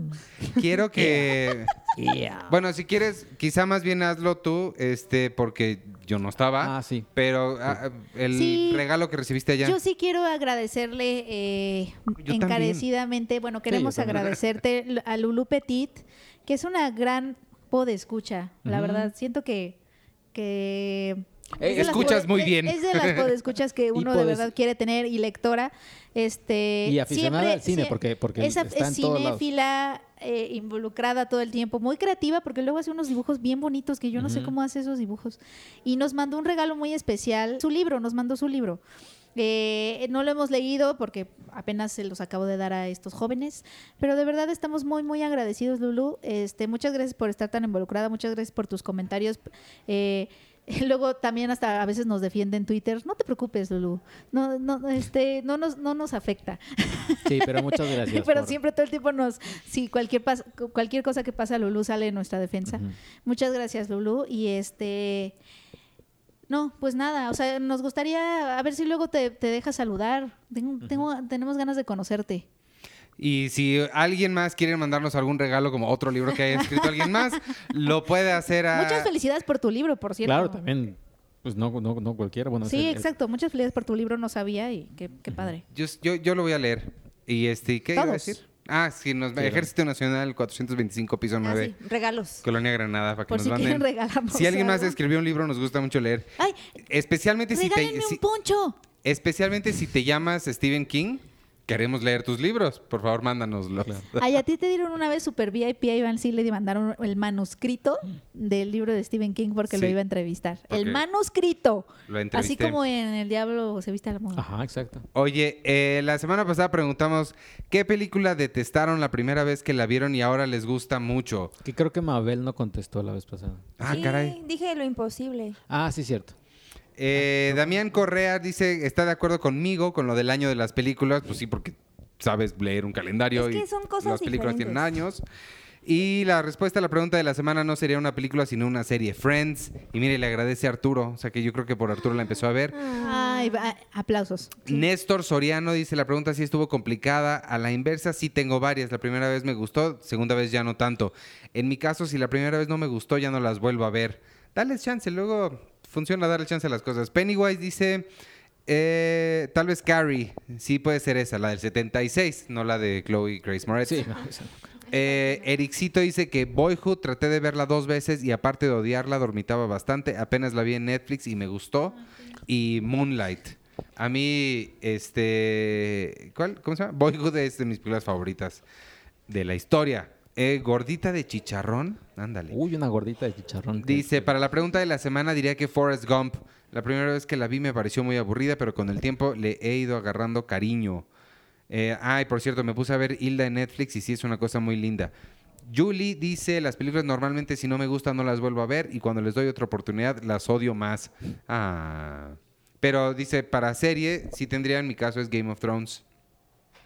Quiero que... (laughs) Yeah. Bueno, si quieres, quizá más bien hazlo tú, este, porque yo no estaba. Ah, sí. Pero ah, el Sí. regalo que recibiste allá. Yo sí quiero agradecerle eh, encarecidamente, bueno, queremos agradecerte a Lulu Petit, que es una gran podescucha, la Ujú. verdad. Siento que... que Eh, es escuchas muy es- bien. Es de las podescuchas que (laughs) uno de verdad quiere tener y lectora. Este, Y aficionada siempre- al cine, porque- porque esa está en es todos lados. Eh, involucrada todo el tiempo, muy creativa, porque luego hace unos dibujos bien bonitos que yo no sé cómo hace esos dibujos. Y nos mandó un regalo muy especial, su libro, nos mandó su libro. Eh, no lo hemos leído porque apenas se los acabo de dar a estos jóvenes, pero de verdad estamos muy, muy agradecidos, Lulu. Este, muchas gracias por estar tan involucrada, muchas gracias por tus comentarios. Eh, (laughs) Luego también hasta a veces nos defiende en Twitter. No te preocupes, Lulu. No, no, este, no nos, no nos afecta. (laughs) Sí, pero muchas gracias. Pero por- siempre todo el tiempo nos, si cualquier pas- cualquier cosa que pasa, Lulu sale en nuestra defensa. Muchas gracias, Lulu. Y este, no, pues nada. O sea, nos gustaría a ver si luego te, te dejas saludar. Tengo, tengo- tenemos ganas de conocerte. Y si alguien más quiere mandarnos algún regalo, como otro libro que haya escrito alguien más, lo puede hacer a... Muchas felicidades por tu libro, por cierto. Claro, también, pues no, no, no cualquiera. Bueno, Sí, el- el- exacto. Muchas felicidades por tu libro. No sabía y qué, qué padre. Yo, yo, yo lo voy a leer. Y este, ¿qué iba a Todos. decir? Ah, sí, nos, Sí, Ejército Nacional 425, piso Ah, 9, sí, regalos. Colonia Granada, para que Por nos si manden. quieren regalamos. Si alguien más escribió un libro, nos gusta mucho leer. Ay, Especialmente si te, un poncho. especialmente si te llamas Stephen King, queremos leer tus libros. Por favor, mándanoslos. Ay, a ti te dieron una vez super VIP, a Iván sí le mandaron el manuscrito del libro de Stephen King porque lo iba a entrevistar. El manuscrito. Lo Así como en El Diablo se viste a la moda. Ajá, exacto. Oye, eh, la semana pasada preguntamos qué película detestaron la primera vez que la vieron y ahora les gusta mucho. Que creo que Mabel no contestó la vez pasada. Ah, Sí, caray. Dije lo imposible. Ah, sí, cierto. Eh, Damián Correa dice, está de acuerdo conmigo con lo del año de las películas. Pues sí, porque sabes leer un calendario Es que y son cosas las películas tienen diferentes. años. Y la respuesta a la pregunta de la semana no sería una película, sino una serie, Friends. Y mire, le agradece a Arturo. O sea que yo creo que por Arturo la empezó a ver. Ay, aplausos. Néstor Soriano dice, la pregunta sí estuvo complicada. A la inversa sí tengo varias. La primera vez me gustó, segunda vez ya no tanto. En mi caso, si la primera vez no me gustó, ya no las vuelvo a ver. Dale chance, luego funciona darle chance a las cosas. Pennywise dice, eh, tal vez Carrie. Sí puede ser esa, la del 76, no la de Chloe Grace Moretz. Sí, no, esa no creo. Eh, Ericito dice que Boyhood traté de verla dos veces y aparte de odiarla, dormitaba bastante. Apenas la vi en Netflix y me gustó. Y Moonlight. A mí, este. ¿Cuál? ¿Cómo se llama? Boyhood es de mis películas favoritas de la historia. Eh, gordita de chicharrón. Ándale. Uy, una gordita de chicharrón. Dice, para la pregunta de la semana diría que Forrest Gump. La primera vez que la vi me pareció muy aburrida, pero con el tiempo le he ido agarrando cariño. Eh, ay, por cierto, me puse a ver Hilda en Netflix y sí es una cosa muy linda. Julie dice, las películas normalmente si no me gustan no las vuelvo a ver y cuando les doy otra oportunidad las odio más. Ah. Pero dice, para serie, sí tendría en mi caso es Game of Thrones.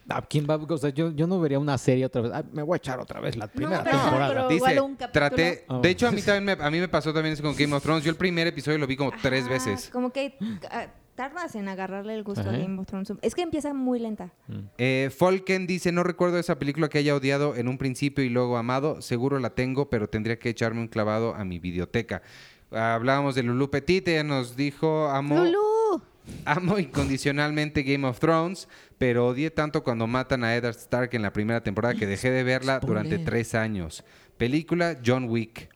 Ah, ¿Quién va? O sea, yo, yo no vería una serie otra vez. Ah, me voy a echar otra vez la primera pero- temporada. pero- Dice, igual un capítulo. traté, Oh. de hecho a mí también me, a mí me pasó también eso con Game of Thrones. Yo el primer episodio lo vi como tres Ajá, veces. Como que ah, tardas en agarrarle el gusto Ajá. a Game of Thrones. Es que empieza muy lenta. Eh, Folken dice, no recuerdo esa película que haya odiado en un principio y luego amado. Seguro la tengo, pero tendría que echarme un clavado a mi videoteca. Hablábamos de Lulu Petit, ella nos dijo, amo, Lulú. Amo incondicionalmente Game of Thrones, pero odié tanto cuando matan a Eddard Stark en la primera temporada que dejé de verla durante tres años. Película John Wick.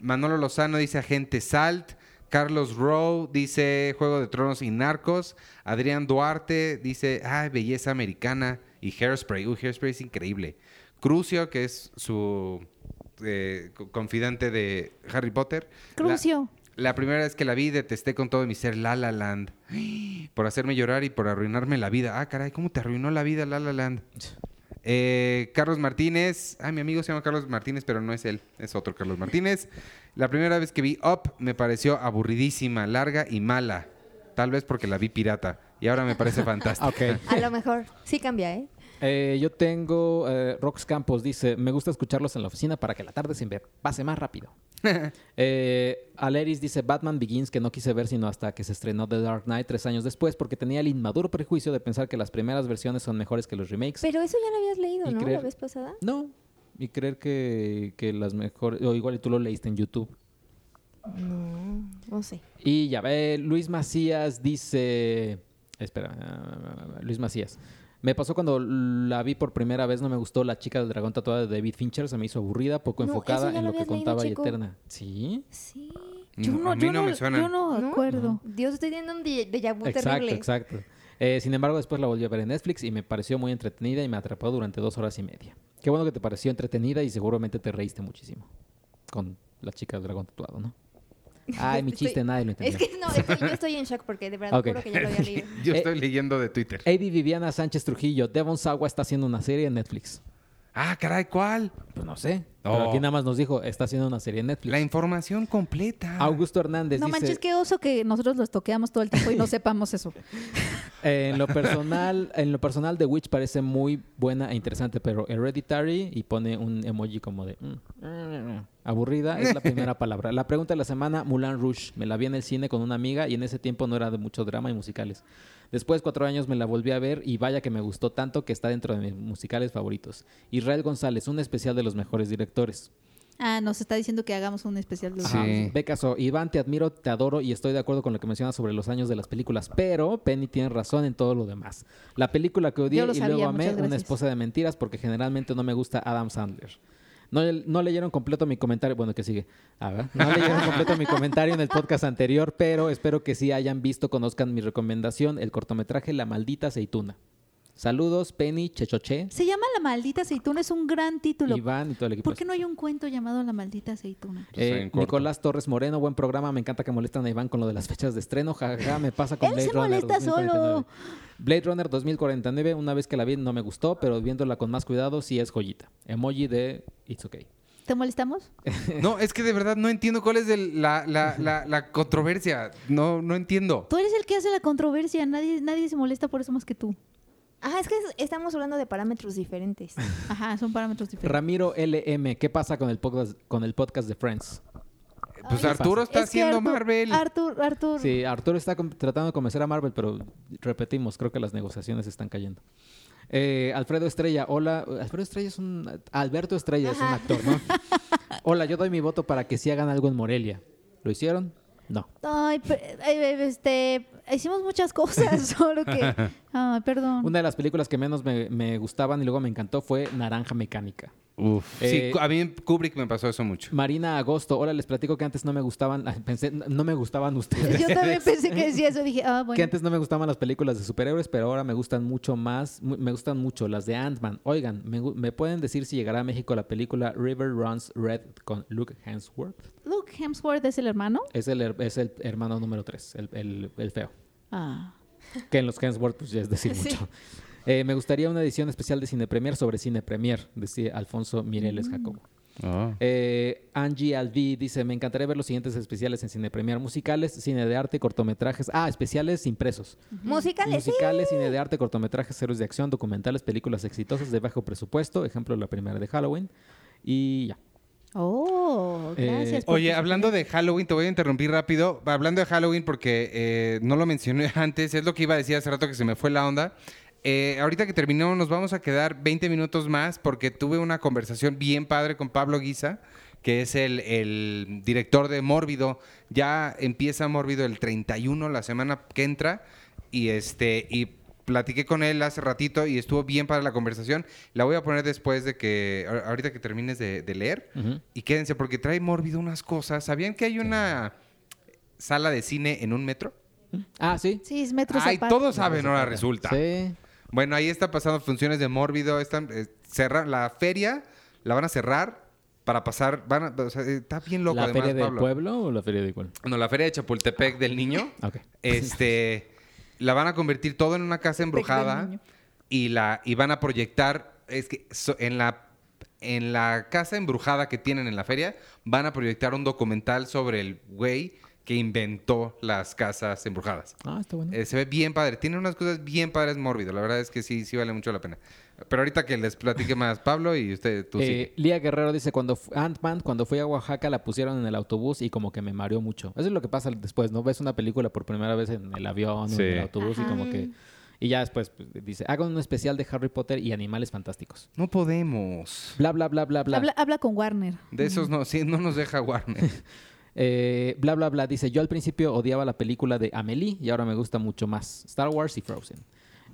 Manolo Lozano dice Agente Salt. Carlos Rowe dice Juego de Tronos y Narcos. Adrián Duarte dice, ay, belleza americana. Y Hairspray. Uy, Hairspray es increíble. Crucio, que es su eh, co- confidente de Harry Potter. Crucio. La primera vez que la vi, detesté con todo mi ser La La Land. (gasps) Por hacerme llorar y por arruinarme la vida. Ah, caray, ¿cómo te arruinó la vida La La Land? (sniffs) Eh, Carlos Martínez. Ah, mi amigo se llama Carlos Martínez, pero no es él. Es otro Carlos Martínez. La primera vez que vi Up me pareció aburridísima, larga y mala. Tal vez porque la vi pirata. Y ahora me parece (laughs) fantástica. A lo mejor sí cambia, ¿eh? Eh, yo tengo eh, Rox Campos dice, me gusta escucharlos en la oficina para que la tarde sin ver pase más rápido. (laughs) eh, Aleris dice Batman Begins que no quise ver sino hasta que se estrenó The Dark Knight tres años después porque tenía el inmaduro prejuicio de pensar que las primeras versiones son mejores que los remakes. Pero eso ya lo habías leído, ¿no? creer- La vez pasada. No, y creer que, que las mejores, o igual y tú lo leíste en YouTube. No, no sé. Y ya ve, Luis Macías dice. Espera, ah, Luis Macías. Me pasó cuando la vi por primera vez, no me gustó La chica del dragón tatuada de David Fincher, se me hizo aburrida, poco No, enfocada en lo que leído, contaba y eterna. ¿Sí? Sí. Yo No, no, a mí yo no me suena. Yo no ¿No? acuerdo. Dios, estoy teniendo un de- déjà vu Exacto, terrible. exacto. Eh, sin embargo, después la volví a ver en Netflix y me pareció muy entretenida y me atrapó durante dos horas y media. Qué bueno que te pareció entretenida y seguramente te reíste muchísimo con La chica del dragón tatuado, ¿no? Ay, mi Estoy- chiste nadie lo entendió. Es que no, es que yo estoy en shock porque de verdad Ok. juro que ya lo había (laughs) leído. Yo Eh, estoy leyendo de Twitter. Eddie Viviana Sánchez Trujillo, Devon Sawa está haciendo una serie en Netflix. Ah, caray, ¿cuál? Pues no sé. Oh. Pero aquí nada más nos dijo, está haciendo una serie en Netflix. La información completa. Augusto Hernández No dice, manches, qué oso que nosotros los toqueamos todo el tiempo y no (laughs) sepamos eso. en lo personal, en lo personal The Witch parece muy buena e interesante, pero Hereditary y pone un emoji como de mm, mm, aburrida es la primera (laughs) palabra. La pregunta de la semana, Mulan Rouge, me la vi en el cine con una amiga y en ese tiempo no era de mucho drama y musicales. Después, cuatro años, me la volví a ver y vaya que me gustó tanto que está dentro de mis musicales favoritos. Israel González, un especial de los mejores directores. Ah, nos está diciendo que hagamos un especial de Sí. Becaso, Iván, te admiro, te adoro y estoy de acuerdo con lo que mencionas sobre los años de las películas, pero Penny tiene razón en todo lo demás. La película que odié y sabía, luego amé, Una esposa de mentiras, porque generalmente no me gusta Adam Sandler. No, no leyeron completo mi comentario, bueno, que sigue. A ver, no leyeron completo mi comentario en el podcast anterior, pero espero que sí hayan visto, conozcan mi recomendación, el cortometraje La maldita aceituna. Saludos, Penny, Chechoche, Se llama La maldita aceituna, es un gran título. Iván y todo el equipo. ¿Por qué no hay un cuento llamado La maldita aceituna? Pues Eh. Nicolás Torres Moreno, buen programa. Me encanta que molestan a Iván con lo de las fechas de estreno. Jajaja, me pasa con (laughs) Él Blade se Runner. molesta 2049. solo. Blade Runner 2049, una vez que la vi no me gustó, pero viéndola con más cuidado sí es joyita. Emoji de It's okay. ¿Te molestamos? (laughs) No, es que de verdad no entiendo cuál es el- la, la- la- la controversia. No, no entiendo. Tú eres el que hace la controversia, nadie, nadie se molesta por eso más que tú. Ah, es que es- estamos hablando de parámetros diferentes. (laughs) Ajá, son parámetros diferentes. Ramiro LM, ¿qué pasa con el podcast, con el podcast de Friends? Pues Ay, Arturo está Es haciendo Artur- Marvel. Artur, Artur. Sí, Arturo está tratando de convencer a Marvel, pero repetimos, creo que las negociaciones están cayendo. Eh, Alfredo Estrella, hola. Alfredo Estrella es un. Alberto Estrella es un Ajá. actor, ¿no? (laughs) hola, yo doy mi voto para que sí hagan algo en Morelia. ¿Lo hicieron? No. Ay, pe- eh, este, hicimos muchas cosas, (laughs) solo que... Perdón. Una de las películas que menos me, me gustaban y luego me encantó fue Naranja Mecánica. Uf. Eh, sí, a mí en Kubrick me pasó eso mucho. Marina Agosto, hola, les platico que antes no me gustaban, pensé, no me gustaban ustedes. Yo también (laughs) pensé que decía eso, dije, ah, Que bueno. antes no me gustaban las películas de superhéroes, pero ahora me gustan mucho más, me gustan mucho las de Ant-Man. Oigan, ¿me, ¿me pueden decir si llegará a México la película River Runs Red con Luke Hemsworth? Luke Hemsworth es el hermano. Es el, es el hermano número 3, el, el- el feo. Ah. (laughs) Que en los Hemsworth pues ya es decir (laughs) Sí. mucho. Eh, me gustaría una edición especial de Cine Premier sobre Cine Premier, decía Alfonso Mireles Jacobo. Oh. Eh, Angie Alvi dice, me encantaría ver los siguientes especiales en Cine Premier. Musicales, cine de arte, cortometrajes. Ah, especiales impresos. Musicales, sí. Musicales, cine de arte, cortometrajes, héroes de acción, documentales, películas exitosas de bajo presupuesto. Ejemplo, la primera de Halloween. Y ya. Oh, gracias. Eh, por Oye, hablando de Halloween, te voy a interrumpir rápido. Hablando de Halloween, porque eh, no lo mencioné (laughs) antes, es lo que iba a decir hace rato que se me fue la onda. Eh, ahorita que terminó, nos vamos a quedar 20 minutos más porque tuve una conversación bien padre con Pablo Guisa, que es el, el director de Mórbido. Ya empieza Mórbido el 31, la semana que entra, y este y platiqué con él hace ratito y estuvo bien para la conversación. La voy a poner después de que, ahor- ahorita que termines de, de leer. Y quédense porque trae Mórbido unas cosas. ¿Sabían que hay una sala de cine en un metro? Ah, sí. Sí, es metros Ay, todos saben, ahora resulta. Sí. Bueno, ahí está pasando funciones de Mórbido. Están, eh, cerra- la feria la van a cerrar para pasar. Van a- o sea, eh, está bien loco ¿La además, feria del Pablo. pueblo o la feria de cuál? No, la feria de Chapultepec del niño. Ok. Este, la van a convertir todo en una casa embrujada y la y van a proyectar es que so- en la en la casa embrujada que tienen en la feria van a proyectar un documental sobre el güey que inventó las casas embrujadas. Ah, está bueno. Eh, se ve bien padre, tiene unas cosas bien padres mórbido, la verdad es que sí sí vale mucho la pena. Pero ahorita que les platique más Pablo y usted tú Eh, sigue. Lía Guerrero dice, cuando Ant-Man, cuando fui a Oaxaca, la pusieron en el autobús y como que me mareó mucho. Eso es lo que pasa después, ¿no? Ves una película por primera vez en el avión o Sí. en el autobús y como que... Y ya después pues, dice, hagan un especial de Harry Potter y animales fantásticos. No podemos. Bla, bla, bla, bla, bla. Habla, habla con Warner. De esos no, sí, no nos deja Warner. (laughs) Eh, bla, bla, bla. Dice, yo al principio odiaba la película de Amelie y ahora me gusta mucho más. Star Wars y Frozen.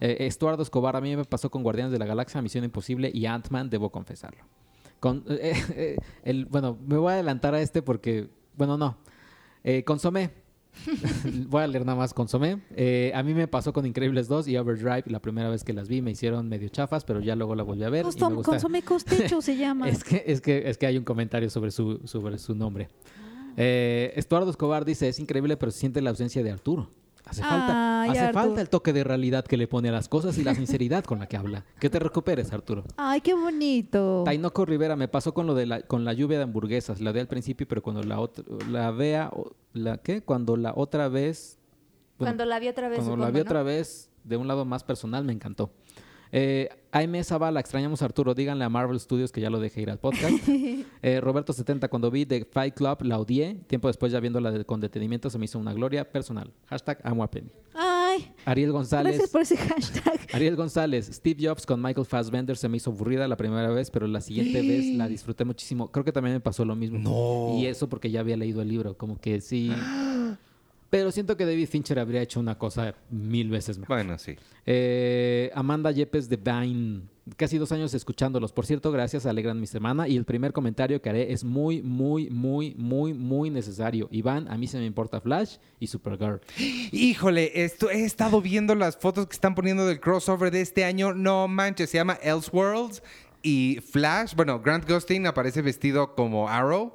Eh, Estuardo Escobar, a mí me pasó con Guardianes de la Galaxia, Misión Imposible y Ant-Man, debo confesarlo. Con, eh, eh, el, bueno, me voy a adelantar a este porque, bueno, no. Consomé. (laughs) voy a leer nada más Consomé. A mí me pasó con Increíbles 2 y Overdrive. La primera vez que las vi me hicieron medio chafas, pero ya luego la volví a ver. y me gusta- consome costecho se (laughs) llama. es que, es que, es que hay un comentario sobre su, sobre su nombre. Eh, Estuardo Escobar dice, es increíble, pero se siente la ausencia de Arturo. Hace falta, hace falta el toque de realidad que le pone a las cosas y la sinceridad con la que habla. Que te recuperes, Arturo. Ay, qué bonito. Tainoco Rivera, me pasó con lo de la, con la lluvia de hamburguesas. La de al principio, pero cuando la otra, la vea, la qué, cuando la otra vez, bueno, Cuando la vi otra vez. cuando la vi ¿no? otra vez, de un lado más personal, me encantó. Eh, Aime Zavala, extrañamos a Arturo. Díganle a Marvel Studios que ya lo deje ir al podcast. (laughs) Eh, Roberto70, cuando vi The Fight Club, la odié. Tiempo después, ya viéndola de- con detenimiento, se me hizo una gloria personal. Hashtag amo a Penny. Ay, Ariel González. gracias por ese hashtag. (laughs) Ariel González, Steve Jobs con Michael Fassbender se me hizo aburrida la primera vez, pero la siguiente vez la disfruté muchísimo. Creo que también me pasó lo mismo. No. Y eso porque ya había leído el libro, como que sí. (gasps) (gasps) Pero siento que David Fincher habría hecho una cosa mil veces mejor. Bueno, sí. Eh, Amanda Yepes de Vine. Casi dos años escuchándolos. Por cierto, gracias, alegran mi semana. Y el primer comentario que haré es muy, muy, muy, muy, muy necesario. Iván, a mí se me importa Flash y Supergirl. Híjole, esto, he estado viendo las fotos que están poniendo del crossover de este año. No manches, se llama Elseworlds. Y Flash, bueno, Grant Gustin aparece vestido como Arrow.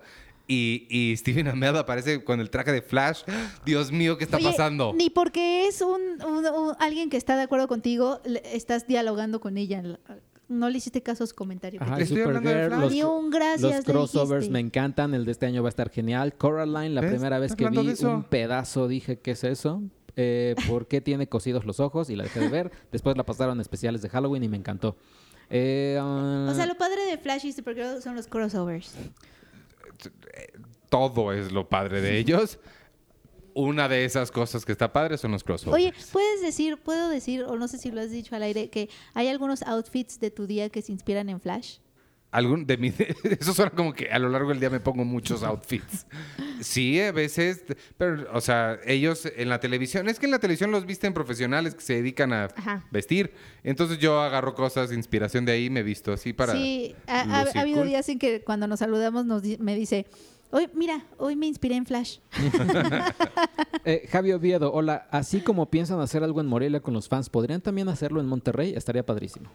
Y, y Steven Amell aparece con el traje de Flash. Dios mío, ¿qué está Oye, pasando? Ni porque es un, un- un- alguien que está de acuerdo contigo, le- estás dialogando con ella. No le hiciste caso a su comentario. Ajá, estoy hablando de Supergirl, Flash. los, Ni un gracias los crossovers me encantan. El de este año va a estar genial. Coraline, la ¿Ves? primera vez que vi un pedazo, dije, ¿qué es eso? Eh, ¿Por qué tiene cosidos los ojos? Y la dejé de ver. (laughs) Después la pasaron a especiales de Halloween y me encantó. Eh, O sea, lo padre de Flash y Supergirl son los crossovers. Todo es lo padre de ellos. Una de esas cosas que está padre son los crossovers. Oye, ¿puedes decir, puedo decir, o no sé si lo has dicho al aire, que hay algunos outfits de tu día que se inspiran en Flash? Algún de mi (laughs) eso suena como que a lo largo del día me pongo muchos outfits. Sí, a veces, pero o sea, ellos en la televisión, es que en la televisión los visten profesionales que se dedican a Ajá. vestir. Entonces yo agarro cosas de inspiración de ahí y me visto así para Sí, ha, ha- lucir ha habido días en que cuando nos saludamos nos di- me dice, hoy mira, hoy me inspiré en Flash. (laughs) (laughs) Eh, Javi Oviedo, hola. Así como piensan hacer algo en Morelia con los fans, ¿podrían también hacerlo en Monterrey? Estaría padrísimo.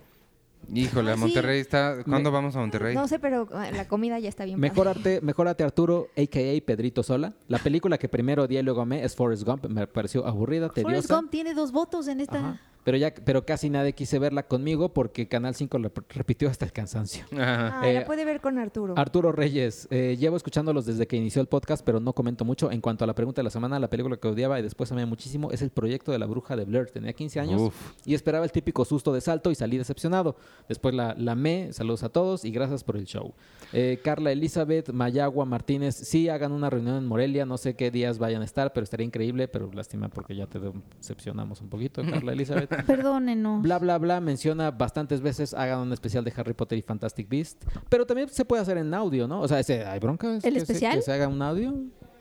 Híjole, a Ah, sí. Monterrey está ¿Cuándo vamos a Monterrey? No sé, pero eh, la comida ya está bien. padre. Mejórate, mejórate Arturo, a.k.a. Pedrito Sola. La película que primero odié y luego amé es Forrest Gump. Me pareció aburrida, Forrest tediosa. Gump tiene dos votos en esta. Ajá. Pero ya, pero casi nadie quise verla conmigo porque Canal 5 la repitió hasta el cansancio. Ajá. Ah, Eh, la puede ver con Arturo. Arturo Reyes, eh, llevo escuchándolos desde que inició el podcast, pero no comento mucho. En cuanto a la pregunta de la semana, la película que odiaba y después amé muchísimo es El proyecto de la bruja de Blair. Tenía 15 años Uf. y esperaba el típico susto de salto y salí decepcionado. Después la, la amé, saludos a todos y gracias por el show. Eh, Carla Elizabeth, Mayagua Martínez, sí hagan una reunión en Morelia, no sé qué días vayan a estar, pero estaría increíble, pero lástima porque ya te decepcionamos un poquito, Carla (laughs) Elizabeth. Perdónenos. Bla, bla, bla, menciona bastantes veces hagan un especial de Harry Potter y Fantastic Beast. Pero también se puede hacer en audio, ¿no? O sea, ese- ¿hay bronca? ¿El que especial? Se, que se haga un audio.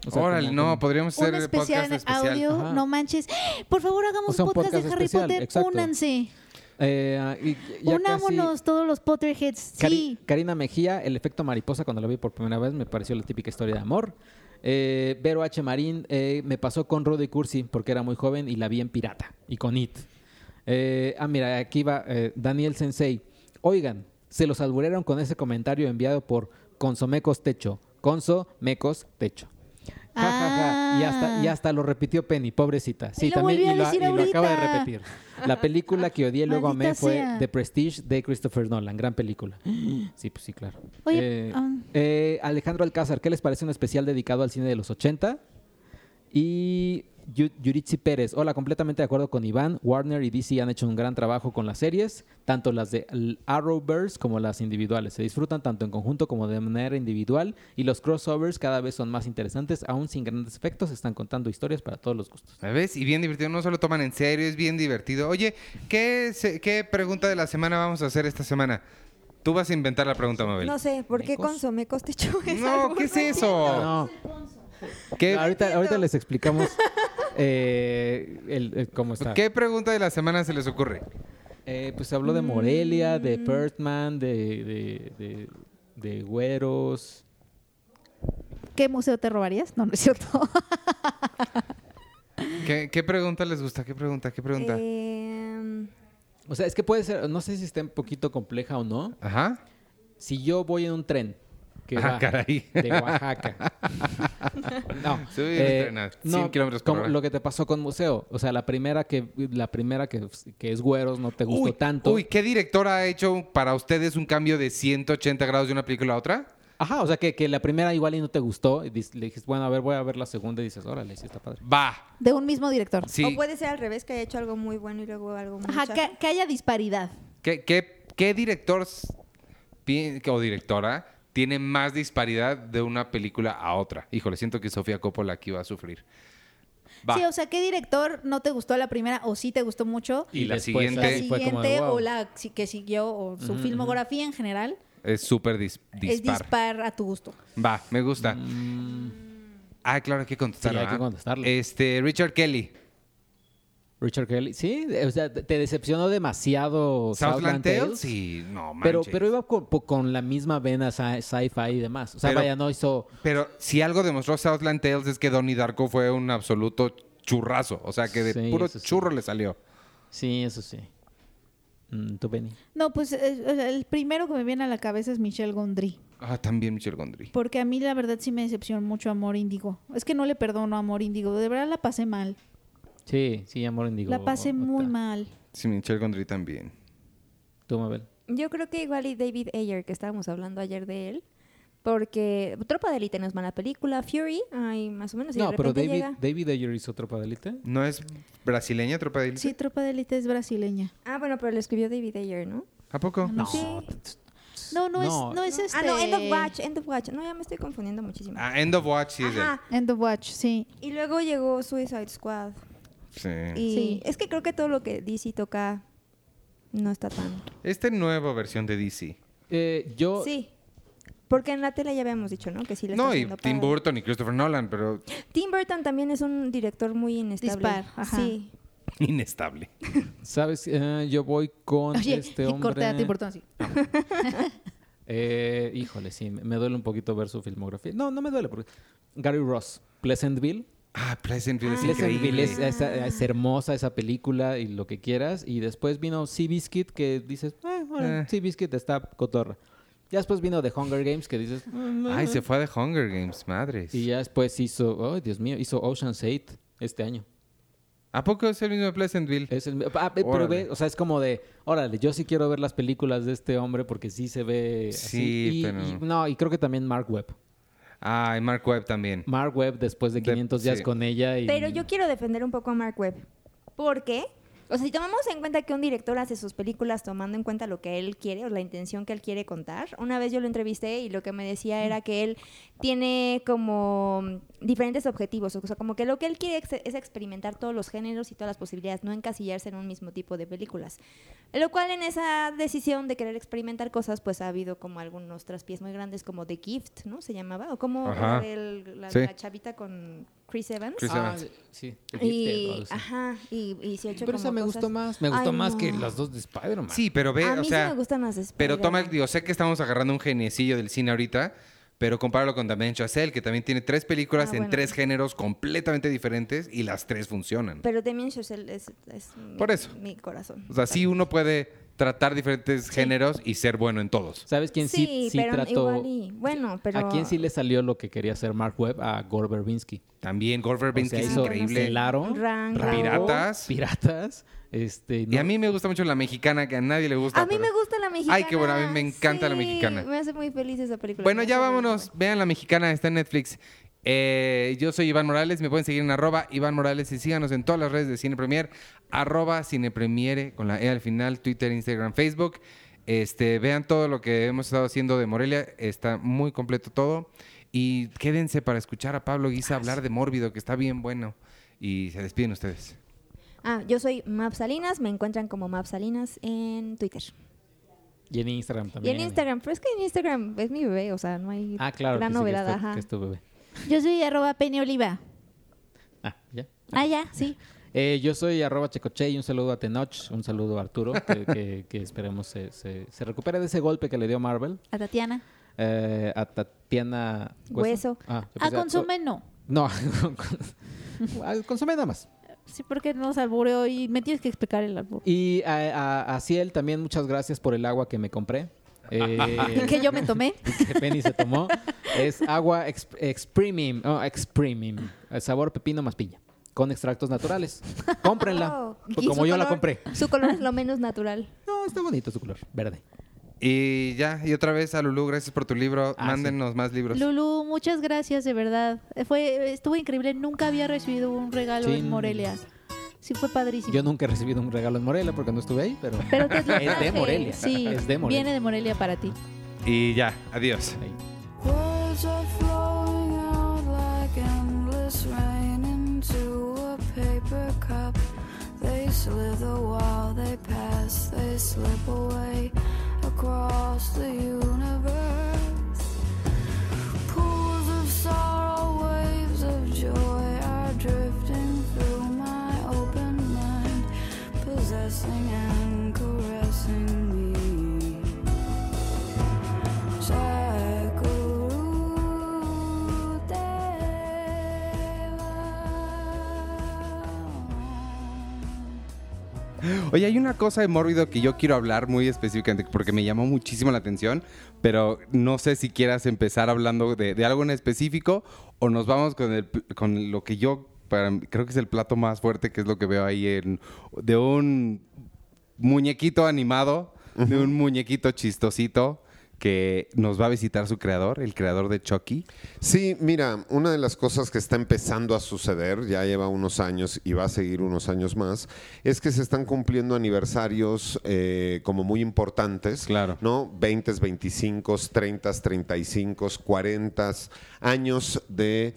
O sea, Órale, como- no, podríamos un hacer especial podcast en especial. audio, Ajá. no manches. Por favor, hagamos O sea, un un podcast, podcast de Harry especial, Potter. exacto. Únanse. Eh, y ya Unámonos casi- todos los Potterheads. Cari- Sí. Karina Mejía, el efecto mariposa, cuando la vi por primera vez, me pareció la típica historia de amor. Eh, Vero H. Marín, eh, me pasó con Rudy Cursi porque era muy joven y la vi en Pirata y con It. Eh, ah, mira, aquí va eh, Daniel Sensei. Oigan, se los alburearon con ese comentario enviado por Consomecos Techo. Conso Mecos Techo. Ja, ja, ja. Y, hasta, y hasta lo repitió Penny, pobrecita. Sí, Y también y lo, y lo acaba de repetir. La película que odié luego amé Maldita fue sea. The Prestige de Christopher Nolan, gran película. Sí, pues sí, claro. Oye, Eh, ah. eh, Alejandro Alcázar, ¿qué les parece un especial dedicado al cine de los 80? Y Yuritsi Pérez, hola, completamente de acuerdo con Iván. Warner y DC han hecho un gran trabajo con las series, tanto las de Arrowverse como las individuales. Se disfrutan tanto en conjunto como de manera individual y los crossovers cada vez son más interesantes, aún sin grandes efectos, están contando historias para todos los gustos. ¿Sabes? Y bien divertido, no se lo toman en serio, es bien divertido. Oye, ¿qué, se- qué pregunta de la semana vamos a hacer esta semana? Tú vas a inventar la pregunta, Mabel. No sé, ¿por qué Mecos. consomé costecho? (laughs) No, ¿qué es eso? No, ¿Qué, ahorita, ahorita les explicamos eh, el- el cómo está. ¿Qué pregunta de la semana se les ocurre? Eh, pues habló de Morelia, de Perthman, de, de, de, de güeros. ¿Qué museo te robarías? No, no es cierto. (laughs) ¿Qué, qué pregunta les gusta? ¿Qué pregunta? ¿Qué pregunta? Eh, O sea, es que puede ser, no sé si está un poquito compleja o no. Ajá. Si yo voy en un tren que Ah, va caray. de Oaxaca. (laughs) no, tren a 100 kilómetros por como hora. lo que te pasó con museo. O sea, la primera que, la primera que, que es güeros no te gustó Uy, tanto. Uy, ¿qué director ha hecho para ustedes un cambio de 180 grados de una película a otra? Ajá, o sea, que, que la primera igual y no te gustó. Y le dijiste, bueno, a ver, voy a ver la segunda y dices, órale, sí está padre. Va. De un mismo director. Sí. O puede ser al revés, que haya hecho algo muy bueno y luego algo muy Ajá, que, que haya disparidad. ¿Qué, qué, qué director o directora tiene más disparidad de una película a otra? Híjole, siento que Sofía Coppola aquí va a sufrir. Va. Sí, o sea, ¿qué director no te gustó la primera o sí te gustó mucho? y la después siguiente La ahí fue como de, siguiente wow. o la que siguió o su filmografía en general es súper dis- es dispar. dispar a tu gusto. Va, me gusta. Ah, claro, hay que contestarlo. Sí, hay que contestarle. Este, Richard Kelly. Richard Kelly, sí, o sea, te decepcionó demasiado Southland Tales. Tales. Sí, no manches. Pero, pero iba con, con la misma vena sci- sci-fi y demás. O sea, Pero- vaya, no hizo... Pero si algo demostró Southland Tales es que Donnie Darko fue un absoluto churrazo. O sea, que de Sí, puro sí. churro le salió. Sí, eso sí. Mm, ¿Tú, Benny? No, pues eh, sea, el primero que me viene a la cabeza es Michelle Gondry. Ah, también Michel Gondry. Porque a mí la verdad sí me decepcionó mucho Amor Índigo. Es que no le perdono a Amor Índigo. De verdad la pasé mal. Sí, sí, Amor Indigo. la pasé muy mal. Sí, Michel Gondry también. ¿Tú, Mabel? Yo creo que igual y David Ayer, que estábamos hablando ayer de él, porque Tropa de Élite no es mala película, Fury, ay, más o menos, y de No, pero David, llega- David Ayer hizo tropa de élite. ¿No es brasileña, tropa de élite? Sí, Tropa de Élite es brasileña. Ah, bueno, pero lo escribió David Ayer, ¿no? ¿A poco? No, Sí. No, no, No. es, no es este. Ah, no, End of Watch, End of Watch. No, ya me estoy confundiendo muchísimo. Ah, End of Watch sí es de él. Ajá. End of Watch, sí. Y luego llegó Suicide Squad. Sí. Y Sí. es que creo que todo lo que DC toca no está tan... Esta nueva versión de DC. Eh, yo, Sí. Porque en la tele ya habíamos dicho, ¿no? Que sí le está No, y Tim padre. Burton y Christopher Nolan, pero Tim Burton también es un director muy inestable. Dispar, ajá. Sí. (laughs) inestable. ¿sabes? Eh, yo voy con Oye, este hombre. corté a ti por todo así. (laughs) Eh, híjole, sí, me duele un poquito ver su filmografía. No, no me duele porque Gary Ross, Pleasantville. Ah, Pleasantville es Ah. Pleasantville increíble. es, es- es hermosa esa película y lo que quieras. Y después vino Seabiscuit que dices, eh, bueno, Eh. Seabiscuit está cotorra. Ya después vino The Hunger Games que dices, "Mm, Ay, eh". se fue a The Hunger Games, madres. Y ya después hizo, oh Dios mío, hizo Ocean's 8 este año. ¿A poco es el mismo de Pleasantville? Es el- ah, pero ve, o sea, es como de, órale, yo sí quiero ver las películas de este hombre porque sí se ve así. Sí, Y- pero- y- no, y creo que también Mark Webb. Ah, y Mark Webb también. Mark Webb después de De- 500 días sí. con ella. Y, Pero yo quiero defender un poco a Mark Webb. Porque, o sea, si tomamos en cuenta que un director hace sus películas tomando en cuenta lo que él quiere o la intención que él quiere contar, una vez yo lo entrevisté y lo que me decía era que él tiene como diferentes objetivos, o sea, como que lo que él quiere ex- es experimentar todos los géneros y todas las posibilidades, no encasillarse en un mismo tipo de películas. Lo cual en esa decisión de querer experimentar cosas, pues ha habido como algunos traspiés muy grandes como The Gift, ¿no? Se llamaba, o como Ajá. la, Sí. la chavita con Chris Evans. Chris Ah, Evans. sí. Gifted o Y, ajá, y, y sí ha hecho Pero esa como me cosas- gustó más. Me gustó Ay, más que no. las dos de Spider-Man. Sí, pero ve, a o mí sea, sí me gustan más de pero toma, digo, sé que estamos agarrando un geniecillo del cine ahorita, pero compáralo con Damien Chazelle, que también tiene tres películas Ah, en bueno. tres géneros completamente diferentes y las tres funcionan. Pero Damien Chazelle es, es mi, Por eso. mi corazón. O sea, sí uno puede tratar diferentes géneros y ser bueno en todos. ¿Sabes quién sí, Sí, sí pero trató? igual y- bueno, pero- ¿A quién sí le salió lo que quería hacer Mark Webb? A Gore Verbinski. También Gore O Verbinski sea, es increíble. Claro. Rango. Piratas. Piratas. Este, Y a mí me gusta mucho la mexicana, que a nadie le gusta. A mí pero- me gusta la mexicana. Ay, qué bueno, a mí me encanta la mexicana. Me hace muy feliz esa película. Bueno, ya vámonos. Vean la mexicana, está en Netflix. Eh, yo soy Iván Morales, me pueden seguir en arroba Iván Morales y síganos en todas las redes de Cine Premier, arroba Cine Premiere con la E al final, Twitter, Instagram, Facebook. Este, vean todo lo que hemos estado haciendo de Morelia, está muy completo todo. Y quédense para escuchar a Pablo Guisa hablar de Mórbido, que está bien bueno. Y se despiden ustedes. Ah, yo soy Map Salinas, me encuentran como Map Salinas en Twitter. Y en Instagram Y también. en Instagram, pero es que en Instagram es mi bebé, o sea, no hay Ah, claro. gran que sí, que novedad, es tu- ajá. que es tu bebé. Yo soy arroba Penny Oliva. Ah, ya. Ah, ya, sí. (laughs) Eh, yo soy arroba checoche y un saludo a Tenoch, un saludo a Arturo, que, que- que esperemos se, se- se recupere de ese golpe que le dio Marvel. A Tatiana. Eh, a Tatiana Hueso. Ah, A pensé- Consomé no. No, (laughs) con- con- a Consomé nada más. Sí, porque nos albureó y me tienes que explicar el albur. Y a, a, a Ciel también muchas gracias por el agua que me compré. (laughs) Eh, que yo me tomé. (laughs) que Penny se tomó. Es agua ex, exprimim, oh, exprimim, el sabor pepino más piña, con extractos naturales. Cómprenla, (laughs) Oh, como yo la compré. Su color es lo menos natural. No, está bonito su color, verde. Y ya, y otra vez a Lulu, gracias por tu libro. Ah, Mándenos más libros. Lulu, muchas gracias, de verdad. Fue, estuvo increíble. Nunca había recibido un regalo Sí. en Morelia. Sí, fue padrísimo. Yo nunca he recibido un regalo en Morelia porque no estuve ahí, pero, Pero te (laughs) lo es de. Morelia. Sí, es de Morelia. viene de Morelia para ti. Y ya, adiós. Ahí. Across the universe. Pools of sorrow, waves of joy are drifting through my open mind, possessing and caressing Oye, hay una cosa de mórbido que yo quiero hablar muy específicamente porque me llamó muchísimo la atención, pero no sé si quieras empezar hablando de, de algo en específico o nos vamos con, el, con lo que yo para, creo que es el plato más fuerte, que es lo que veo ahí en, de un muñequito animado, de un muñequito chistosito que nos va a visitar su creador, el creador de Chucky. Sí, mira, una de las cosas que está empezando a suceder, ya lleva unos años y va a seguir unos años más, es que se están cumpliendo aniversarios eh, como muy importantes. Claro. ¿No? 20, 25, 30, 35, 40 años de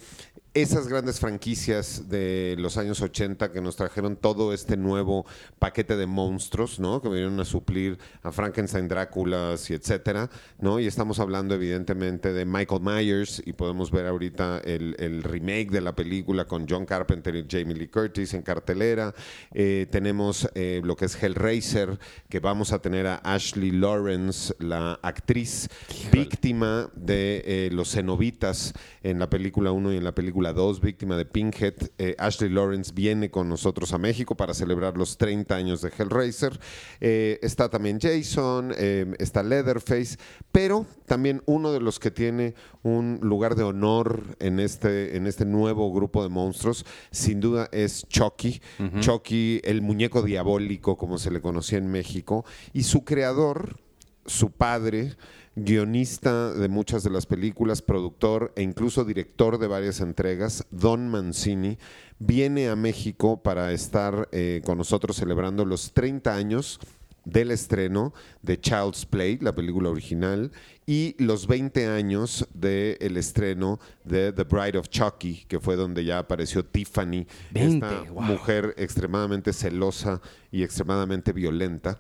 esas grandes franquicias de los años 80 que nos trajeron todo este nuevo paquete de monstruos, ¿no? Que vinieron a suplir a Frankenstein, Dráculas y etcétera, ¿no? Y estamos hablando evidentemente de Michael Myers y podemos ver ahorita el, el remake de la película con John Carpenter y Jamie Lee Curtis en cartelera. Eh, tenemos eh, lo que es Hellraiser, que vamos a tener a Ashley Lawrence, la actriz víctima de eh, los cenobitas en la película 1 y en la película 2, víctima de Pinkhead. Eh, Ashley Lawrence viene con nosotros a México para celebrar los 30 años de Hellraiser. Eh, está también Jason, eh, está Leatherface, pero también uno de los que tiene un lugar de honor en este, en este nuevo grupo de monstruos, sin duda es Chucky. Chucky, el muñeco diabólico, como se le conocía en México, y su creador, su padre, guionista de muchas de las películas, productor e incluso director de varias entregas, Don Mancini, viene a México para estar eh, con nosotros celebrando los 30 años del estreno de Child's Play, la película original, y los 20 años del estreno de The Bride of Chucky, que fue donde ya apareció Tiffany, 20, esta wow. mujer extremadamente celosa y extremadamente violenta.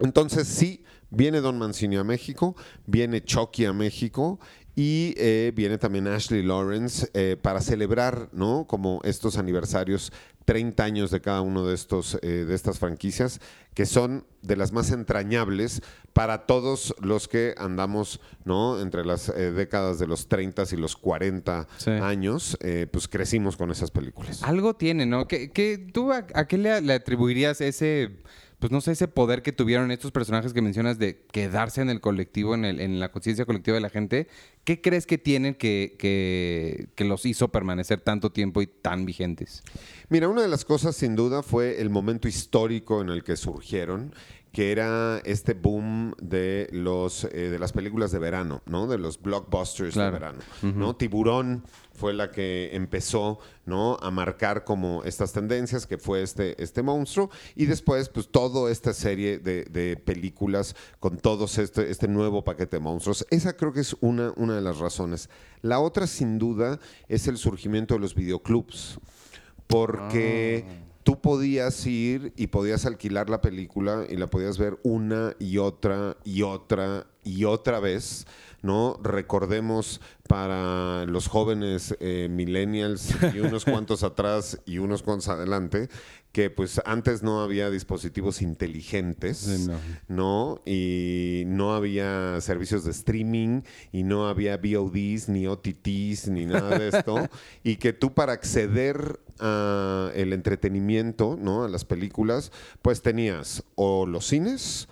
Entonces sí, viene Don Mancini a México, viene Chucky a México y eh, viene también Ashley Lawrence eh, para celebrar, ¿no? Como estos aniversarios, 30 años de cada uno de estos eh, de estas franquicias que son de las más entrañables para todos los que andamos, ¿no? Entre las eh, décadas de los 30 y los 40 Sí. años, eh, pues crecimos con esas películas. Algo tiene, ¿no? ¿Qué, qué- tú a, a qué le, le atribuirías ese, pues no sé, ese poder que tuvieron estos personajes que mencionas de quedarse en el colectivo, en, el- en la conciencia colectiva de la gente? ¿Qué crees que tienen que, que, que los hizo permanecer tanto tiempo y tan vigentes? Mira, una de las cosas sin duda fue el momento histórico en el que surgieron, que era este boom de los eh, de las películas de verano, ¿no? De los blockbusters Claro. de verano, ¿no? Tiburón fue la que empezó, ¿no? A marcar como estas tendencias, que fue este, este monstruo, y después, pues, toda esta serie de, de películas con todos este, este nuevo paquete de monstruos. Esa creo que es una, una de las razones. La otra, sin duda, es el surgimiento de los videoclubs porque tú podías ir y podías alquilar la película y la podías ver una y otra y otra y otra vez, ¿no? Recordemos para los jóvenes eh, millennials y unos (laughs) cuantos atrás y unos cuantos adelante, que pues antes no había dispositivos inteligentes, Sí, no. ¿no? Y no había servicios de streaming y no había VODs ni OTTs ni nada de esto. (laughs) y que tú para acceder a el entretenimiento, ¿no? A las películas, pues tenías o los cines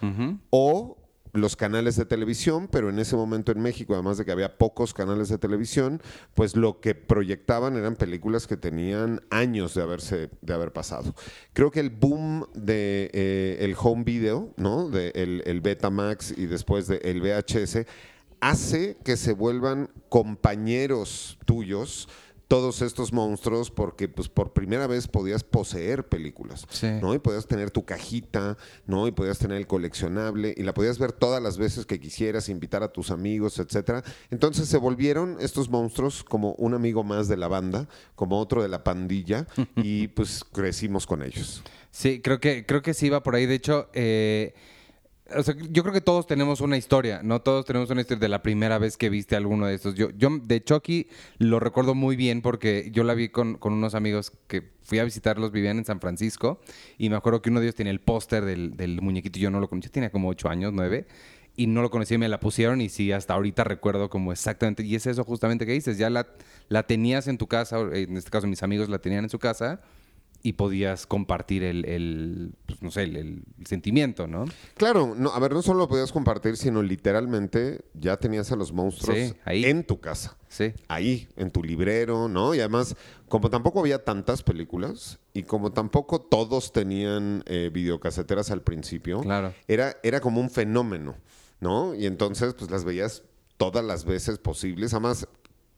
o los canales de televisión, pero en ese momento en México, además de que había pocos canales de televisión, pues lo que proyectaban eran películas que tenían años de haberse de haber pasado. Creo que el boom de eh, el home video, ¿no? De el, el Betamax y después de el VHS hace que se vuelvan compañeros tuyos todos estos monstruos porque pues por primera vez podías poseer películas, Sí. ¿no? Y podías tener tu cajita, ¿no? Y podías tener el coleccionable y la podías ver todas las veces que quisieras, invitar a tus amigos, etcétera. Entonces se volvieron estos monstruos como un amigo más de la banda, como otro de la pandilla (laughs) y pues crecimos con ellos. Sí, creo que, creo que sí va por ahí. De hecho, eh, o sea, yo creo que todos tenemos una historia, ¿no? Todos tenemos una historia de la primera vez que viste alguno de estos. Yo, yo de Chucky lo recuerdo muy bien porque yo la vi con, con unos amigos que fui a visitarlos, vivían en San Francisco, y me acuerdo que uno de ellos tenía el póster del, del muñequito, yo no lo conocía, tenía como ocho años, nueve, y no lo conocía y me la pusieron, y sí, hasta ahorita recuerdo como exactamente, y es eso justamente que dices, ya la, la tenías en tu casa, en este caso mis amigos la tenían en su casa, y podías compartir el, el, pues, no sé, el, el sentimiento, ¿no? Claro, no, a ver, no solo lo podías compartir, sino literalmente ya tenías a los monstruos Sí, ahí. en tu casa. Sí. ahí, en tu librero, ¿no? Y además, como tampoco había tantas películas y como tampoco todos tenían eh, videocaseteras al principio, Claro. era, era como un fenómeno, ¿no? Y entonces, pues las veías todas las veces posibles. Además,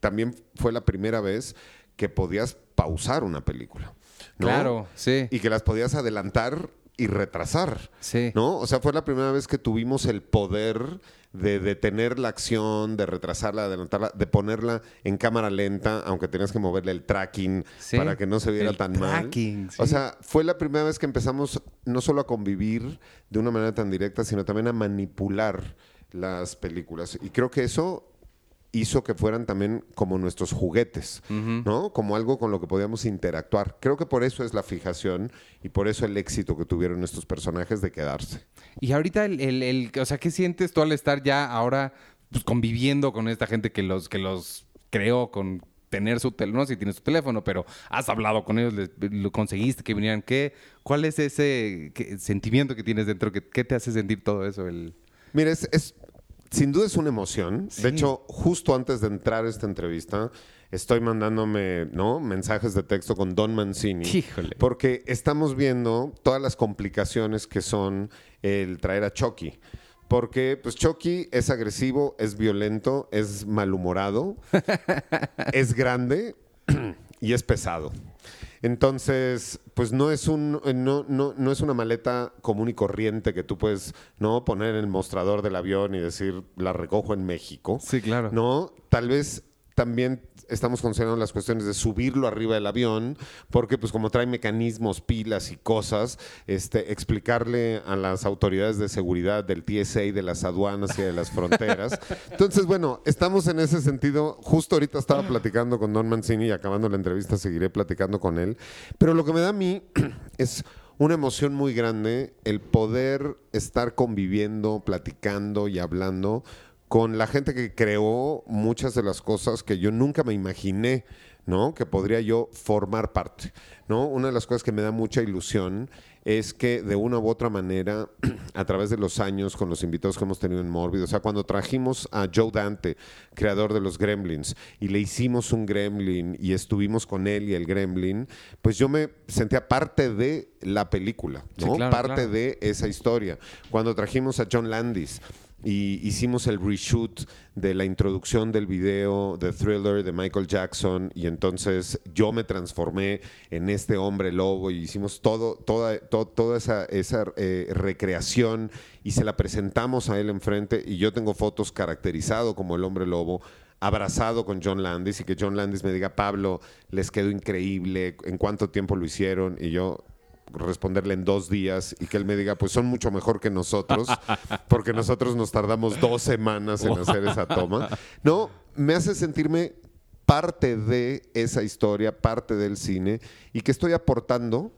también fue la primera vez que podías pausar una película. ¿No? Claro, sí. Y que las podías adelantar y retrasar. Sí. ¿No? O sea, fue la primera vez que tuvimos el poder de detener la acción, de retrasarla, de adelantarla, de ponerla en cámara lenta, aunque tenías que moverle el tracking Sí, para que no se viera el tan tracking, mal. O sí. sea, fue la primera vez que empezamos no solo a convivir de una manera tan directa, sino también a manipular las películas. Y creo que eso hizo que fueran también como nuestros juguetes, ¿no? Como algo con lo que podíamos interactuar. Creo que por eso es la fijación y por eso el éxito que tuvieron estos personajes de quedarse. Y ahorita, el, el- el- o sea, ¿qué sientes tú al estar ya ahora pues, conviviendo con esta gente que los, que los creó con tener su teléfono? No sé si tienes tu teléfono, pero has hablado con ellos, les- lo conseguiste que vinieran. ¿Qué, ¿Cuál es ese qué sentimiento que tienes dentro? ¿Qué, qué te hace sentir todo eso? El... Mira, es, es- sin duda es una emoción. Sí. De hecho, justo antes de entrar a esta entrevista, estoy mandándome ¿no? mensajes de texto con Don Mancini. Híjole. Porque estamos viendo todas las complicaciones que son el traer a Chucky. Porque pues Chucky es agresivo, es violento, es malhumorado, (laughs) es grande (clears throat) y es pesado. Entonces, pues no es un eh, no, no, no es una maleta común y corriente que tú puedes no poner en el mostrador del avión y decir la recojo en México. Sí, claro. No, tal vez también estamos considerando las cuestiones de subirlo arriba del avión, porque pues como trae mecanismos, pilas y cosas, este, explicarle a las autoridades de seguridad del TSA, de las aduanas y de las fronteras. (laughs) Entonces, bueno, estamos en ese sentido. Justo ahorita estaba platicando con Don Mancini y acabando la entrevista seguiré platicando con él. Pero lo que me da a mí (clears throat) es una emoción muy grande el poder estar conviviendo, platicando y hablando con la gente que creó muchas de las cosas que yo nunca me imaginé, ¿no? Que podría yo formar parte, ¿no? Una de las cosas que me da mucha ilusión es que de una u otra manera, (clears throat) a través de los años, con los invitados que hemos tenido en Mórbido, o sea, cuando trajimos a Joe Dante, creador de los Gremlins, y le hicimos un Gremlin y estuvimos con él y el Gremlin, pues yo me sentía parte de la película, Sí, ¿no? claro, parte claro. de esa historia. Cuando trajimos a John Landis y hicimos el reshoot de la introducción del video de Thriller de Michael Jackson y entonces yo me transformé en este hombre lobo y hicimos todo, toda, to- toda esa, esa eh, recreación y se la presentamos a él enfrente y yo tengo fotos caracterizado como el hombre lobo abrazado con John Landis y que John Landis me diga, Pablo, les quedó increíble, ¿en cuánto tiempo lo hicieron? Y yo responderle en dos días y que él me diga, pues son mucho mejor que nosotros, porque nosotros nos tardamos dos semanas en hacer esa toma. No, me hace sentirme parte de esa historia, parte del cine y que estoy aportando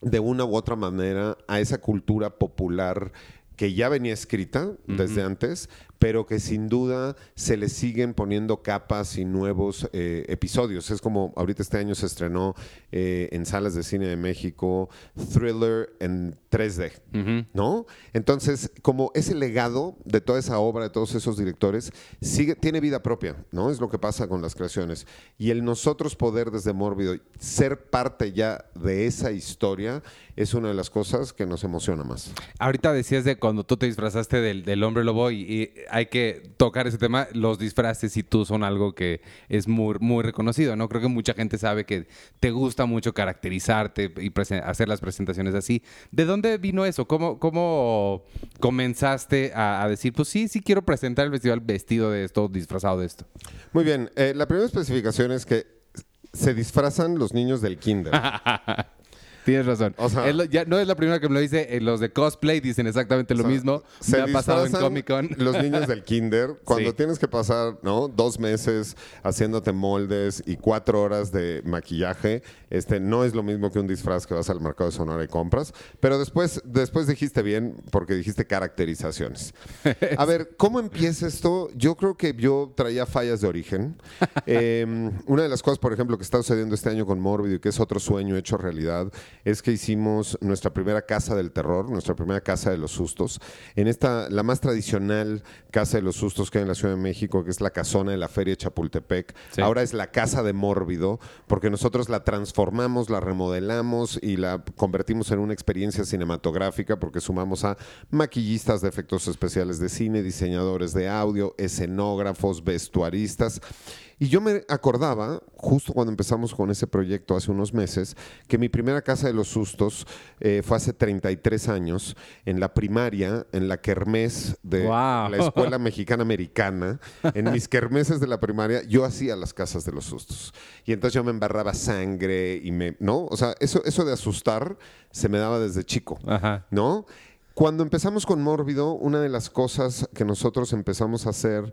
de una u otra manera a esa cultura popular que ya venía escrita desde antes, pero que sin duda se le siguen poniendo capas y nuevos eh, episodios. Es como ahorita este año se estrenó eh, en salas de cine de México Thriller en 3D, ¿no? Entonces, como ese legado de toda esa obra, de todos esos directores, sigue, tiene vida propia, ¿no? Es lo que pasa con las creaciones. Y el nosotros poder desde Mórbido ser parte ya de esa historia es una de las cosas que nos emociona más. Ahorita decías de cuando tú te disfrazaste del, del hombre lobo y, y hay que tocar ese tema, los disfraces y tú son algo que es muy, muy reconocido, ¿no? Creo que mucha gente sabe que te gusta mucho caracterizarte y hacer las presentaciones así. ¿De dónde vino eso? ¿Cómo, cómo comenzaste a, a decir, pues sí, sí quiero presentar el festival vestido de esto, disfrazado de esto? Muy bien, eh, la primera especificación es que se disfrazan los niños del kinder. (laughs) Tienes razón. O sea- lo- ya no es la primera que me lo dice. eh, los de cosplay dicen exactamente lo O sea, mismo. se Me ha pasado en Comic Con. (laughs) Los niños del kinder, (laughs) cuando Sí. tienes que pasar ¿no? dos meses haciéndote moldes y cuatro horas de maquillaje, este no es lo mismo que un disfraz que vas al mercado de Sonora y compras. Pero después, después dijiste bien porque dijiste caracterizaciones. A ver, ¿cómo empieza esto? Yo creo que yo traía fallas de origen. (laughs) Eh, una de las cosas, por ejemplo, que está sucediendo este año con Morbido y que es otro sueño hecho realidad, es que hicimos nuestra primera casa del terror, nuestra primera casa de los sustos, en esta, la más tradicional casa de los sustos que hay en la Ciudad de México, que es la casona de la Feria de Chapultepec. Sí. Ahora es la casa de Mórbido, porque nosotros la transformamos, la remodelamos y la convertimos en una experiencia cinematográfica, porque sumamos a maquillistas de efectos especiales de cine, diseñadores de audio, escenógrafos, vestuaristas. Y yo me acordaba, justo cuando empezamos con ese proyecto hace unos meses, que mi primera casa de los sustos eh, fue hace 33 años, en la primaria, en la kermés de la Escuela Mexicana Americana. En mis kermeses de la primaria, yo hacía las casas de los sustos. Y entonces yo me embarraba sangre y me. ¿No? O sea, eso, eso de asustar se me daba desde chico. Ajá. ¿no? Cuando empezamos con Mórbido, una de las cosas que nosotros empezamos a hacer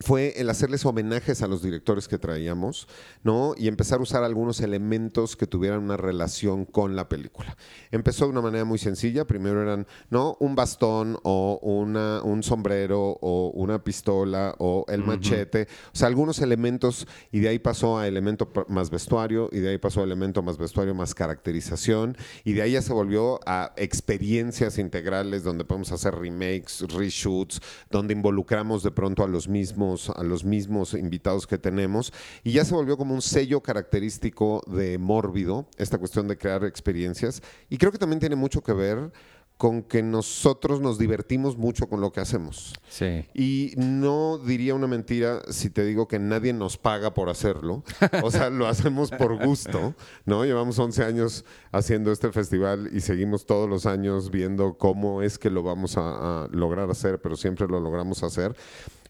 fue el hacerles homenajes a los directores que traíamos, ¿no? Y empezar a usar algunos elementos que tuvieran una relación con la película. Empezó de una manera muy sencilla. Primero eran, ¿no? Un bastón o una, un sombrero o una pistola o el machete. O sea, algunos elementos y de ahí pasó a elemento más vestuario y de ahí pasó a elemento más vestuario más caracterización y de ahí ya se volvió a experiencias integrales donde podemos hacer remakes, reshoots, donde involucramos de pronto a los mismos a los mismos invitados que tenemos y ya se volvió como un sello característico de Mórbido, esta cuestión de crear experiencias y creo que también tiene mucho que ver con que nosotros nos divertimos mucho con lo que hacemos. Sí. Y no diría una mentira si te digo que nadie nos paga por hacerlo. O sea, lo hacemos por gusto, ¿no? Llevamos 11 años haciendo este festival y seguimos todos los años viendo cómo es que lo vamos a, a lograr hacer, pero siempre lo logramos hacer.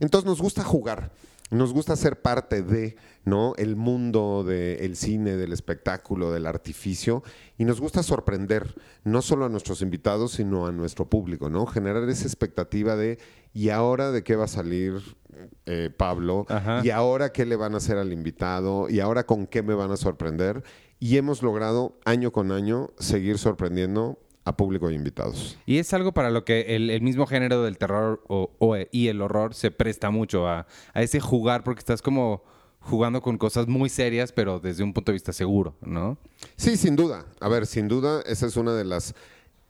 Entonces nos gusta jugar. Nos gusta ser parte de, ¿no? El mundo del cine, del espectáculo, del artificio y nos gusta sorprender no solo a nuestros invitados, sino a nuestro público, ¿no? Generar esa expectativa de ¿y ahora de qué va a salir eh, Pablo? Ajá. ¿Y ahora qué le van a hacer al invitado? ¿Y ahora con qué me van a sorprender? Y hemos logrado año con año seguir sorprendiendo a público e invitados. Y es algo para lo que el, el mismo género del terror o- o- y el horror se presta mucho a, a ese jugar, porque estás como jugando con cosas muy serias, pero desde un punto de vista seguro, ¿no? Sí, sin duda. A ver, sin duda, esa es una de las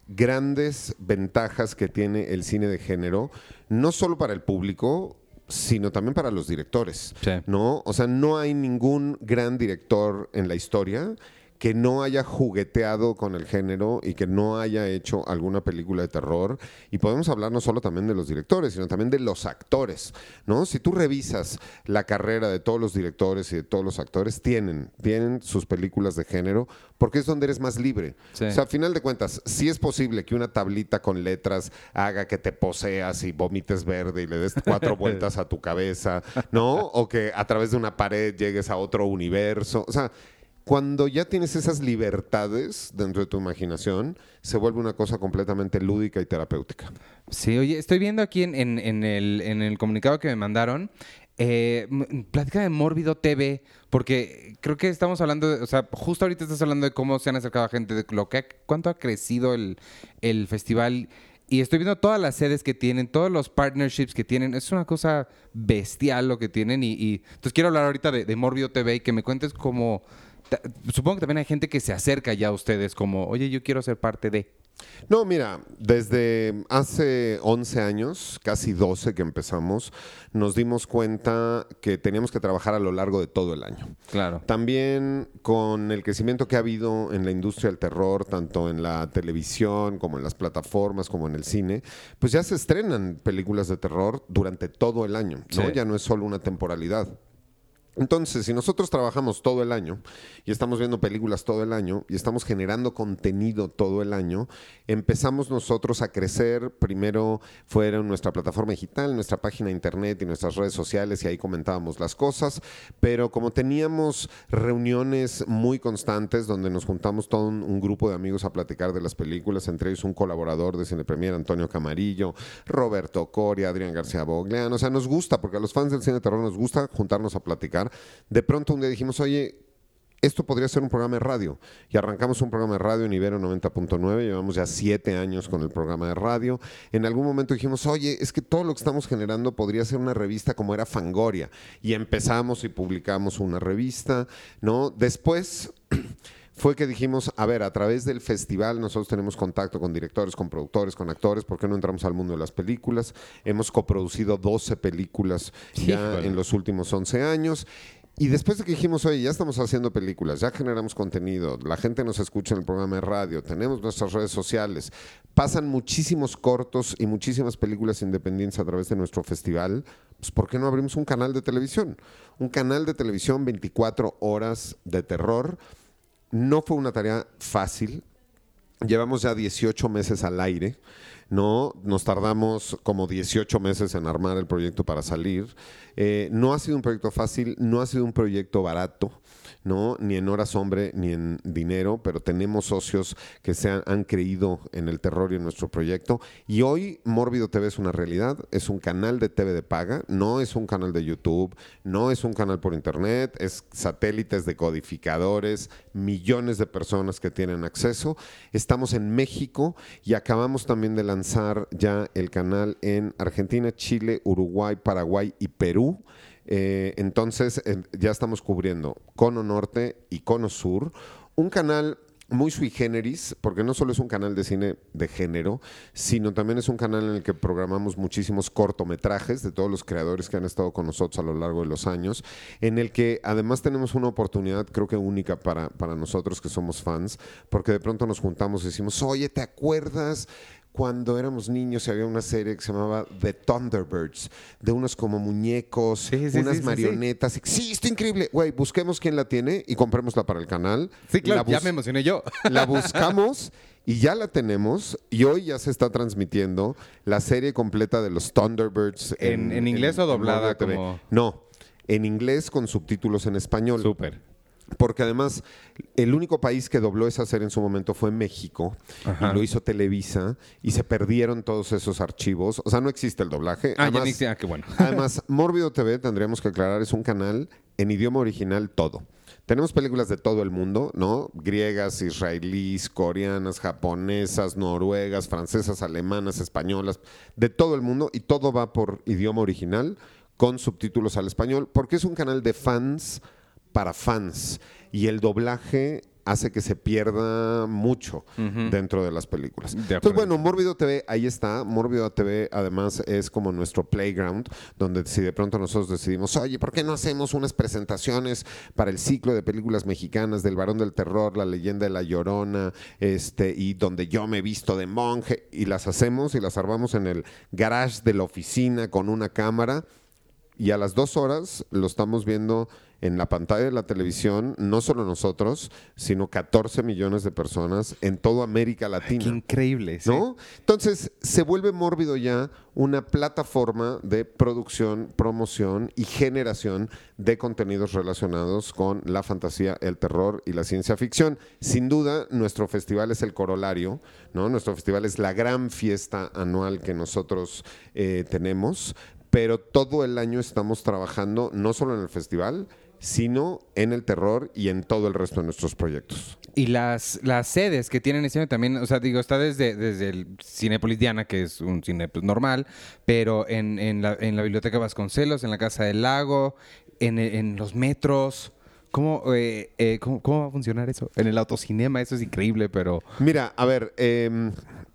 grandes ventajas que tiene el cine de género, no solo para el público, sino también para los directores. Sí. ¿no? O sea, no hay ningún gran director en la historia que no haya jugueteado con el género y que no haya hecho alguna película de terror. Y podemos hablar no solo también de los directores, sino también de los actores, ¿no? Si tú revisas la carrera de todos los directores y de todos los actores, tienen, tienen sus películas de género porque es donde eres más libre. Sí. O sea, a final de cuentas, sí es posible que una tablita con letras haga que te poseas y vomites verde y le des cuatro (laughs) vueltas a tu cabeza, ¿no? O que a través de una pared llegues a otro universo. O sea, cuando ya tienes esas libertades dentro de tu imaginación, se vuelve una cosa completamente lúdica y terapéutica. Sí, oye, estoy viendo aquí en, el, comunicado que me mandaron, eh, plática de Mórbido TV, porque creo que estamos hablando, de- o sea, justo ahorita estás hablando de cómo se han acercado gente, de lo que ha- cuánto ha crecido el, festival. Y estoy viendo todas las sedes que tienen, todos los partnerships que tienen. Es una cosa bestial lo que tienen. Y, entonces quiero hablar ahorita de, de Mórbido TV y que me cuentes cómo... Supongo que también hay gente que se acerca ya a ustedes como, oye, yo quiero ser parte de... No, mira, desde hace 11 años, casi 12 que empezamos, nos dimos cuenta que teníamos que trabajar a lo largo de todo el año. Claro. También con el crecimiento que ha habido en la industria del terror, tanto en la televisión como en las plataformas, como en el cine, pues ya se estrenan películas de terror durante todo el año, ¿no? Sí. Ya no es solo una temporalidad. Entonces, si nosotros trabajamos todo el año y estamos viendo películas todo el año y estamos generando contenido todo el año, empezamos nosotros a crecer. Primero fuera en nuestra plataforma digital, nuestra página de internet y nuestras redes sociales y ahí comentábamos las cosas. Pero como teníamos reuniones muy constantes donde nos juntamos todo un, grupo de amigos a platicar de las películas, entre ellos un colaborador de Cine Premier, Antonio Camarillo, Roberto Coria, Adrián García Bogleán. O sea, nos gusta, porque a los fans del cine de terror nos gusta juntarnos a platicar. De pronto un día dijimos, oye, esto podría ser un programa de radio. Y arrancamos un programa de radio en Ibero 90.9. Llevamos ya siete años con el programa de radio. En algún momento dijimos, oye, es que todo lo que estamos generando podría ser una revista como era Fangoria. Y empezamos y publicamos una revista, ¿no? Después (clears throat) fue que dijimos, a ver, a través del festival nosotros tenemos contacto con directores, con productores, con actores, ¿por qué no entramos al mundo de las películas? Hemos coproducido 12 películas ya en los últimos 11 años. Y después de que dijimos, oye, ya estamos haciendo películas, ya generamos contenido, la gente nos escucha en el programa de radio, tenemos nuestras redes sociales, pasan muchísimos cortos y muchísimas películas independientes a través de nuestro festival, pues ¿por qué no abrimos un canal de televisión? Un canal de televisión 24 horas de terror. No fue una tarea fácil. Llevamos ya 18 meses al aire. ¿no? Nos tardamos como 18 meses en armar el proyecto para salir. Eh, no ha sido un proyecto fácil, no ha sido un proyecto barato. ¿No? Ni en horas hombre, ni en dinero, pero tenemos socios que se han, han creído en el terror y en nuestro proyecto. Y hoy Mórbido TV es una realidad, es un canal de TV de paga, no es un canal de YouTube, no es un canal por internet, es satélites de codificadores, millones de personas que tienen acceso. Estamos en México y acabamos también de lanzar ya el canal en Argentina, Chile, Uruguay, Paraguay y Perú. Eh, entonces eh, ya estamos cubriendo Cono Norte y Cono Sur. Un canal muy sui generis, porque no solo es un canal de cine de género, sino también es un canal en el que programamos muchísimos cortometrajes de todos los creadores que han estado con nosotros a lo largo de los años, en el que además tenemos una oportunidad creo que única para, para nosotros que somos fans, porque de pronto nos juntamos y decimos, oye, ¿te acuerdas? Cuando éramos niños había una serie que se llamaba The Thunderbirds, de unos como muñecos, Sí, sí, unas sí, marionetas. Sí, está increíble. Güey, busquemos quién la tiene y comprémosla para el canal. Sí, claro, La ya me emocioné yo. la (laughs) buscamos y ya la tenemos. Y hoy ya se está transmitiendo la serie completa de los Thunderbirds. ¿En- en inglés o doblada como- No, en inglés con subtítulos en español. Súper. Porque además, el único país que dobló esa serie en su momento fue México. Ajá. Y lo hizo Televisa. Y se perdieron todos esos archivos. O sea, no existe el doblaje. Ah, ya Además, ni sé- ah, qué bueno. (laughs) Además, Mórbido TV, tendríamos que aclarar, es un canal en idioma original todo. Tenemos películas de todo el mundo, ¿no? Griegas, israelíes, coreanas, japonesas, noruegas, francesas, alemanas, españolas, de todo el mundo y todo va por idioma original con subtítulos al español, porque es un canal de fans para fans y el doblaje hace que se pierda mucho dentro de las películas. De Entonces, bueno, Mórbido TV, ahí está. Mórbido TV además es como nuestro playground, donde si de pronto nosotros decidimos, oye, ¿por qué no hacemos unas presentaciones para el ciclo de películas mexicanas del Varón del Terror, La Leyenda de la Llorona, este, y donde yo me he visto de monje? Y las hacemos y las armamos en el garage de la oficina con una cámara. Y a las dos horas lo estamos viendo en la pantalla de la televisión, no solo nosotros, sino 14 millones de personas en toda América Latina. Qué increíble. sí. ¿no? Entonces, se vuelve mórbido ya una plataforma de producción, promoción y generación de contenidos relacionados con la fantasía, el terror y la ciencia ficción. Sin duda, nuestro festival es el corolario, ¿no? Nuestro festival es la gran fiesta anual que nosotros eh, tenemos, pero todo el año estamos trabajando no solo en el festival, sino en el terror y en todo el resto de nuestros proyectos. Y las, las sedes que tienen este año también, o sea, digo, está desde, desde el Cinépolis Diana, que es un cine pues, normal, pero en, en la, en la Biblioteca Vasconcelos, en la Casa del Lago, en, en los metros. ¿Cómo, eh, eh, cómo, cómo va a funcionar eso? En el autocinema, eso es increíble, pero... Mira, a ver, em,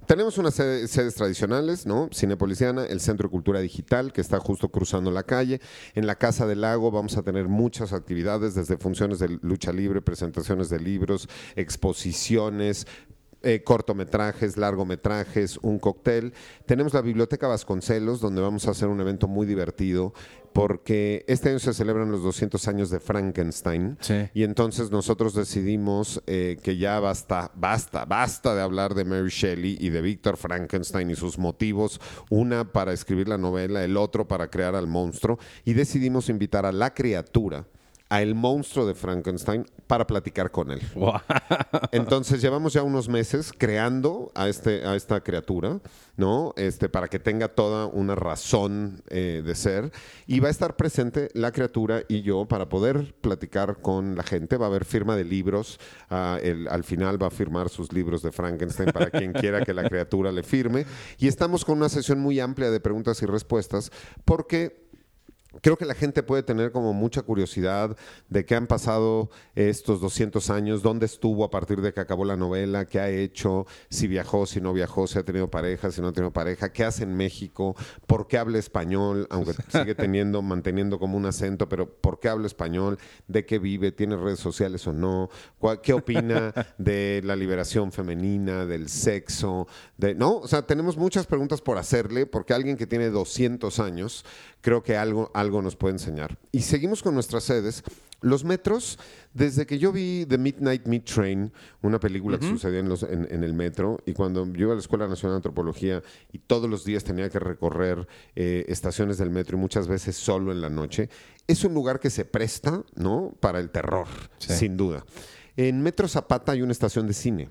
tenemos unas sede- sedes tradicionales, ¿no? Cinepoliciana, el Centro de Cultura Digital, que está justo cruzando la calle. En la Casa del Lago vamos a tener muchas actividades, desde funciones de lucha libre, presentaciones de libros, exposiciones, eh, cortometrajes, largometrajes, un cóctel. Tenemos la Biblioteca Vasconcelos, donde vamos a hacer un evento muy divertido, porque este año se celebran los 200 años de Frankenstein. Sí. Y entonces nosotros decidimos eh, que ya basta, basta, basta de hablar de Mary Shelley y de Víctor Frankenstein y sus motivos, una para escribir la novela, el otro para crear al monstruo, y decidimos invitar a la criatura, a el monstruo de Frankenstein, para platicar con él. (laughs) Entonces llevamos ya unos meses creando a, este, a esta criatura, ¿no? Este, para que tenga toda una razón eh, de ser. Y va a estar presente la criatura y yo para poder platicar con la gente. Va a haber firma de libros. ah, el- al final va a firmar sus libros de Frankenstein para quien quiera que la criatura le firme. Y estamos con una sesión muy amplia de preguntas y respuestas porque creo que la gente puede tener como mucha curiosidad de qué han pasado estos 200 años, dónde estuvo a partir de que acabó la novela, qué ha hecho, si viajó, si no viajó, si ha tenido pareja, si no ha tenido pareja, qué hace en México, por qué habla español, aunque (laughs) sigue teniendo, manteniendo como un acento, pero por qué habla español, de qué vive, tiene redes sociales o no, qué opina de la liberación femenina, del sexo, de, ¿no? O sea, tenemos muchas preguntas por hacerle, porque alguien que tiene 200 años creo que algo, algo nos puede enseñar. Y seguimos con nuestras sedes. Los metros, desde que yo vi The Midnight Meat Train, una película que sucedía en, los- en- en el metro, y cuando yo iba a la Escuela Nacional de Antropología y todos los días tenía que recorrer eh, estaciones del metro y muchas veces solo en la noche, es un lugar que se presta ¿no? para el terror, Sí. sin duda. En Metro Zapata hay una estación de cine.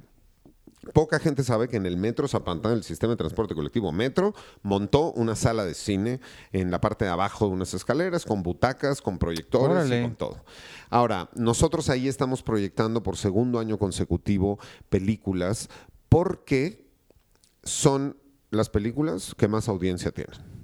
Poca gente sabe que en el Metro Zapata, el sistema de transporte colectivo Metro, montó una sala de cine en la parte de abajo de unas escaleras, con butacas, con proyectores Órale. y con todo. Ahora, nosotros ahí estamos proyectando por segundo año consecutivo películas porque son las películas que más audiencia tienen.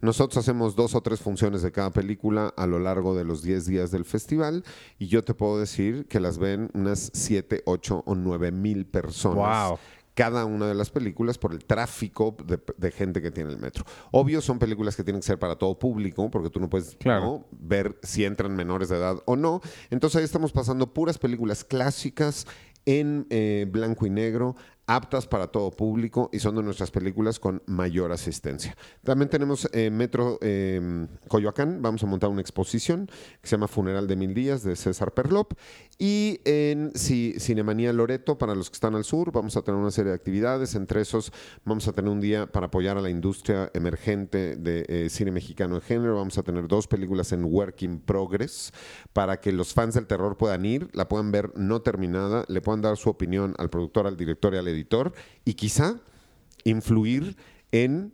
Nosotros hacemos dos o tres funciones de cada película a lo largo de los 10 días del festival y yo te puedo decir que las ven unas 7, 8 o 9 mil personas. Wow. Cada una de las películas por el tráfico de, de gente que tiene el metro. Obvio, son películas que tienen que ser para todo público, porque tú no puedes Claro. ¿no? ver si entran menores de edad o no. Entonces ahí estamos pasando puras películas clásicas en eh, blanco y negro, aptas para todo público y son de nuestras películas con mayor asistencia. También tenemos eh, Metro eh, Coyoacán, vamos a montar una exposición que se llama Funeral de Mil Días de César Perlop. Y en Ci- Cinemanía Loreto, para los que están al sur, vamos a tener una serie de actividades, entre esos vamos a tener un día para apoyar a la industria emergente de eh, cine mexicano en género, vamos a tener dos películas en Work in Progress para que los fans del terror puedan ir, la puedan ver no terminada, le puedan dar su opinión al productor, al director y al editor y quizá influir en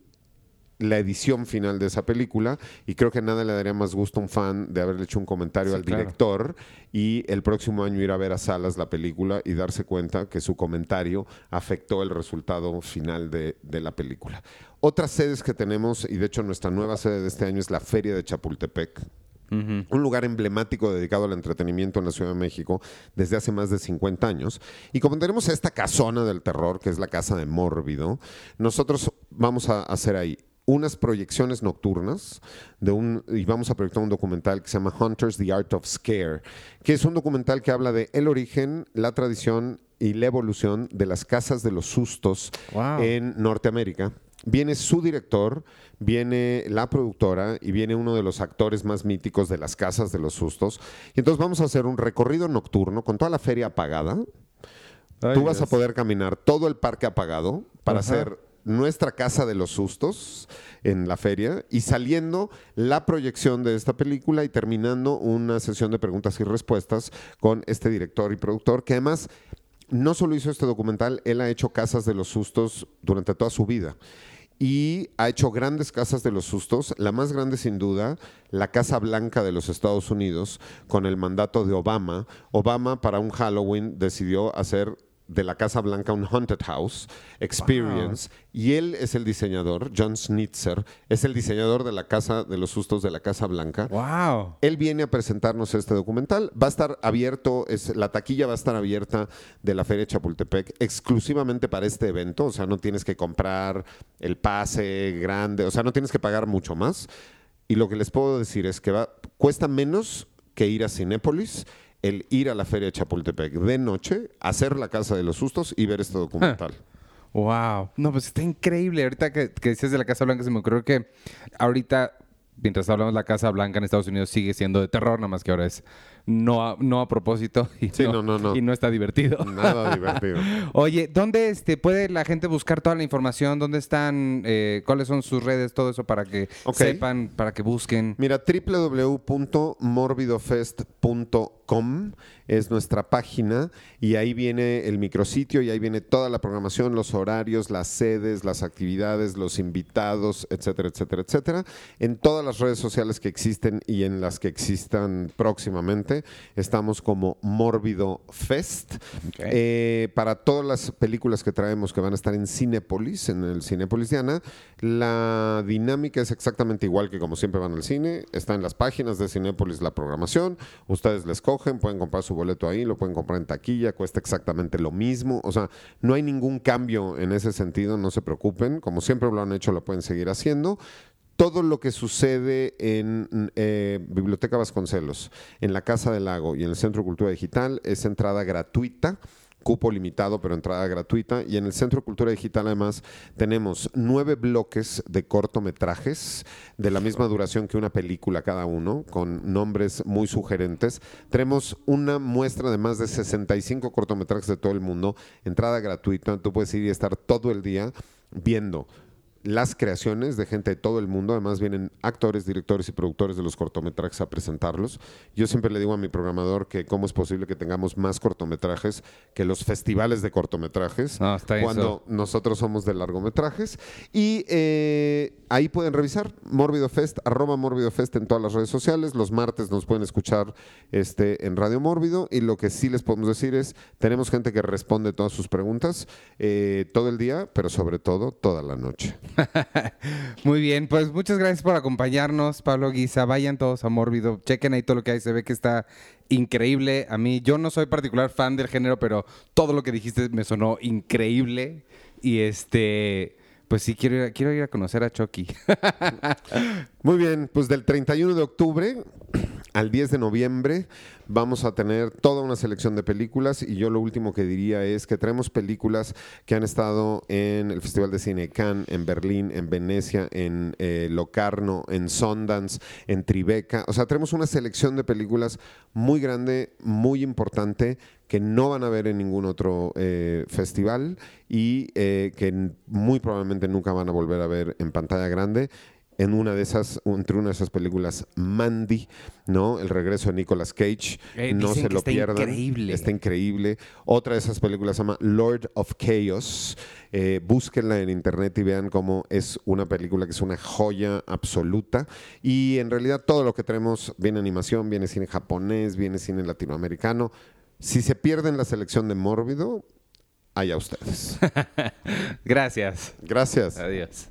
la edición final de esa película y creo que nada le daría más gusto a un fan de haberle hecho un comentario Sí, al claro. director y el próximo año ir a ver a salas la película y darse cuenta que su comentario afectó el resultado final de, de la película. Otras sedes que tenemos, y de hecho nuestra nueva sede de este año es la Feria de Chapultepec, un lugar emblemático dedicado al entretenimiento en la Ciudad de México desde hace más de 50 años. Y como tenemos esta casona del terror, que es la casa de Mórbido, nosotros vamos a hacer ahí unas proyecciones nocturnas de un y vamos a proyectar un documental que se llama Hunters the Art of Scare, que es un documental que habla de el origen, la tradición y la evolución de las casas de los sustos Wow. en Norteamérica. Viene su director, viene la productora y viene uno de los actores más míticos de las casas de los sustos. Y entonces vamos a hacer un recorrido nocturno con toda la feria apagada. Ay, Tú vas a poder caminar todo el parque apagado para Ajá. hacer nuestra casa de los sustos en la feria y saliendo la proyección de esta película y terminando una sesión de preguntas y respuestas con este director y productor que además no solo hizo este documental, él ha hecho casas de los sustos durante toda su vida. Y ha hecho grandes casas de los sustos, la más grande sin duda, la Casa Blanca de los Estados Unidos, con el mandato de Obama. Obama para un Halloween decidió hacer de la Casa Blanca un Haunted House Experience y él es el diseñador, John Schnitzer, es el diseñador de la Casa de los Sustos de la Casa Blanca. Wow. Él viene a presentarnos este documental. Va a estar abierto, es, la taquilla va a estar abierta de la Feria de Chapultepec exclusivamente para este evento. O sea, no tienes que comprar el pase grande, o sea, no tienes que pagar mucho más. Y lo que les puedo decir es que va, cuesta menos que ir a Cinépolis el ir a la Feria de Chapultepec de noche, hacer la Casa de los Sustos y ver este documental. (laughs) Wow. No, pues está increíble. Ahorita que, que decías de la Casa Blanca, se me ocurrió que ahorita, mientras hablamos, la Casa Blanca en Estados Unidos sigue siendo de terror, nada más que ahora es no a, no a propósito (laughs) y, Sí, no, no, no. y no está divertido. Nada (laughs) divertido. Oye, ¿dónde este, puede la gente buscar toda la información? ¿Dónde están? eh, ¿Cuáles son sus redes? Todo eso para que sepan, para que busquen. Mira, www.morbidofest.com es nuestra página y ahí viene el micrositio y ahí viene toda la programación, los horarios, las sedes, las actividades, los invitados, etcétera, etcétera, etcétera. En todas las redes sociales que existen y en las que existan próximamente, estamos como Mórbido Fest. Eh, para todas las películas que traemos que van a estar en Cinépolis, en el Cinépolis Diana, la dinámica es exactamente igual que como siempre van al cine. Está en las páginas de Cinépolis la programación. Ustedes la escogen, pueden comprar su boleto ahí, lo pueden comprar en taquilla, cuesta exactamente lo mismo. O sea, no hay ningún cambio en ese sentido, no se preocupen. Como siempre lo han hecho, lo pueden seguir haciendo todo lo que sucede en eh, Biblioteca Vasconcelos, en la Casa del Lago y en el Centro de Cultura Digital es entrada gratuita cupo limitado, pero entrada gratuita. Y en el Centro de Cultura Digital, además, tenemos nueve bloques de cortometrajes de la misma duración que una película cada uno, con nombres muy sugerentes. Tenemos una muestra de más de 65 cortometrajes de todo el mundo, entrada gratuita. Tú puedes ir y estar todo el día viendo las creaciones de gente de todo el mundo. Además vienen actores, directores y productores de los cortometrajes a presentarlos. Yo siempre le digo a mi programador que cómo es posible que tengamos más cortometrajes que los festivales de cortometrajes No, bien, cuando nosotros somos de largometrajes. Y eh, ahí pueden revisar Mórbido Fest, arroba Mórbido Fest en todas las redes sociales. Los martes nos pueden escuchar este, en Radio Mórbido. Y lo que sí les podemos decir es, tenemos gente que responde todas sus preguntas eh, todo el día, pero sobre todo toda la noche. (laughs) Muy bien, pues muchas gracias por acompañarnos, Pablo Guisa. Vayan todos a Mórbido, chequen ahí todo lo que hay, se ve que está increíble. A mí, yo no soy particular fan del género, pero todo lo que dijiste me sonó increíble. Y este, pues sí, quiero ir quiero ir a conocer a Chucky. (laughs) Muy bien, pues del 31 de octubre al 10 de noviembre vamos a tener toda una selección de películas y yo lo último que diría es que traemos películas que han estado en el Festival de Cine Cannes, en Berlín, en Venecia, en eh, Locarno, en Sundance, en Tribeca. O sea, tenemos una selección de películas muy grande, muy importante que no van a ver en ningún otro eh, festival y eh, que muy probablemente nunca van a volver a ver en pantalla grande en una de esas, entre una de esas películas, Mandy, ¿no? El regreso de Nicolas Cage. Eh, no se lo está pierdan. increíble. Está increíble. Otra de esas películas se llama Lord of Chaos. Eh, búsquenla en internet y vean cómo es una película que es una joya absoluta. Y en realidad todo lo que tenemos, viene animación, viene cine japonés, viene cine latinoamericano. Si se pierden la selección de Mórbido, allá ustedes. (laughs) gracias. Gracias. Adiós.